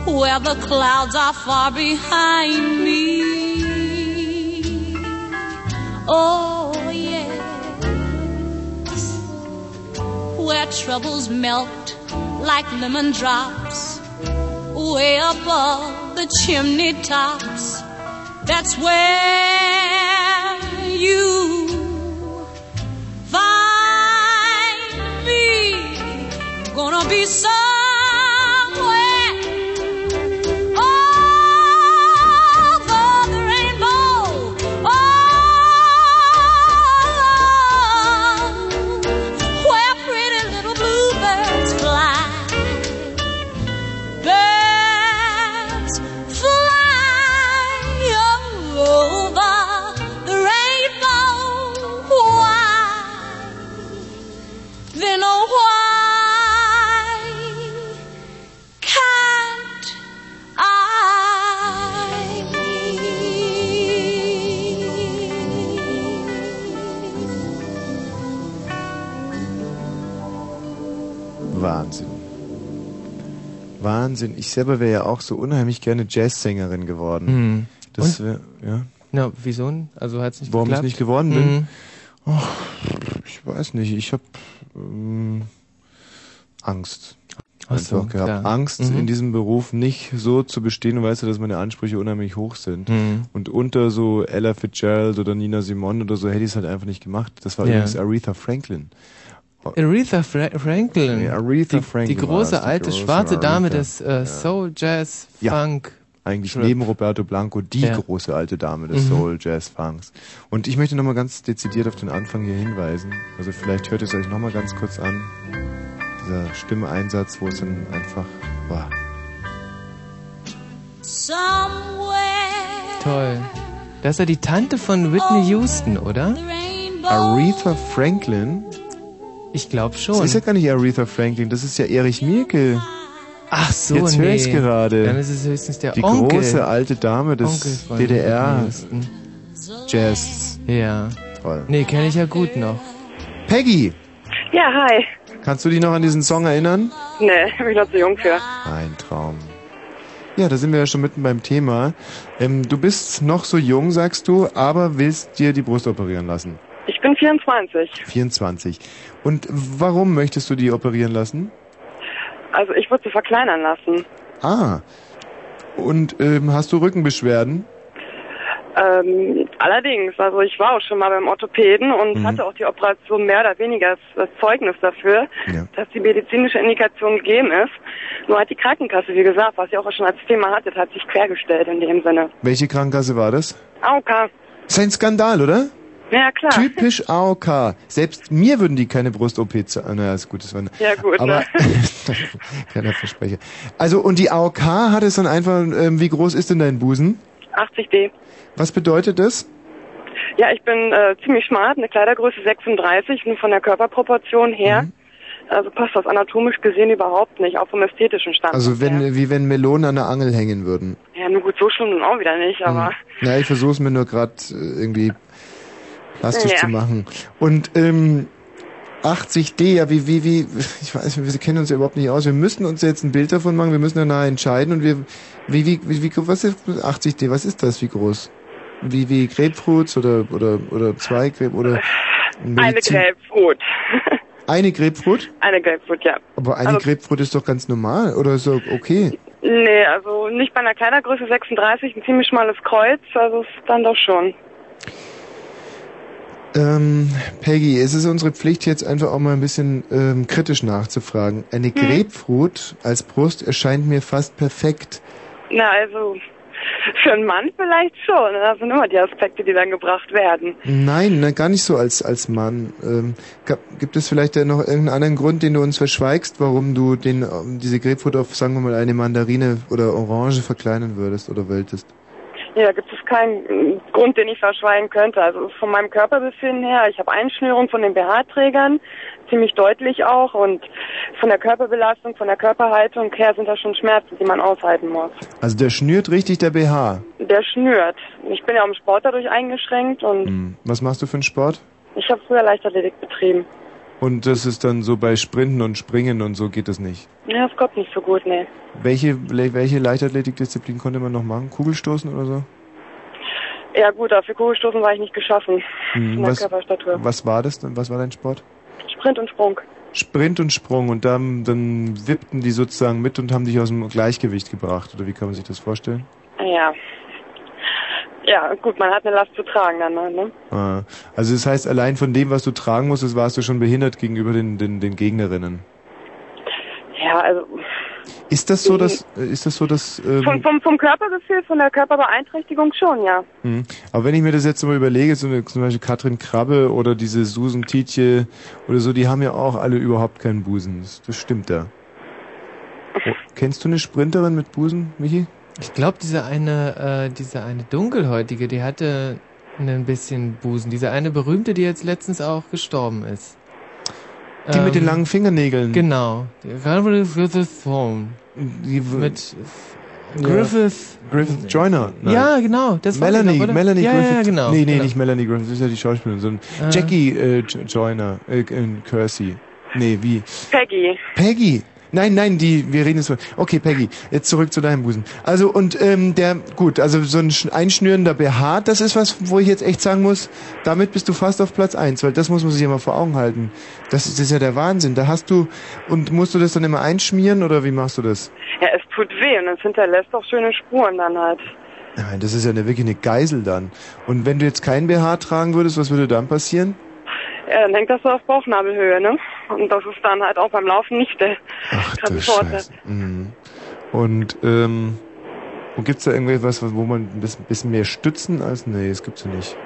where the clouds are far behind me. Oh, yes, where troubles melt like lemon drops, way above the chimney tops. That's where you find me. Gonna be somewhere Wahnsinn. Ich selber wäre ja auch so unheimlich gerne Jazzsängerin geworden. Mhm. Das Und? wär, ja. Na, wieso? Also hat's nicht Warum ich geklappt? nicht geworden bin? Mhm. Och, ich weiß nicht. Ich habe ähm, Angst. So, Einfach gehabt. klar. Angst, Mhm. in diesem Beruf nicht so zu bestehen. Du weißt ja, dass meine Ansprüche unheimlich hoch sind. Mhm. Und unter so Ella Fitzgerald oder Nina Simone oder so hätte ich es halt einfach nicht gemacht. Das war Ja. übrigens Aretha Franklin. Aretha Fra Franklin. Ja, Aretha die, Franklin Die war große es, die alte große schwarze Dame des äh, Ja. Soul, Jazz, Ja. Funk. Eigentlich Trip. neben Roberto Blanco die Ja. große alte Dame des Mhm. Soul Jazz Funks. Und ich möchte nochmal ganz dezidiert auf den Anfang hier hinweisen. Also vielleicht hört es euch nochmal ganz kurz an. Dieser Stimmeinsatz, wo es dann einfach, Somewhere Toll. Das ist ja die Tante von Whitney Houston, oder? Aretha Franklin? Ich glaube Das schon. ist ja gar nicht Aretha Franklin, das ist ja Erich Mielke. Ach so, Jetzt nee. höre ich's gerade. Dann ist es höchstens der Die Onkel. große alte Dame des DDR. Jazz. Ja. Toll. Nee, kenne ich ja gut noch. Peggy, Ja, hi. kannst du dich noch an diesen Song erinnern? Nee, (laughs) bin ich noch zu jung für. Ein Traum. Ja, da sind wir ja schon mitten beim Thema. Ähm, du bist noch so jung, sagst du, aber willst dir die Brust operieren lassen. Ich bin 24. 24. Und warum möchtest du die operieren lassen? Also ich wurde sie verkleinern lassen. Ah. Und ähm, hast du Rückenbeschwerden? Ähm, allerdings, also ich war auch schon mal beim Orthopäden und Mhm. hatte auch die Operation mehr oder weniger das, das Zeugnis dafür, Ja. dass die medizinische Indikation gegeben ist. Nur hat die Krankenkasse, wie gesagt, was sie auch schon als Thema hattet, hat sich quergestellt in dem Sinne. Welche Krankenkasse war das? AOK. Ist ein Skandal, oder? Ja, klar. Typisch AOK. Selbst mir würden die keine Brust-OP zahlen. Na, ist gut, das war Ja, gut, Aber ne? (laughs) kleiner Versprecher. Also und die AOK hat es dann einfach. Ähm, wie groß ist denn dein Busen? 80D. Was bedeutet das? Ja, ich bin äh, ziemlich smart, eine Kleidergröße 36, nur von der Körperproportion her. Mhm. Also passt das anatomisch gesehen überhaupt nicht, auch vom ästhetischen Standpunkt Also wenn, wie wenn Melonen an der Angel hängen würden. her. Ja, nur gut, so schlimm nun auch wieder nicht, aber Ja, ich versuche es mir nur gerade irgendwie plastisch Ja. zu machen. Und ähm, 80D, ja, wie, wie, wie, ich weiß, wir kennen uns ja überhaupt nicht aus. Wir müssen uns jetzt ein Bild davon machen, wir müssen danach entscheiden und wir, wie, wie, wie, wie was ist 80D, was ist das, wie groß? Wie, wie Grapefruits oder, oder, oder zwei Grape, oder eine Medizin- Grapefruit. (laughs) Eine Grapefruit? eine Grapefruit, ja. Aber eine Also- Grapefruit ist doch ganz normal, oder ist doch okay? Nee, also nicht bei einer Kleidergröße 36, ein ziemlich schmales Kreuz, also ist dann doch schon. Ähm, Peggy, es ist unsere Pflicht, jetzt einfach auch mal ein bisschen ähm, kritisch nachzufragen. Eine Hm. Grapefruit als Brust erscheint mir fast perfekt. Na, also für einen Mann vielleicht schon. Das sind immer die Aspekte, die dann gebracht werden. Nein, na, gar nicht so als, als Mann. Ähm, ga- gibt es vielleicht noch irgendeinen anderen Grund, den du uns verschweigst, warum du den, ähm, diese Grapefruit auf, sagen wir mal, eine Mandarine oder Orange verkleinern würdest oder wolltest? Ja, gibt es keinen äh, Grund, den ich verschweigen könnte. Also von meinem Körperbefinden her, ich habe Einschnürung von den BH-Trägern, ziemlich deutlich auch. Und von der Körperbelastung, von der Körperhaltung her sind da schon Schmerzen, die man aushalten muss. Also der schnürt richtig der BH. Der schnürt. Ich bin ja im Sport dadurch eingeschränkt und Hm. Was machst du für einen Sport? ich habe früher Leichtathletik betrieben. Und das ist dann so bei Sprinten und Springen und so geht das nicht. Ja, das kommt nicht so gut, nee. Welche, welche Leichtathletikdisziplin konnte man noch machen? Kugelstoßen oder so? Ja gut, dafür Kugelstoßen war ich nicht geschaffen. Hm, was, was war das denn? Was war dein Sport? Sprint und Sprung. Sprint und Sprung und dann, dann wippten die sozusagen mit und haben dich aus dem Gleichgewicht gebracht. Oder wie kann man sich das vorstellen? Ja. Ja, gut, man hat eine Last zu tragen dann, ne? Ah, Also das heißt, allein von dem, was du tragen musstest, warst du schon behindert gegenüber den, den, den Gegnerinnen. Ja, also Ist das so, dass äh, ist das so, dass ähm, vom, vom, vom Körpergefühl, von der Körperbeeinträchtigung schon, ja. hm. aber wenn ich mir das jetzt mal überlege, so eine, zum Beispiel Katrin Krabbe oder diese Susan Tietje oder so, die haben ja auch alle überhaupt keinen Busen. Das, das stimmt da. (laughs) Oh, kennst du eine Sprinterin mit Busen, Michi? Ich glaube, diese eine, äh, diese eine dunkelhäutige, die hatte ein bisschen Busen. Diese eine berühmte, die jetzt letztens auch gestorben ist. Die mit den Ähm, langen Fingernägeln. Genau. Griffith. Mit Griffith. Griffith Joyner. Nein. Ja, genau. Das war die Melanie, oder? Melanie ja, Griffith. Ja, genau. Nee, nee, genau. nicht Melanie Griffith, das ist ja die Schauspielerin, sondern Ah. Jackie äh, Jo- Joyner, äh, in Kersey. Nee, wie? Peggy. Peggy. Nein, nein, die, wir reden jetzt von. Okay, Peggy, jetzt zurück zu deinem Busen. Also und ähm, der, gut, also so ein sch- einschnürender BH, das ist was, wo ich jetzt echt sagen muss, damit bist du fast auf Platz eins, weil das muss man sich mal vor Augen halten. Das ist, das ist ja der Wahnsinn. Da hast du und musst du das dann immer einschmieren oder wie machst du das? Ja, es tut weh und es hinterlässt auch schöne Spuren dann halt. Nein, das ist ja eine, wirklich eine Geisel dann. Und wenn du jetzt kein BH tragen würdest, was würde dann passieren? Ja, dann hängt das so auf Bauchnabelhöhe, ne? Und das ist dann halt auch beim Laufen nicht der Ach Vorteil. Scheiße. Mhm. Und ähm, und gibt's da irgendwas, wo man ein bisschen, mehr stützen als nee, das gibt's ja nicht.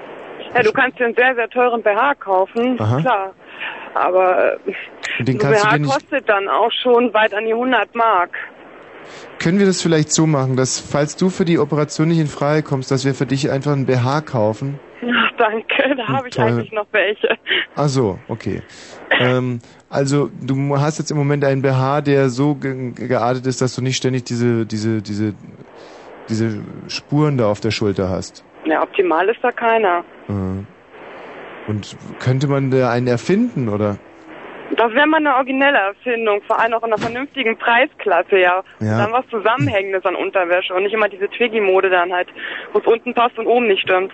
Ja, du kannst dir einen sehr, sehr teuren BH kaufen, Aha. klar. Aber äh, den so BH kostet dann auch schon weit an die 100 Mark. Können wir das vielleicht so machen, dass falls du für die Operation nicht in Frage kommst, dass wir für dich einfach einen BH kaufen? Ach, danke, da habe ich Toll. eigentlich noch welche. Ach so, okay. ähm, also du hast jetzt im Moment einen BH, der so ge geartet ist, dass du nicht ständig diese diese diese diese Spuren da auf der Schulter hast. Ja, optimal ist da keiner. Äh. Und könnte man da einen erfinden, oder? Das wäre mal eine originelle Erfindung, vor allem auch in einer vernünftigen Preisklasse, ja. Ja. Und dann was Zusammenhängendes an Unterwäsche und nicht immer diese Twiggy-Mode dann halt, wo es unten passt und oben nicht stimmt.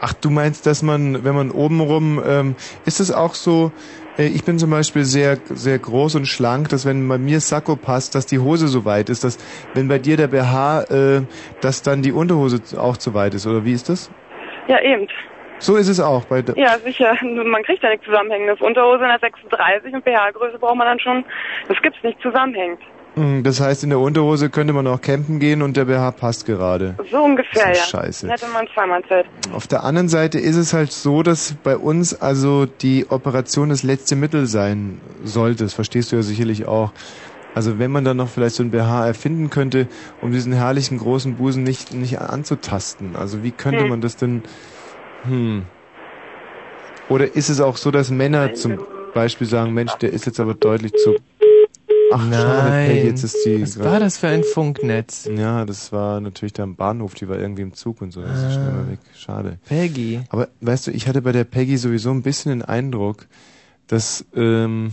Ach, du meinst, dass man, wenn man obenrum, ähm, ist es auch so, äh, ich bin zum Beispiel sehr, sehr groß und schlank, dass wenn bei mir Sakko passt, dass die Hose so weit ist, dass wenn bei dir der BH, äh, dass dann die Unterhose auch zu weit ist, oder wie ist das? Ja, eben. So ist es auch bei der, Ja, sicher. Man kriegt ja nichts Zusammenhängendes. Unterhose in der 36 und BH-Größe braucht man dann schon. Das gibt's nicht zusammenhängend. Mm, das heißt, in der Unterhose könnte man auch campen gehen und der BH passt gerade. So ungefähr, Das ja. ist scheiße. Dann hätte man zweimal Zeit. Auf der anderen Seite ist es halt so, dass bei uns also die Operation das letzte Mittel sein sollte. Das verstehst du ja sicherlich auch. Also wenn man dann noch vielleicht so ein BH erfinden könnte, um diesen herrlichen großen Busen nicht, nicht anzutasten. Also wie könnte Hm. man das denn... Hm. Oder ist es auch so, dass Männer zum Beispiel sagen, Mensch, der ist jetzt aber deutlich zu... Ach, schade, Nein. Peggy, jetzt ist die... Was war das für ein Funknetz? Ja, das war natürlich da am Bahnhof, die war irgendwie im Zug und so, das ist schnell mal weg. Schade. Peggy. Aber weißt du, ich hatte bei der Peggy sowieso ein bisschen den Eindruck, dass ähm,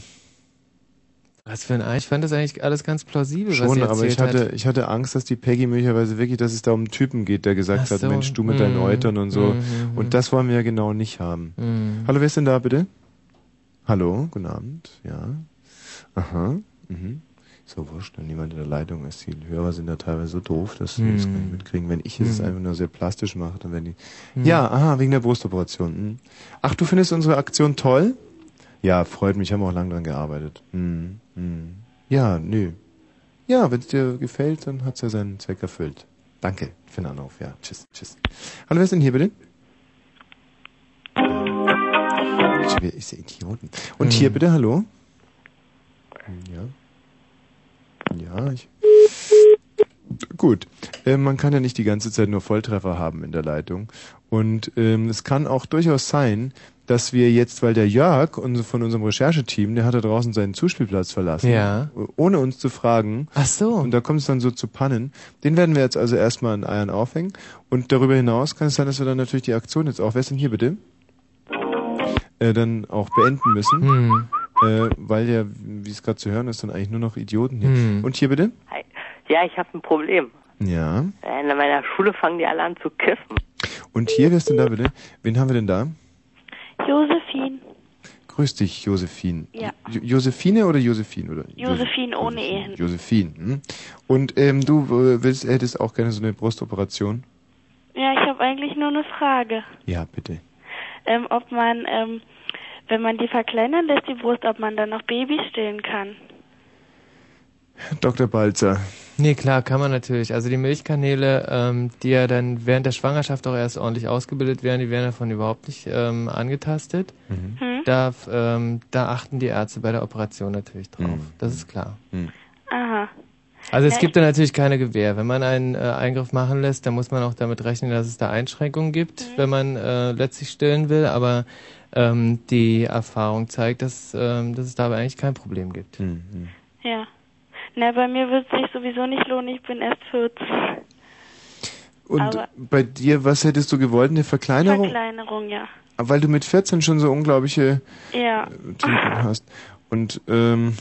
Was für ein Ei. Ich fand das eigentlich alles ganz plausibel, was schon, sie aber ich hatte, hat. ich hatte Angst, dass die Peggy möglicherweise wirklich, dass es da um einen Typen geht, der gesagt Ach hat, so. Mensch, du mit deinen Mhm. Eutern und so. Mhm, mhm. Und das wollen wir ja genau nicht haben. Mhm. Hallo, wer ist denn da bitte? Hallo, guten Abend, ja. Aha, mhm. So wurscht, wenn niemand in der Leitung ist. Die Hörer sind da teilweise so doof, dass sie das Mhm. gar nicht mitkriegen. Wenn ich es Mhm. einfach nur sehr plastisch mache, dann werden die... Mhm. Ja, aha, wegen der Brustoperation. Mhm. Ach, du findest unsere Aktion toll? Ja, freut mich, haben auch lange dran gearbeitet. Mhm. Mhm. Ja, nö. Ja, wenn es dir gefällt, dann hat's ja seinen Zweck erfüllt. Danke für den Anruf, ja. Tschüss, tschüss. Hallo, wer ist denn hier bitte? Wieder ist der Idioten. Und hier bitte, hallo? Ja. Ja, ich. Gut. Äh, man kann ja nicht die ganze Zeit nur Volltreffer haben in der Leitung. Und ähm, es kann auch durchaus sein, dass wir jetzt, weil der Jörg unser- von unserem Rechercheteam, der hat da draußen seinen Zuspielplatz verlassen, Ja. ohne uns zu fragen. Ach so. Und da kommt es dann so zu Pannen. Den werden wir jetzt also erstmal an Eiern aufhängen. Und darüber hinaus kann es sein, dass wir dann natürlich die Aktion jetzt auch, wer ist denn hier bitte? Äh, dann auch beenden müssen. Hm. Äh, weil ja, wie es gerade zu hören ist, dann eigentlich nur noch Idioten hier. Hm. Und hier bitte? Hi. Ja, ich habe ein Problem. Ja. In meiner Schule fangen die alle an zu kiffen. Und hier, wer ist denn da bitte? Wen haben wir denn da? Josephine. Grüß dich, Josephine. Ja. Jo Josephine oder Josephine? Oder? Josephine ohne E hin. Josephine. Hm? Und ähm, du äh, willst, hättest auch gerne so eine Brustoperation? Ja, ich habe eigentlich nur eine Frage. Ja, bitte. Ähm, ob man, ähm, wenn man die verkleinern lässt, die Brust, ob man dann noch Babys stillen kann. Dr. Balzer. Nee, klar, kann man natürlich. Also die Milchkanäle, ähm, die ja dann während der Schwangerschaft auch erst ordentlich ausgebildet werden, die werden davon überhaupt nicht ähm, angetastet. Mhm. Hm? Da, ähm, da achten die Ärzte bei der Operation natürlich drauf. Mhm. Das ist klar. Aha. Also es Ja, gibt da natürlich keine Gewähr. Wenn man einen äh, Eingriff machen lässt, dann muss man auch damit rechnen, dass es da Einschränkungen gibt, Mhm. wenn man äh, letztlich stillen will. Aber ähm, die Erfahrung zeigt, dass, ähm, dass es dabei eigentlich kein Problem gibt. Mhm. Ja. Na, bei mir wird es sich sowieso nicht lohnen, ich bin erst 14. Und Aber- bei dir, was hättest du gewollt? Eine Verkleinerung? Verkleinerung, ja. Weil du mit 14 schon so unglaubliche Ja. Typen hast. Und ähm,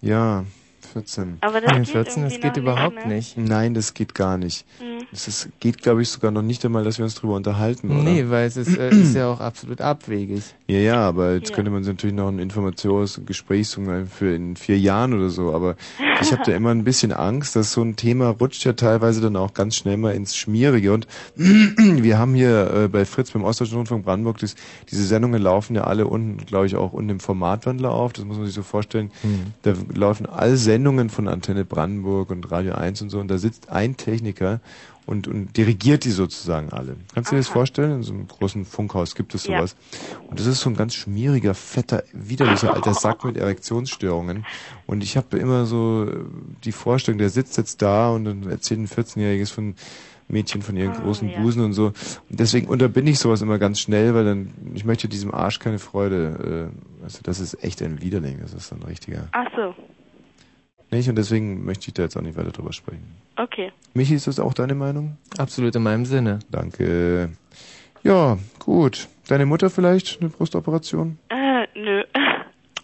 ja, 14. Aber das geht 14, das geht überhaupt nicht, ne? nicht. Nein, das geht gar nicht. Mhm. Es ist, geht, glaube ich, sogar noch nicht einmal, dass wir uns drüber unterhalten, oder? Nee, weil es ist, äh, ist ja auch absolut abwegig. Ja, ja, aber jetzt Ja. könnte man natürlich noch ein Informations- und Gesprächsungen für in vier Jahren oder so. Aber ich habe da (laughs) immer ein bisschen Angst, dass so ein Thema rutscht ja teilweise dann auch ganz schnell mal ins Schmierige. Und (clears throat) wir haben hier äh, bei Fritz beim Ostdeutschen Rundfunk Brandenburg, das, diese Sendungen laufen ja alle unten, glaube ich, auch unten im Formatwandler auf. Das muss man sich so vorstellen. Hm. Da laufen alle Sendungen von Antenne Brandenburg und Radio 1 und so. Und da sitzt ein Techniker und, und dirigiert die sozusagen alle. Kannst du dir das vorstellen? In so einem großen Funkhaus gibt es Ja. sowas. Und das ist so ein ganz schmieriger, fetter, widerlicher alter Sack mit Erektionsstörungen. Und ich habe immer so äh, die Vorstellung, der sitzt jetzt da und dann erzählt ein 14-Jähriges von Mädchen von ihren Oh, großen ja. Busen und so. Und deswegen unterbinde ich sowas immer ganz schnell, weil dann, ich möchte diesem Arsch keine Freude. Äh, also das ist echt ein Widerling, das ist ein richtiger. Ach so. Nicht? Und deswegen möchte ich da jetzt auch nicht weiter drüber sprechen. Okay. Michi, ist das auch deine Meinung? Absolut in meinem Sinne. Danke. Ja, gut. Deine Mutter vielleicht eine Brustoperation? Äh, nö.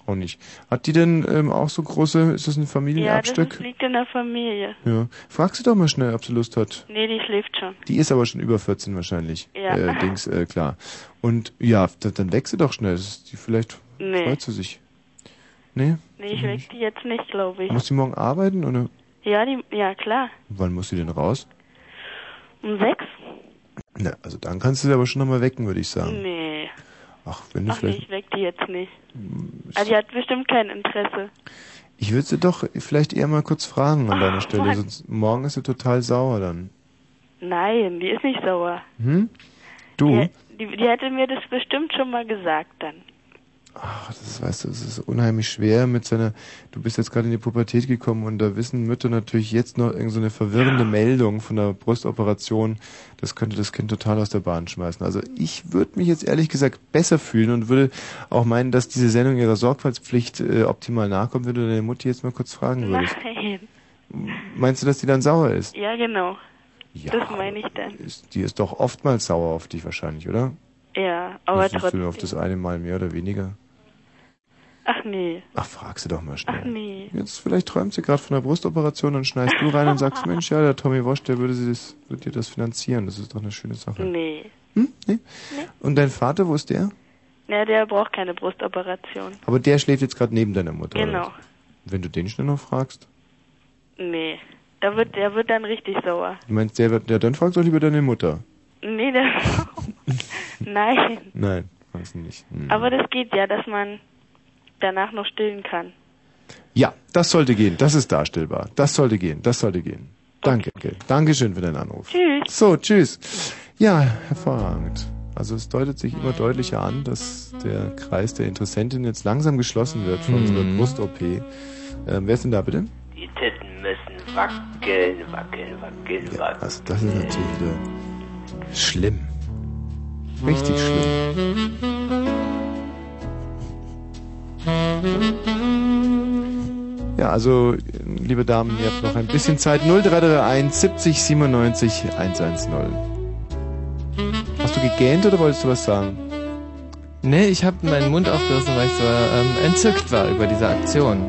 Auch nicht. Hat die denn ähm, auch so große, ist das ein Ja, das liegt in der Familie. Ja. Frag sie doch mal schnell, ob sie Lust hat. Nee, die schläft schon. Die ist aber schon über 14 wahrscheinlich. Ja. Äh, Dings, äh, klar. Und ja, da, dann wächst sie doch schnell. Das ist die, vielleicht Nee. freut sie sich. Nee? Nee, ich weck die jetzt nicht, glaube ich. Muss sie morgen arbeiten oder Ja, die, ja, klar. wann muss sie denn raus? Um sechs? Na, also dann kannst du sie aber schon nochmal wecken, würde ich sagen. Nee. Ach, wenn du Ach nee, vielleicht. ich weck die jetzt nicht. Also die hat bestimmt kein Interesse. Ich würde sie doch vielleicht eher mal kurz fragen an deiner Stelle, Mann. sonst morgen ist sie total sauer dann. Nein, die ist nicht sauer. Hm? Du? Die, die, die hätte mir das bestimmt schon mal gesagt dann. Ach, das ist, weißt du, es ist unheimlich schwer mit seiner, du bist jetzt gerade in die Pubertät gekommen und da wissen Mütter natürlich jetzt noch irgendeine so eine verwirrende Meldung von der Brustoperation, das könnte das Kind total aus der Bahn schmeißen. Also ich würde mich jetzt ehrlich gesagt besser fühlen und würde auch meinen, dass diese Sendung ihrer Sorgfaltspflicht äh, optimal nachkommt, wenn du deine Mutti jetzt mal kurz fragen würdest. Nein. Meinst du, dass die dann sauer ist? Ja, genau. Ja, das meine ich dann. ist? Die ist doch oftmals sauer auf dich wahrscheinlich, oder? Ja, aber Nicht trotzdem. Auf das eine Mal mehr oder weniger. Ach nee. Ach, frag sie doch mal schnell. Ach nee. Jetzt vielleicht träumt sie gerade von der Brustoperation, dann schneist du rein und sagst, (laughs) Mensch, ja, der Tommy Wosch, der würde sie das, würde dir das finanzieren. Das ist doch eine schöne Sache. Nee. Hm? Nee? Und dein Vater, wo ist der? Ja, der braucht keine Brustoperation. Aber der schläft jetzt gerade neben deiner Mutter. Genau. Oder? Wenn du den schnell noch fragst. Nee. Da wird, der wird dann richtig sauer. Du meinst, der wird, ja, dann fragst du lieber deine Mutter. Nee, der. (laughs) Nein. Nein, du nicht. Hm. Aber das geht ja, dass man danach noch stillen kann. Ja, das sollte gehen. Das ist darstellbar. Das sollte gehen. Das sollte gehen. Danke, okay. Dankeschön für deinen Anruf. Tschüss. So, tschüss. Ja, hervorragend. Also es deutet sich immer deutlicher an, dass der Kreis der Interessentin jetzt langsam geschlossen wird für unsere Brust-OP. Ähm, wer ist denn da bitte? Die Titten müssen wackeln, wackeln, wackeln, wackeln. Also das ist natürlich wieder schlimm. Richtig schlimm. Ja, also, liebe Damen, ihr habt noch ein bisschen Zeit. 0331 70 97 110. Hast du gegähnt oder wolltest du was sagen? Nee, ich habe meinen Mund aufgerissen, weil ich so ähm, entzückt war über diese Aktion.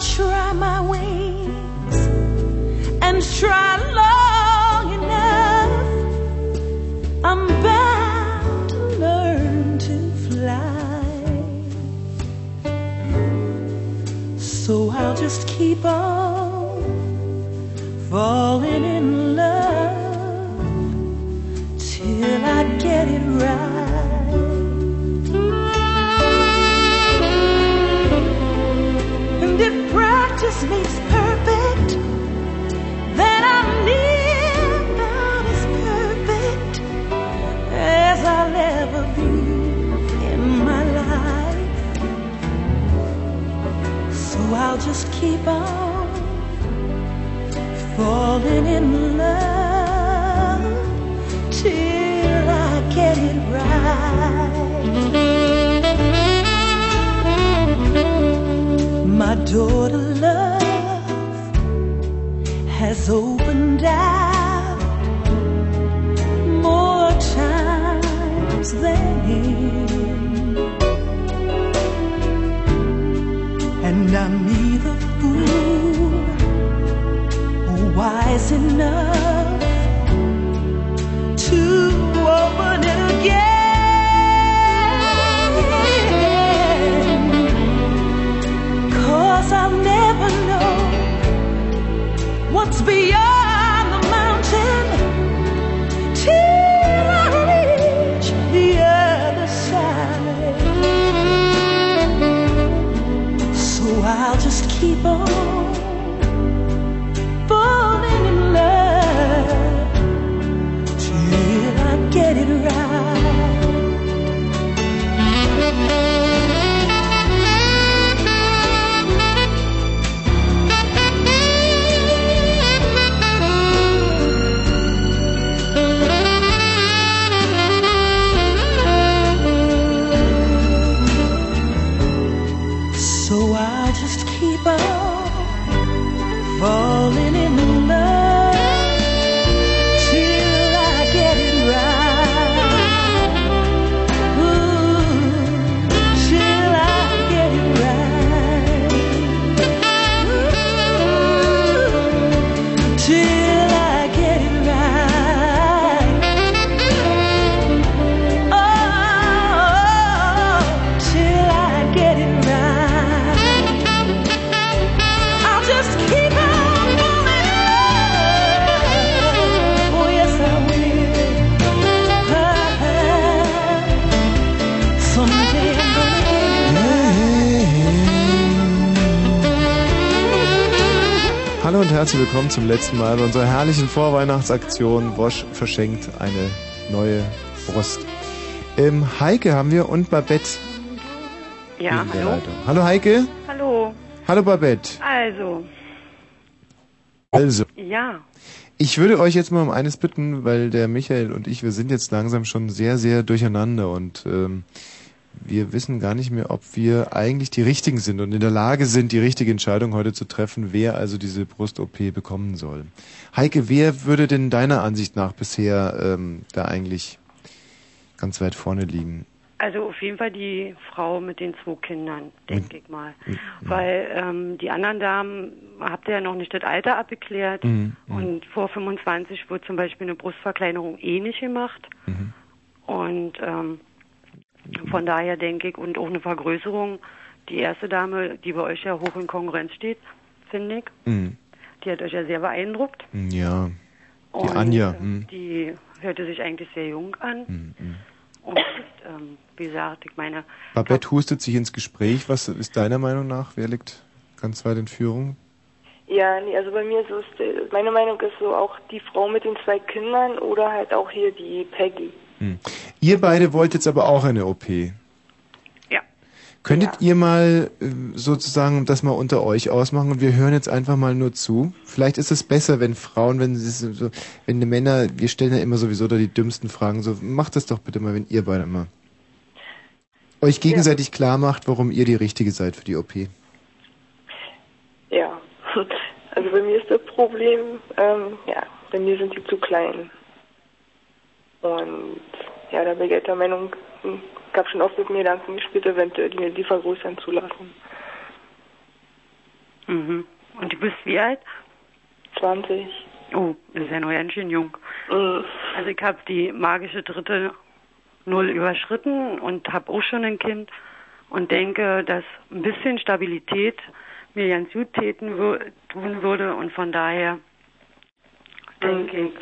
Try my wings and try long enough, I'm bound to learn to fly. So I'll just keep on falling keep on falling in love till I get it right. My door to love has opened out more times than in. And I'm wise enough to open it again. Cause I'll never know what's beyond herzlich willkommen zum letzten Mal bei unserer herrlichen Vorweihnachtsaktion. Wosch verschenkt eine neue Brust. Ähm, Heike haben wir und Babette Ja, hallo. Leitung. Hallo Heike. Hallo. Hallo Babette. Also, Also, ja. ich würde euch jetzt mal um eines bitten, weil der Michael und ich, wir sind jetzt langsam schon sehr, sehr durcheinander und ähm, wir wissen gar nicht mehr, ob wir eigentlich die Richtigen sind und in der Lage sind, die richtige Entscheidung heute zu treffen, wer also diese Brust-OP bekommen soll. Heike, wer würde denn deiner Ansicht nach bisher ähm, da eigentlich ganz weit vorne liegen? Also auf jeden Fall die Frau mit den zwei Kindern, denke ich mal. Weil ähm, die anderen Damen habt ihr ja noch nicht das Alter abgeklärt Mhm. und vor 25 wird zum Beispiel eine Brustverkleinerung eh nicht gemacht. Mhm. Und ähm, von daher denke ich, und auch eine Vergrößerung, die erste Dame, die bei euch ja hoch in Konkurrenz steht, finde ich, Mhm. die hat euch ja sehr beeindruckt. Ja, die Und, Anja. äh, mhm. Die hörte sich eigentlich sehr jung an. Mhm. Und ähm, wie gesagt, ich meine, Babette hustet sich ins Gespräch. Was ist deiner Meinung nach? Wer liegt ganz weit in Führung? Ja, nee, also bei mir ist es, meine Meinung ist so auch die Frau mit den zwei Kindern oder halt auch hier die Peggy. Ihr beide wollt jetzt aber auch eine OP. Ja. Könntet ihr mal äh, sozusagen das mal unter euch ausmachen und wir hören jetzt einfach mal nur zu? Vielleicht ist es besser, wenn Frauen, wenn sie so, wenn die Männer, wir stellen ja immer sowieso da die dümmsten Fragen, so macht das doch bitte mal, wenn ihr beide mal euch gegenseitig klar macht, warum ihr die Richtige seid für die OP. Ja, (laughs) also bei mir ist das Problem, ähm, ja, bei mir sind die zu klein. Und ja, da bin ich der Meinung, ich habe schon oft mit mir Gedanken gespielt, eventuell die, die vergrößern zu lassen. Mhm. Und du bist wie alt? 20. Oh, das ist ja noch ganz schön jung. Also ich habe die magische dritte Null überschritten und habe auch schon ein Kind und denke, dass ein bisschen Stabilität mir ganz gut täten tun würde und von daher denke ich,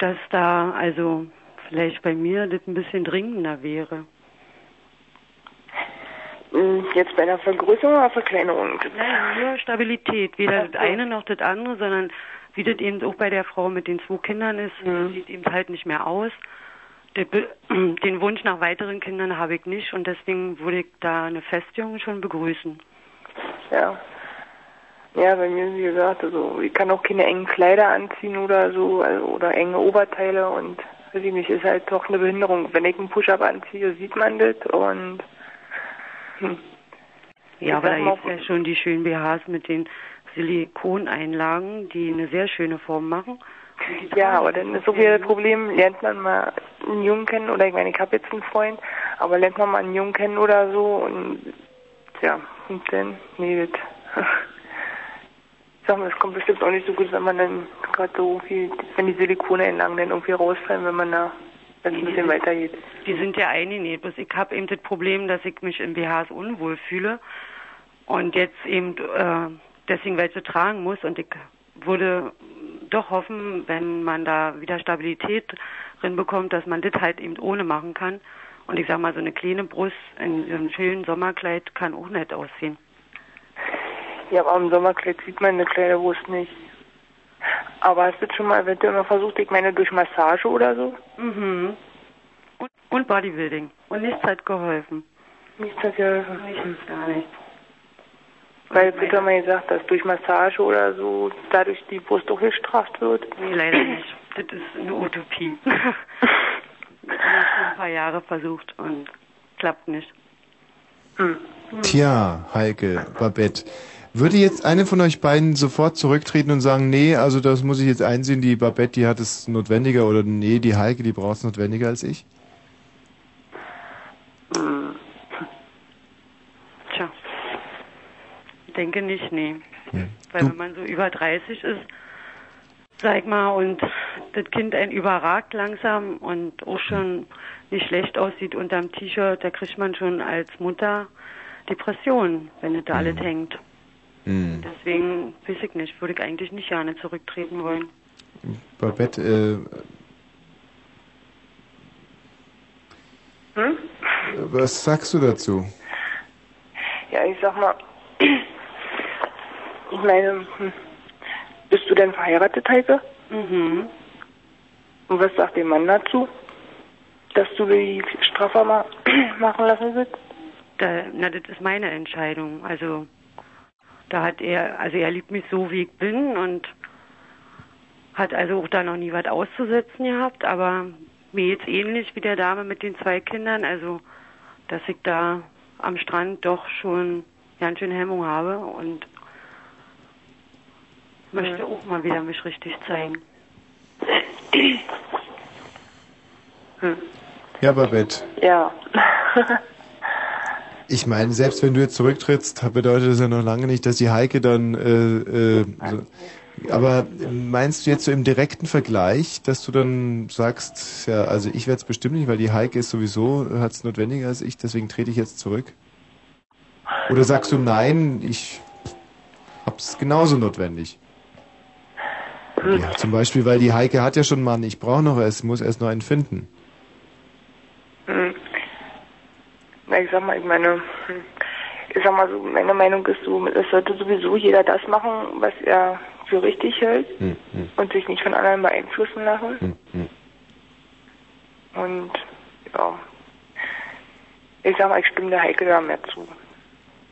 dass da also vielleicht bei mir das ein bisschen dringender wäre. Hm, Jetzt bei einer Vergrößerung oder Verkleinerung? Nein, nur Stabilität. Weder das eine noch das andere, sondern wie das eben auch bei der Frau mit den zwei Kindern ist, das sieht eben halt nicht mehr aus. (clears throat) Den Wunsch nach weiteren Kindern habe ich nicht und deswegen würde ich da eine Feststellung schon begrüßen. Ja. Ja, bei mir, wie gesagt, also ich kann auch keine engen Kleider anziehen oder so, also, oder enge Oberteile und weiß ich nicht, ist halt doch eine Behinderung. Wenn ich einen Push-Up anziehe, sieht man das und hm. Ja, aber da gibt es ja schon die schönen BHs mit den Silikoneinlagen, die eine sehr schöne Form machen. Ja, aber dann ist so wieder das Problem, lernt man mal einen Jungen kennen, oder ich meine, ich habe jetzt einen Freund, aber lernt man mal einen Jungen kennen oder so und ja, und dann, nee, das, (laughs) sag mal, es kommt bestimmt auch nicht so gut, wenn man dann gerade so irgendwie, wenn die Silikoneinlagen dann irgendwie rausfallen, wenn man da, wenn es ein bisschen weitergeht. Die sind ja eingenäht. Bloß ich habe eben das Problem, dass ich mich in BHs unwohl fühle und jetzt eben äh, deswegen welche tragen muss und ich würde doch hoffen, wenn man da wieder Stabilität drin bekommt, dass man das halt eben ohne machen kann. Und ich sag mal, so eine kleine Brust in so einem schönen Sommerkleid kann auch nett aussehen. Ja, aber im Sommerkleid sieht man eine kleine Brust nicht. Aber hast du schon mal eventuell mal versucht, ich meine, durch Massage oder so? Mhm. Und, und Bodybuilding. Und nichts hat geholfen. Nichts hat geholfen. Nichts, gar nicht. Weil ja mal gesagt, dass durch Massage oder so dadurch die Brust auch gestraft wird. Nee, leider nicht. Das ist eine Utopie. (laughs) (laughs) das habe ich schon ein paar Jahre versucht und klappt nicht. Tja, Heike, Babette. Würde jetzt eine von euch beiden sofort zurücktreten und sagen, nee, also das muss ich jetzt einsehen, die Babette, die hat es notwendiger oder nee, die Heike, die braucht es notwendiger als ich? Hm. Tja. Denke nicht, nee. Weil wenn man so über 30 ist, sag mal, und das Kind einen überragt langsam und auch schon nicht schlecht aussieht unterm T-Shirt, da kriegt man schon als Mutter Depressionen, wenn es da alles hängt. Hm. Deswegen weiß ich nicht, würde ich eigentlich nicht gerne zurücktreten wollen. Babette, äh, Hm? was sagst du dazu? Ja, ich sag mal, ich meine, hm, Bist du denn verheiratet, Heike? Mhm. Und was sagt der Mann dazu? Dass du die straffer ma (clears throat) machen lassen willst? Da, na, das ist meine Entscheidung. Also, da hat er, also er liebt mich so, wie ich bin und hat also auch da noch nie was auszusetzen gehabt, aber mir jetzt ähnlich wie der Dame mit den zwei Kindern, also, dass ich da am Strand doch schon ganz schön Hemmung habe und möchte auch mal wieder mich richtig zeigen. Hm. Ja, Babette. Ja. (laughs) Ich meine, selbst wenn du jetzt zurücktrittst, bedeutet das ja noch lange nicht, dass die Heike dann. Äh, äh, so, aber meinst du jetzt so im direkten Vergleich, dass du dann sagst, ja, also ich werde es bestimmt nicht, weil die Heike ist sowieso, hat es notwendiger als ich, deswegen trete ich jetzt zurück? Oder sagst du nein, ich hab's genauso notwendig? Ja, zum Beispiel, weil die Heike hat ja schon Mann, ich brauche noch es, muss erst noch einen finden. Hm. Na, ich sag mal, ich meine, ich sag mal so, meine Meinung ist so, es sollte sowieso jeder das machen, was er für richtig hält Hm, hm, und sich nicht von anderen beeinflussen lassen. hm, hm. Und ja, ich sag mal, ich stimme der Heike da mehr zu.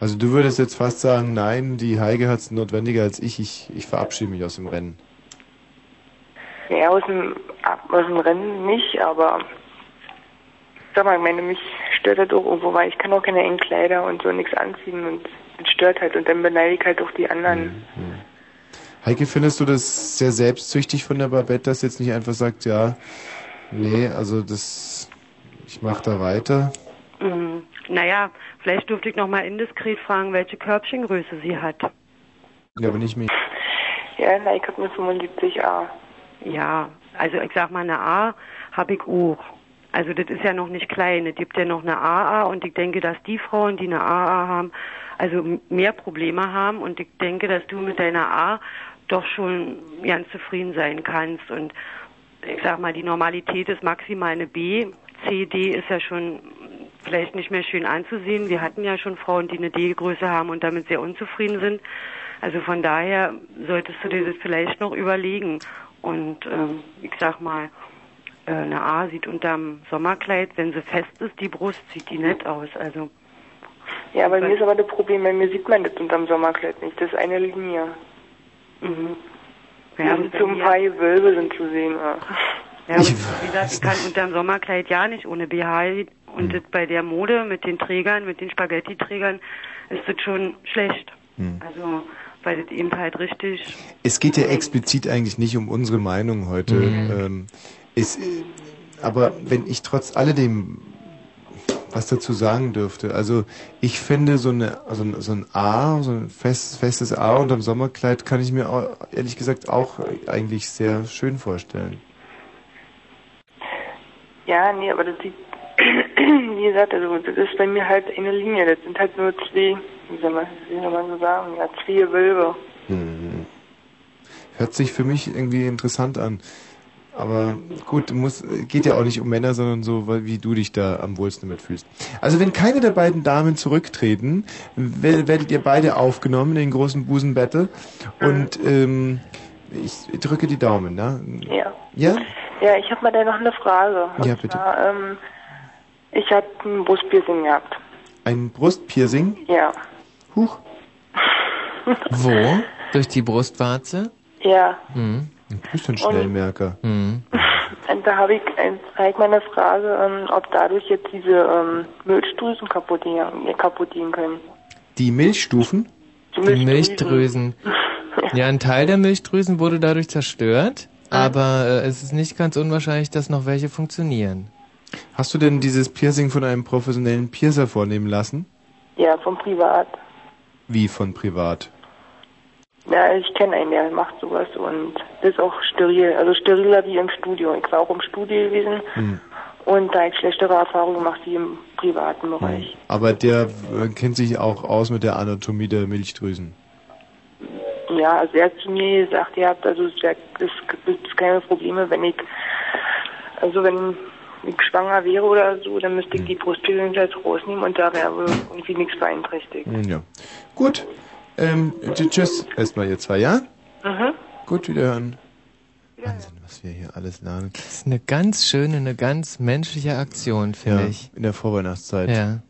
Also du würdest jetzt fast sagen, nein, die Heike hat es notwendiger als ich, ich, ich verabschiede mich aus dem Rennen. Ja, aus dem, aus dem Rennen nicht, aber sag mal, ich meine, mich stört das auch irgendwo, weil ich kann auch keine engen Kleider und so nichts anziehen und das stört halt und dann beneide ich halt auch die anderen. Heike, findest du das sehr selbstsüchtig von der Babette, dass jetzt nicht einfach sagt, ja, nee, also das, ich mach da weiter? Mhm. Naja, vielleicht dürfte ich noch mal indiskret fragen, welche Körbchengröße sie hat. Ja, aber nicht mich. Ja, na, ich hab eine 75a. Ja, also ich sag mal, eine A habe ich auch. Also das ist ja noch nicht klein. Es gibt ja noch eine AA und ich denke, dass die Frauen, die eine AA haben, also mehr Probleme haben und ich denke, dass du mit deiner A doch schon ganz zufrieden sein kannst und ich sag mal, die Normalität ist maximal eine B. C, D ist ja schon vielleicht nicht mehr schön anzusehen. Wir hatten ja schon Frauen, die eine D-Größe haben und damit sehr unzufrieden sind. Also von daher solltest du dir das vielleicht noch überlegen. Und ähm, ich sag mal, eine A sieht unterm Sommerkleid, wenn sie fest ist, die Brust, sieht die nett aus. Also Ja, bei mir ist aber das Problem, bei mir sieht man das unterm Sommerkleid nicht. Das ist eine Linie. Mhm. Ja, so ein mir- paar Gewölbe sind zu sehen. Ja. Ja, aber wie gesagt, ich kann unterm Sommerkleid ja nicht ohne BH. Und das bei der Mode mit den Trägern, mit den Spaghetti-Trägern, ist das schon schlecht. Hm. Also, weil das eben halt richtig. Es geht ja explizit eigentlich nicht um unsere Meinung heute. Ähm, äh, aber wenn ich trotz alledem was dazu sagen dürfte, also ich finde so eine also ein- so ein A, so ein fest, festes A unterm Sommerkleid kann ich mir auch, ehrlich gesagt auch eigentlich sehr schön vorstellen. Ja, nee, aber das sieht, (clears throat) wie gesagt, also das ist bei mir halt eine Linie. Das sind halt nur zwei, wie soll man, wie soll man so sagen, ja, zwei Gewölbe. Mhm. Hört sich für mich irgendwie interessant an. Aber gut, muss, geht ja auch nicht um Männer, sondern so, wie du dich da am wohlsten damit fühlst. Also wenn keine der beiden Damen zurücktreten, wer- werdet ihr beide aufgenommen in den großen Busen-Battle. Und ähm, ich drücke die Daumen, ne? Ja. Ja? Ja, ich habe mal da noch eine Frage. Und Ja, bitte. Zwar, ähm, ich habe ein Brustpiercing gehabt. Ein Brustpiercing? Ja. Huch. (laughs) Wo? Durch die Brustwarze? Ja. Hm. Du bist ein Schnellmerker. Hm. Und da habe ich ein, halt meine Frage, ähm, ob dadurch jetzt diese ähm, Milchdrüsen kaputt gehen, äh, kaputt gehen können. Die Milchstufen? Die Milchdrüsen. (laughs) Ja, ein Teil der Milchdrüsen wurde dadurch zerstört, aber äh, es ist nicht ganz unwahrscheinlich, dass noch welche funktionieren. Hast du denn dieses Piercing von einem professionellen Piercer vornehmen lassen? Ja, vom Privat. Wie von privat? Ja, ich kenne einen, der macht sowas und das ist auch steril, also steriler wie im Studio. Ich war auch im Studio gewesen Hm. und da ich schlechtere Erfahrungen gemacht wie im privaten Bereich. Aber der äh, kennt sich auch aus mit der Anatomie der Milchdrüsen. Ja, also er hat zu mir gesagt, ihr habt also es gibt keine Probleme, wenn ich also wenn ich schwanger wäre oder so, dann müsste ich die Brustpillen jetzt rausnehmen und da wäre irgendwie nichts beeinträchtigt. Hm, Ja. Gut. Ähm, tschüss erstmal ihr zwei, ja? Mhm. Gut, wiederhören. Wahnsinn, was wir hier alles lernen. Das ist eine ganz schöne, eine ganz menschliche Aktion, finde Ja, ich. in der Vorweihnachtszeit. Ja.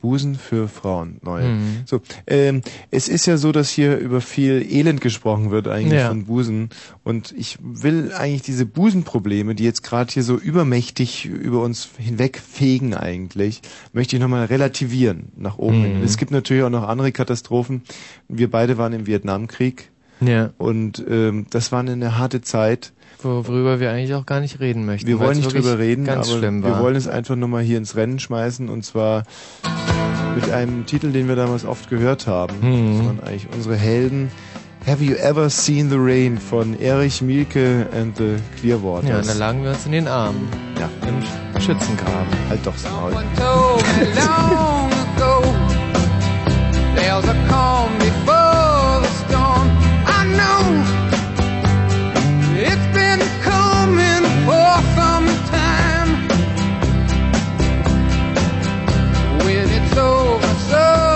Busen für Frauen, neu. Mhm. So, ähm, es ist ja so, dass hier über viel Elend gesprochen wird eigentlich Ja. von Busen und ich will eigentlich diese Busenprobleme, die jetzt gerade hier so übermächtig über uns hinwegfegen eigentlich, möchte ich nochmal relativieren nach oben. hin. Mhm. Es gibt natürlich auch noch andere Katastrophen. Wir beide waren im Vietnamkrieg Ja. und ähm, das war eine harte Zeit. Worüber wir eigentlich auch gar nicht reden möchten. Wir wollen nicht drüber reden, ganz aber schlimm wir wollen es einfach nur mal hier ins Rennen schmeißen und zwar mit einem Titel, den wir damals oft gehört haben. Mhm. Das waren eigentlich unsere Helden. Have You Ever Seen the Rain von Erich Mielke and the Clearwaters. Ja, und da lagen wir uns in den Armen. Ja. Im Schützengraben. Halt doch das Maul. So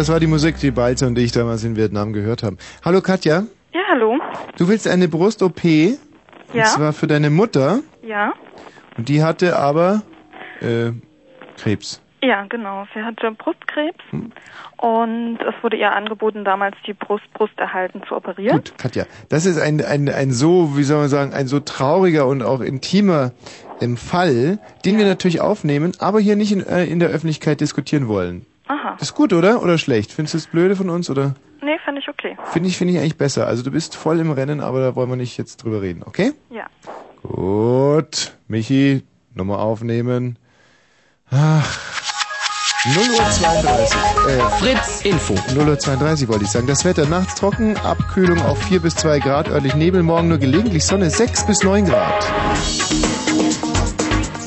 das war die Musik, die Balzer und ich damals in Vietnam gehört haben. Hallo Katja, Ja, hallo. du willst eine Brust-OP? Ja. Und zwar für deine Mutter. Ja. Und die hatte aber äh, Krebs. Ja, genau. Sie hatte Brustkrebs und es wurde ihr angeboten, damals die Brust brusterhalten zu operieren. Gut, Katja, das ist ein, ein, ein so, wie soll man sagen, ein so trauriger und auch intimer ähm, Fall, den wir natürlich aufnehmen, aber hier nicht in, äh, in der Öffentlichkeit diskutieren wollen. Aha. Ist gut, oder? Oder schlecht? Findest du es blöde von uns, oder? Nee, fand ich okay. Finde ich, finde ich eigentlich besser. Also du bist voll im Rennen, aber da wollen wir nicht jetzt drüber reden, okay? Ja. Gut. Michi, Nummer aufnehmen. Ach. 0 Uhr 32. Äh, Fritz Info. 0 Uhr 32 wollte ich sagen. Das Wetter nachts trocken, Abkühlung auf 4 bis 2 Grad, örtlich Nebel, morgen nur gelegentlich Sonne 6 bis 9 Grad.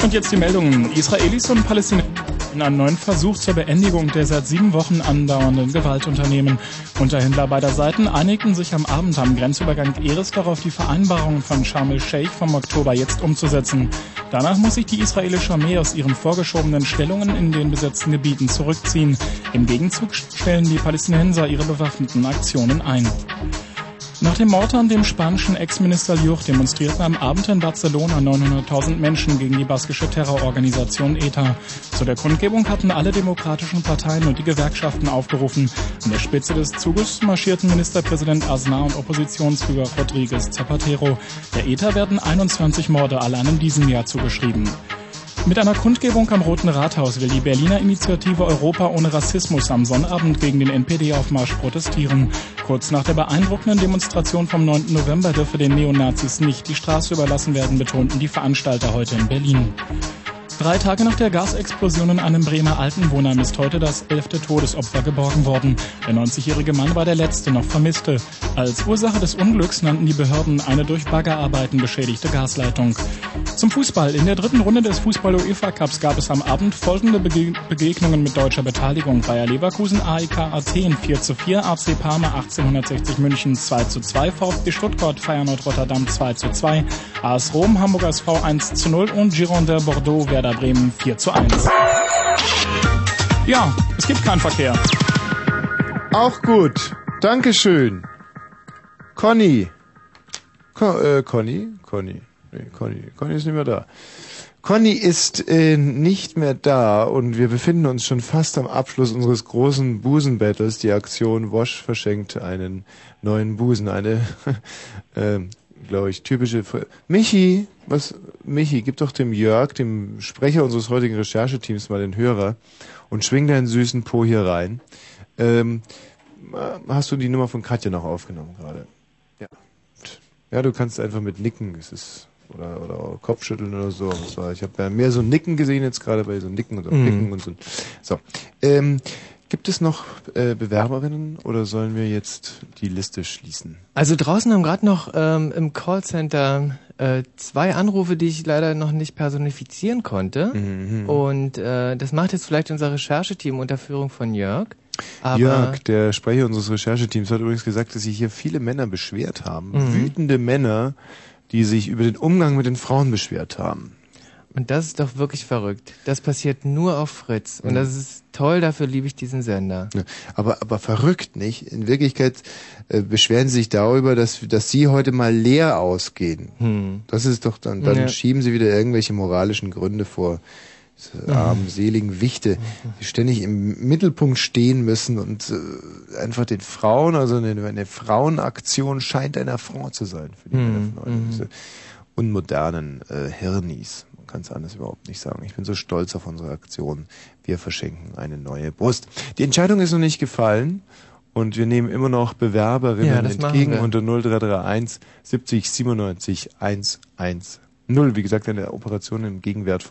Und jetzt die Meldungen. Israelis und Palästinenser in einem neuen Versuch zur Beendigung der seit sieben Wochen andauernden Gewaltunternehmen. Unterhändler beider Seiten einigten sich am Abend am Grenzübergang Eres darauf, die Vereinbarungen von Sharm el-Sheikh vom Oktober jetzt umzusetzen. Danach muss sich die israelische Armee aus ihren vorgeschobenen Stellungen in den besetzten Gebieten zurückziehen. Im Gegenzug stellen die Palästinenser ihre bewaffneten Aktionen ein. Nach dem Mord an dem spanischen Ex-Minister Lluch demonstrierten am Abend in Barcelona 900.000 Menschen gegen die baskische Terrororganisation ETA. Zu der Kundgebung hatten alle demokratischen Parteien und die Gewerkschaften aufgerufen. An der Spitze des Zuges marschierten Ministerpräsident Aznar und Oppositionsführer Rodríguez Zapatero. Der ETA werden 21 Morde allein in diesem Jahr zugeschrieben. Mit einer Kundgebung am Roten Rathaus will die Berliner Initiative Europa ohne Rassismus am Sonnabend gegen den NPD-Aufmarsch protestieren. Kurz nach der beeindruckenden Demonstration vom 9. November dürfe den Neonazis nicht die Straße überlassen werden, betonten die Veranstalter heute in Berlin. Drei Tage nach der Gasexplosion in einem Bremer Altenwohnheim ist heute das elfte Todesopfer geborgen worden. Der 90-jährige Mann war der letzte noch Vermisste. Als Ursache des Unglücks nannten die Behörden eine durch Baggerarbeiten beschädigte Gasleitung. Zum Fußball. In der dritten Runde des Fußball-UEFA Cups gab es am Abend folgende Bege Begegnungen mit deutscher Beteiligung. Bayer Leverkusen, AEK Athen 4 zu 4, AC Parma 1860 München 2 zu 2, VfB Stuttgart, Feyenoord Rotterdam 2 zu 2, AS Rom, Hamburg SV 1 zu 0 und Girondin Bordeaux, Werder Bremen 4 zu 1. Ja, es gibt keinen Verkehr. Auch gut. Dankeschön. Conny. Con äh, Conny? Conny. Nee, Conny. Conny ist nicht mehr da. Conny ist äh, nicht mehr da und wir befinden uns schon fast am Abschluss unseres großen Busenbattles. Die Aktion Wosch verschenkt einen neuen Busen. Eine, (laughs) äh, glaube ich, typische... Fr Michi, was... Michi, gib doch dem Jörg, dem Sprecher unseres heutigen Rechercheteams, mal den Hörer und schwing deinen süßen Po hier rein. Ähm, hast du die Nummer von Katja noch aufgenommen gerade? Ja. Ja, du kannst einfach mit nicken. Es ist oder oder Kopfschütteln oder so. Ich habe mehr so ein Nicken gesehen jetzt gerade bei so Nicken und so ein Mhm. Nicken und so. So. Ähm, gibt es noch äh, Bewerberinnen oder sollen wir jetzt die Liste schließen? Also draußen haben gerade noch ähm, im Callcenter äh, zwei Anrufe, die ich leider noch nicht personifizieren konnte. Mhm. Und äh, das macht jetzt vielleicht unser Rechercheteam unter Führung von Jörg. Aber Jörg, der Sprecher unseres Rechercheteams, hat übrigens gesagt, dass sich hier viele Männer beschwert haben. Mhm. Wütende Männer, die sich über den Umgang mit den Frauen beschwert haben. Und das ist doch wirklich verrückt. Das passiert nur auf Fritz. Und Mhm. das ist toll, dafür liebe ich diesen Sender. Ja, aber, aber verrückt, nicht? In Wirklichkeit äh, beschweren sie sich darüber, dass, dass sie heute mal leer ausgehen. Hm. Das ist doch dann, dann Ja. schieben sie wieder irgendwelche moralischen Gründe vor. Diese Mhm. armen, seligen Wichte, die ständig im Mittelpunkt stehen müssen und äh, einfach den Frauen, also eine, eine Frauenaktion scheint ein Affront zu sein für die Mhm. Von heute. Mhm. Diese unmodernen äh, Hirnis. Kann es anders überhaupt nicht sagen. Ich bin so stolz auf unsere Aktion. Wir verschenken eine neue Brust. Die Entscheidung ist noch nicht gefallen. Und wir nehmen immer noch Bewerberinnen Ja, entgegen unter 0331 70 97 110. Wie gesagt, eine Operation im Gegenwert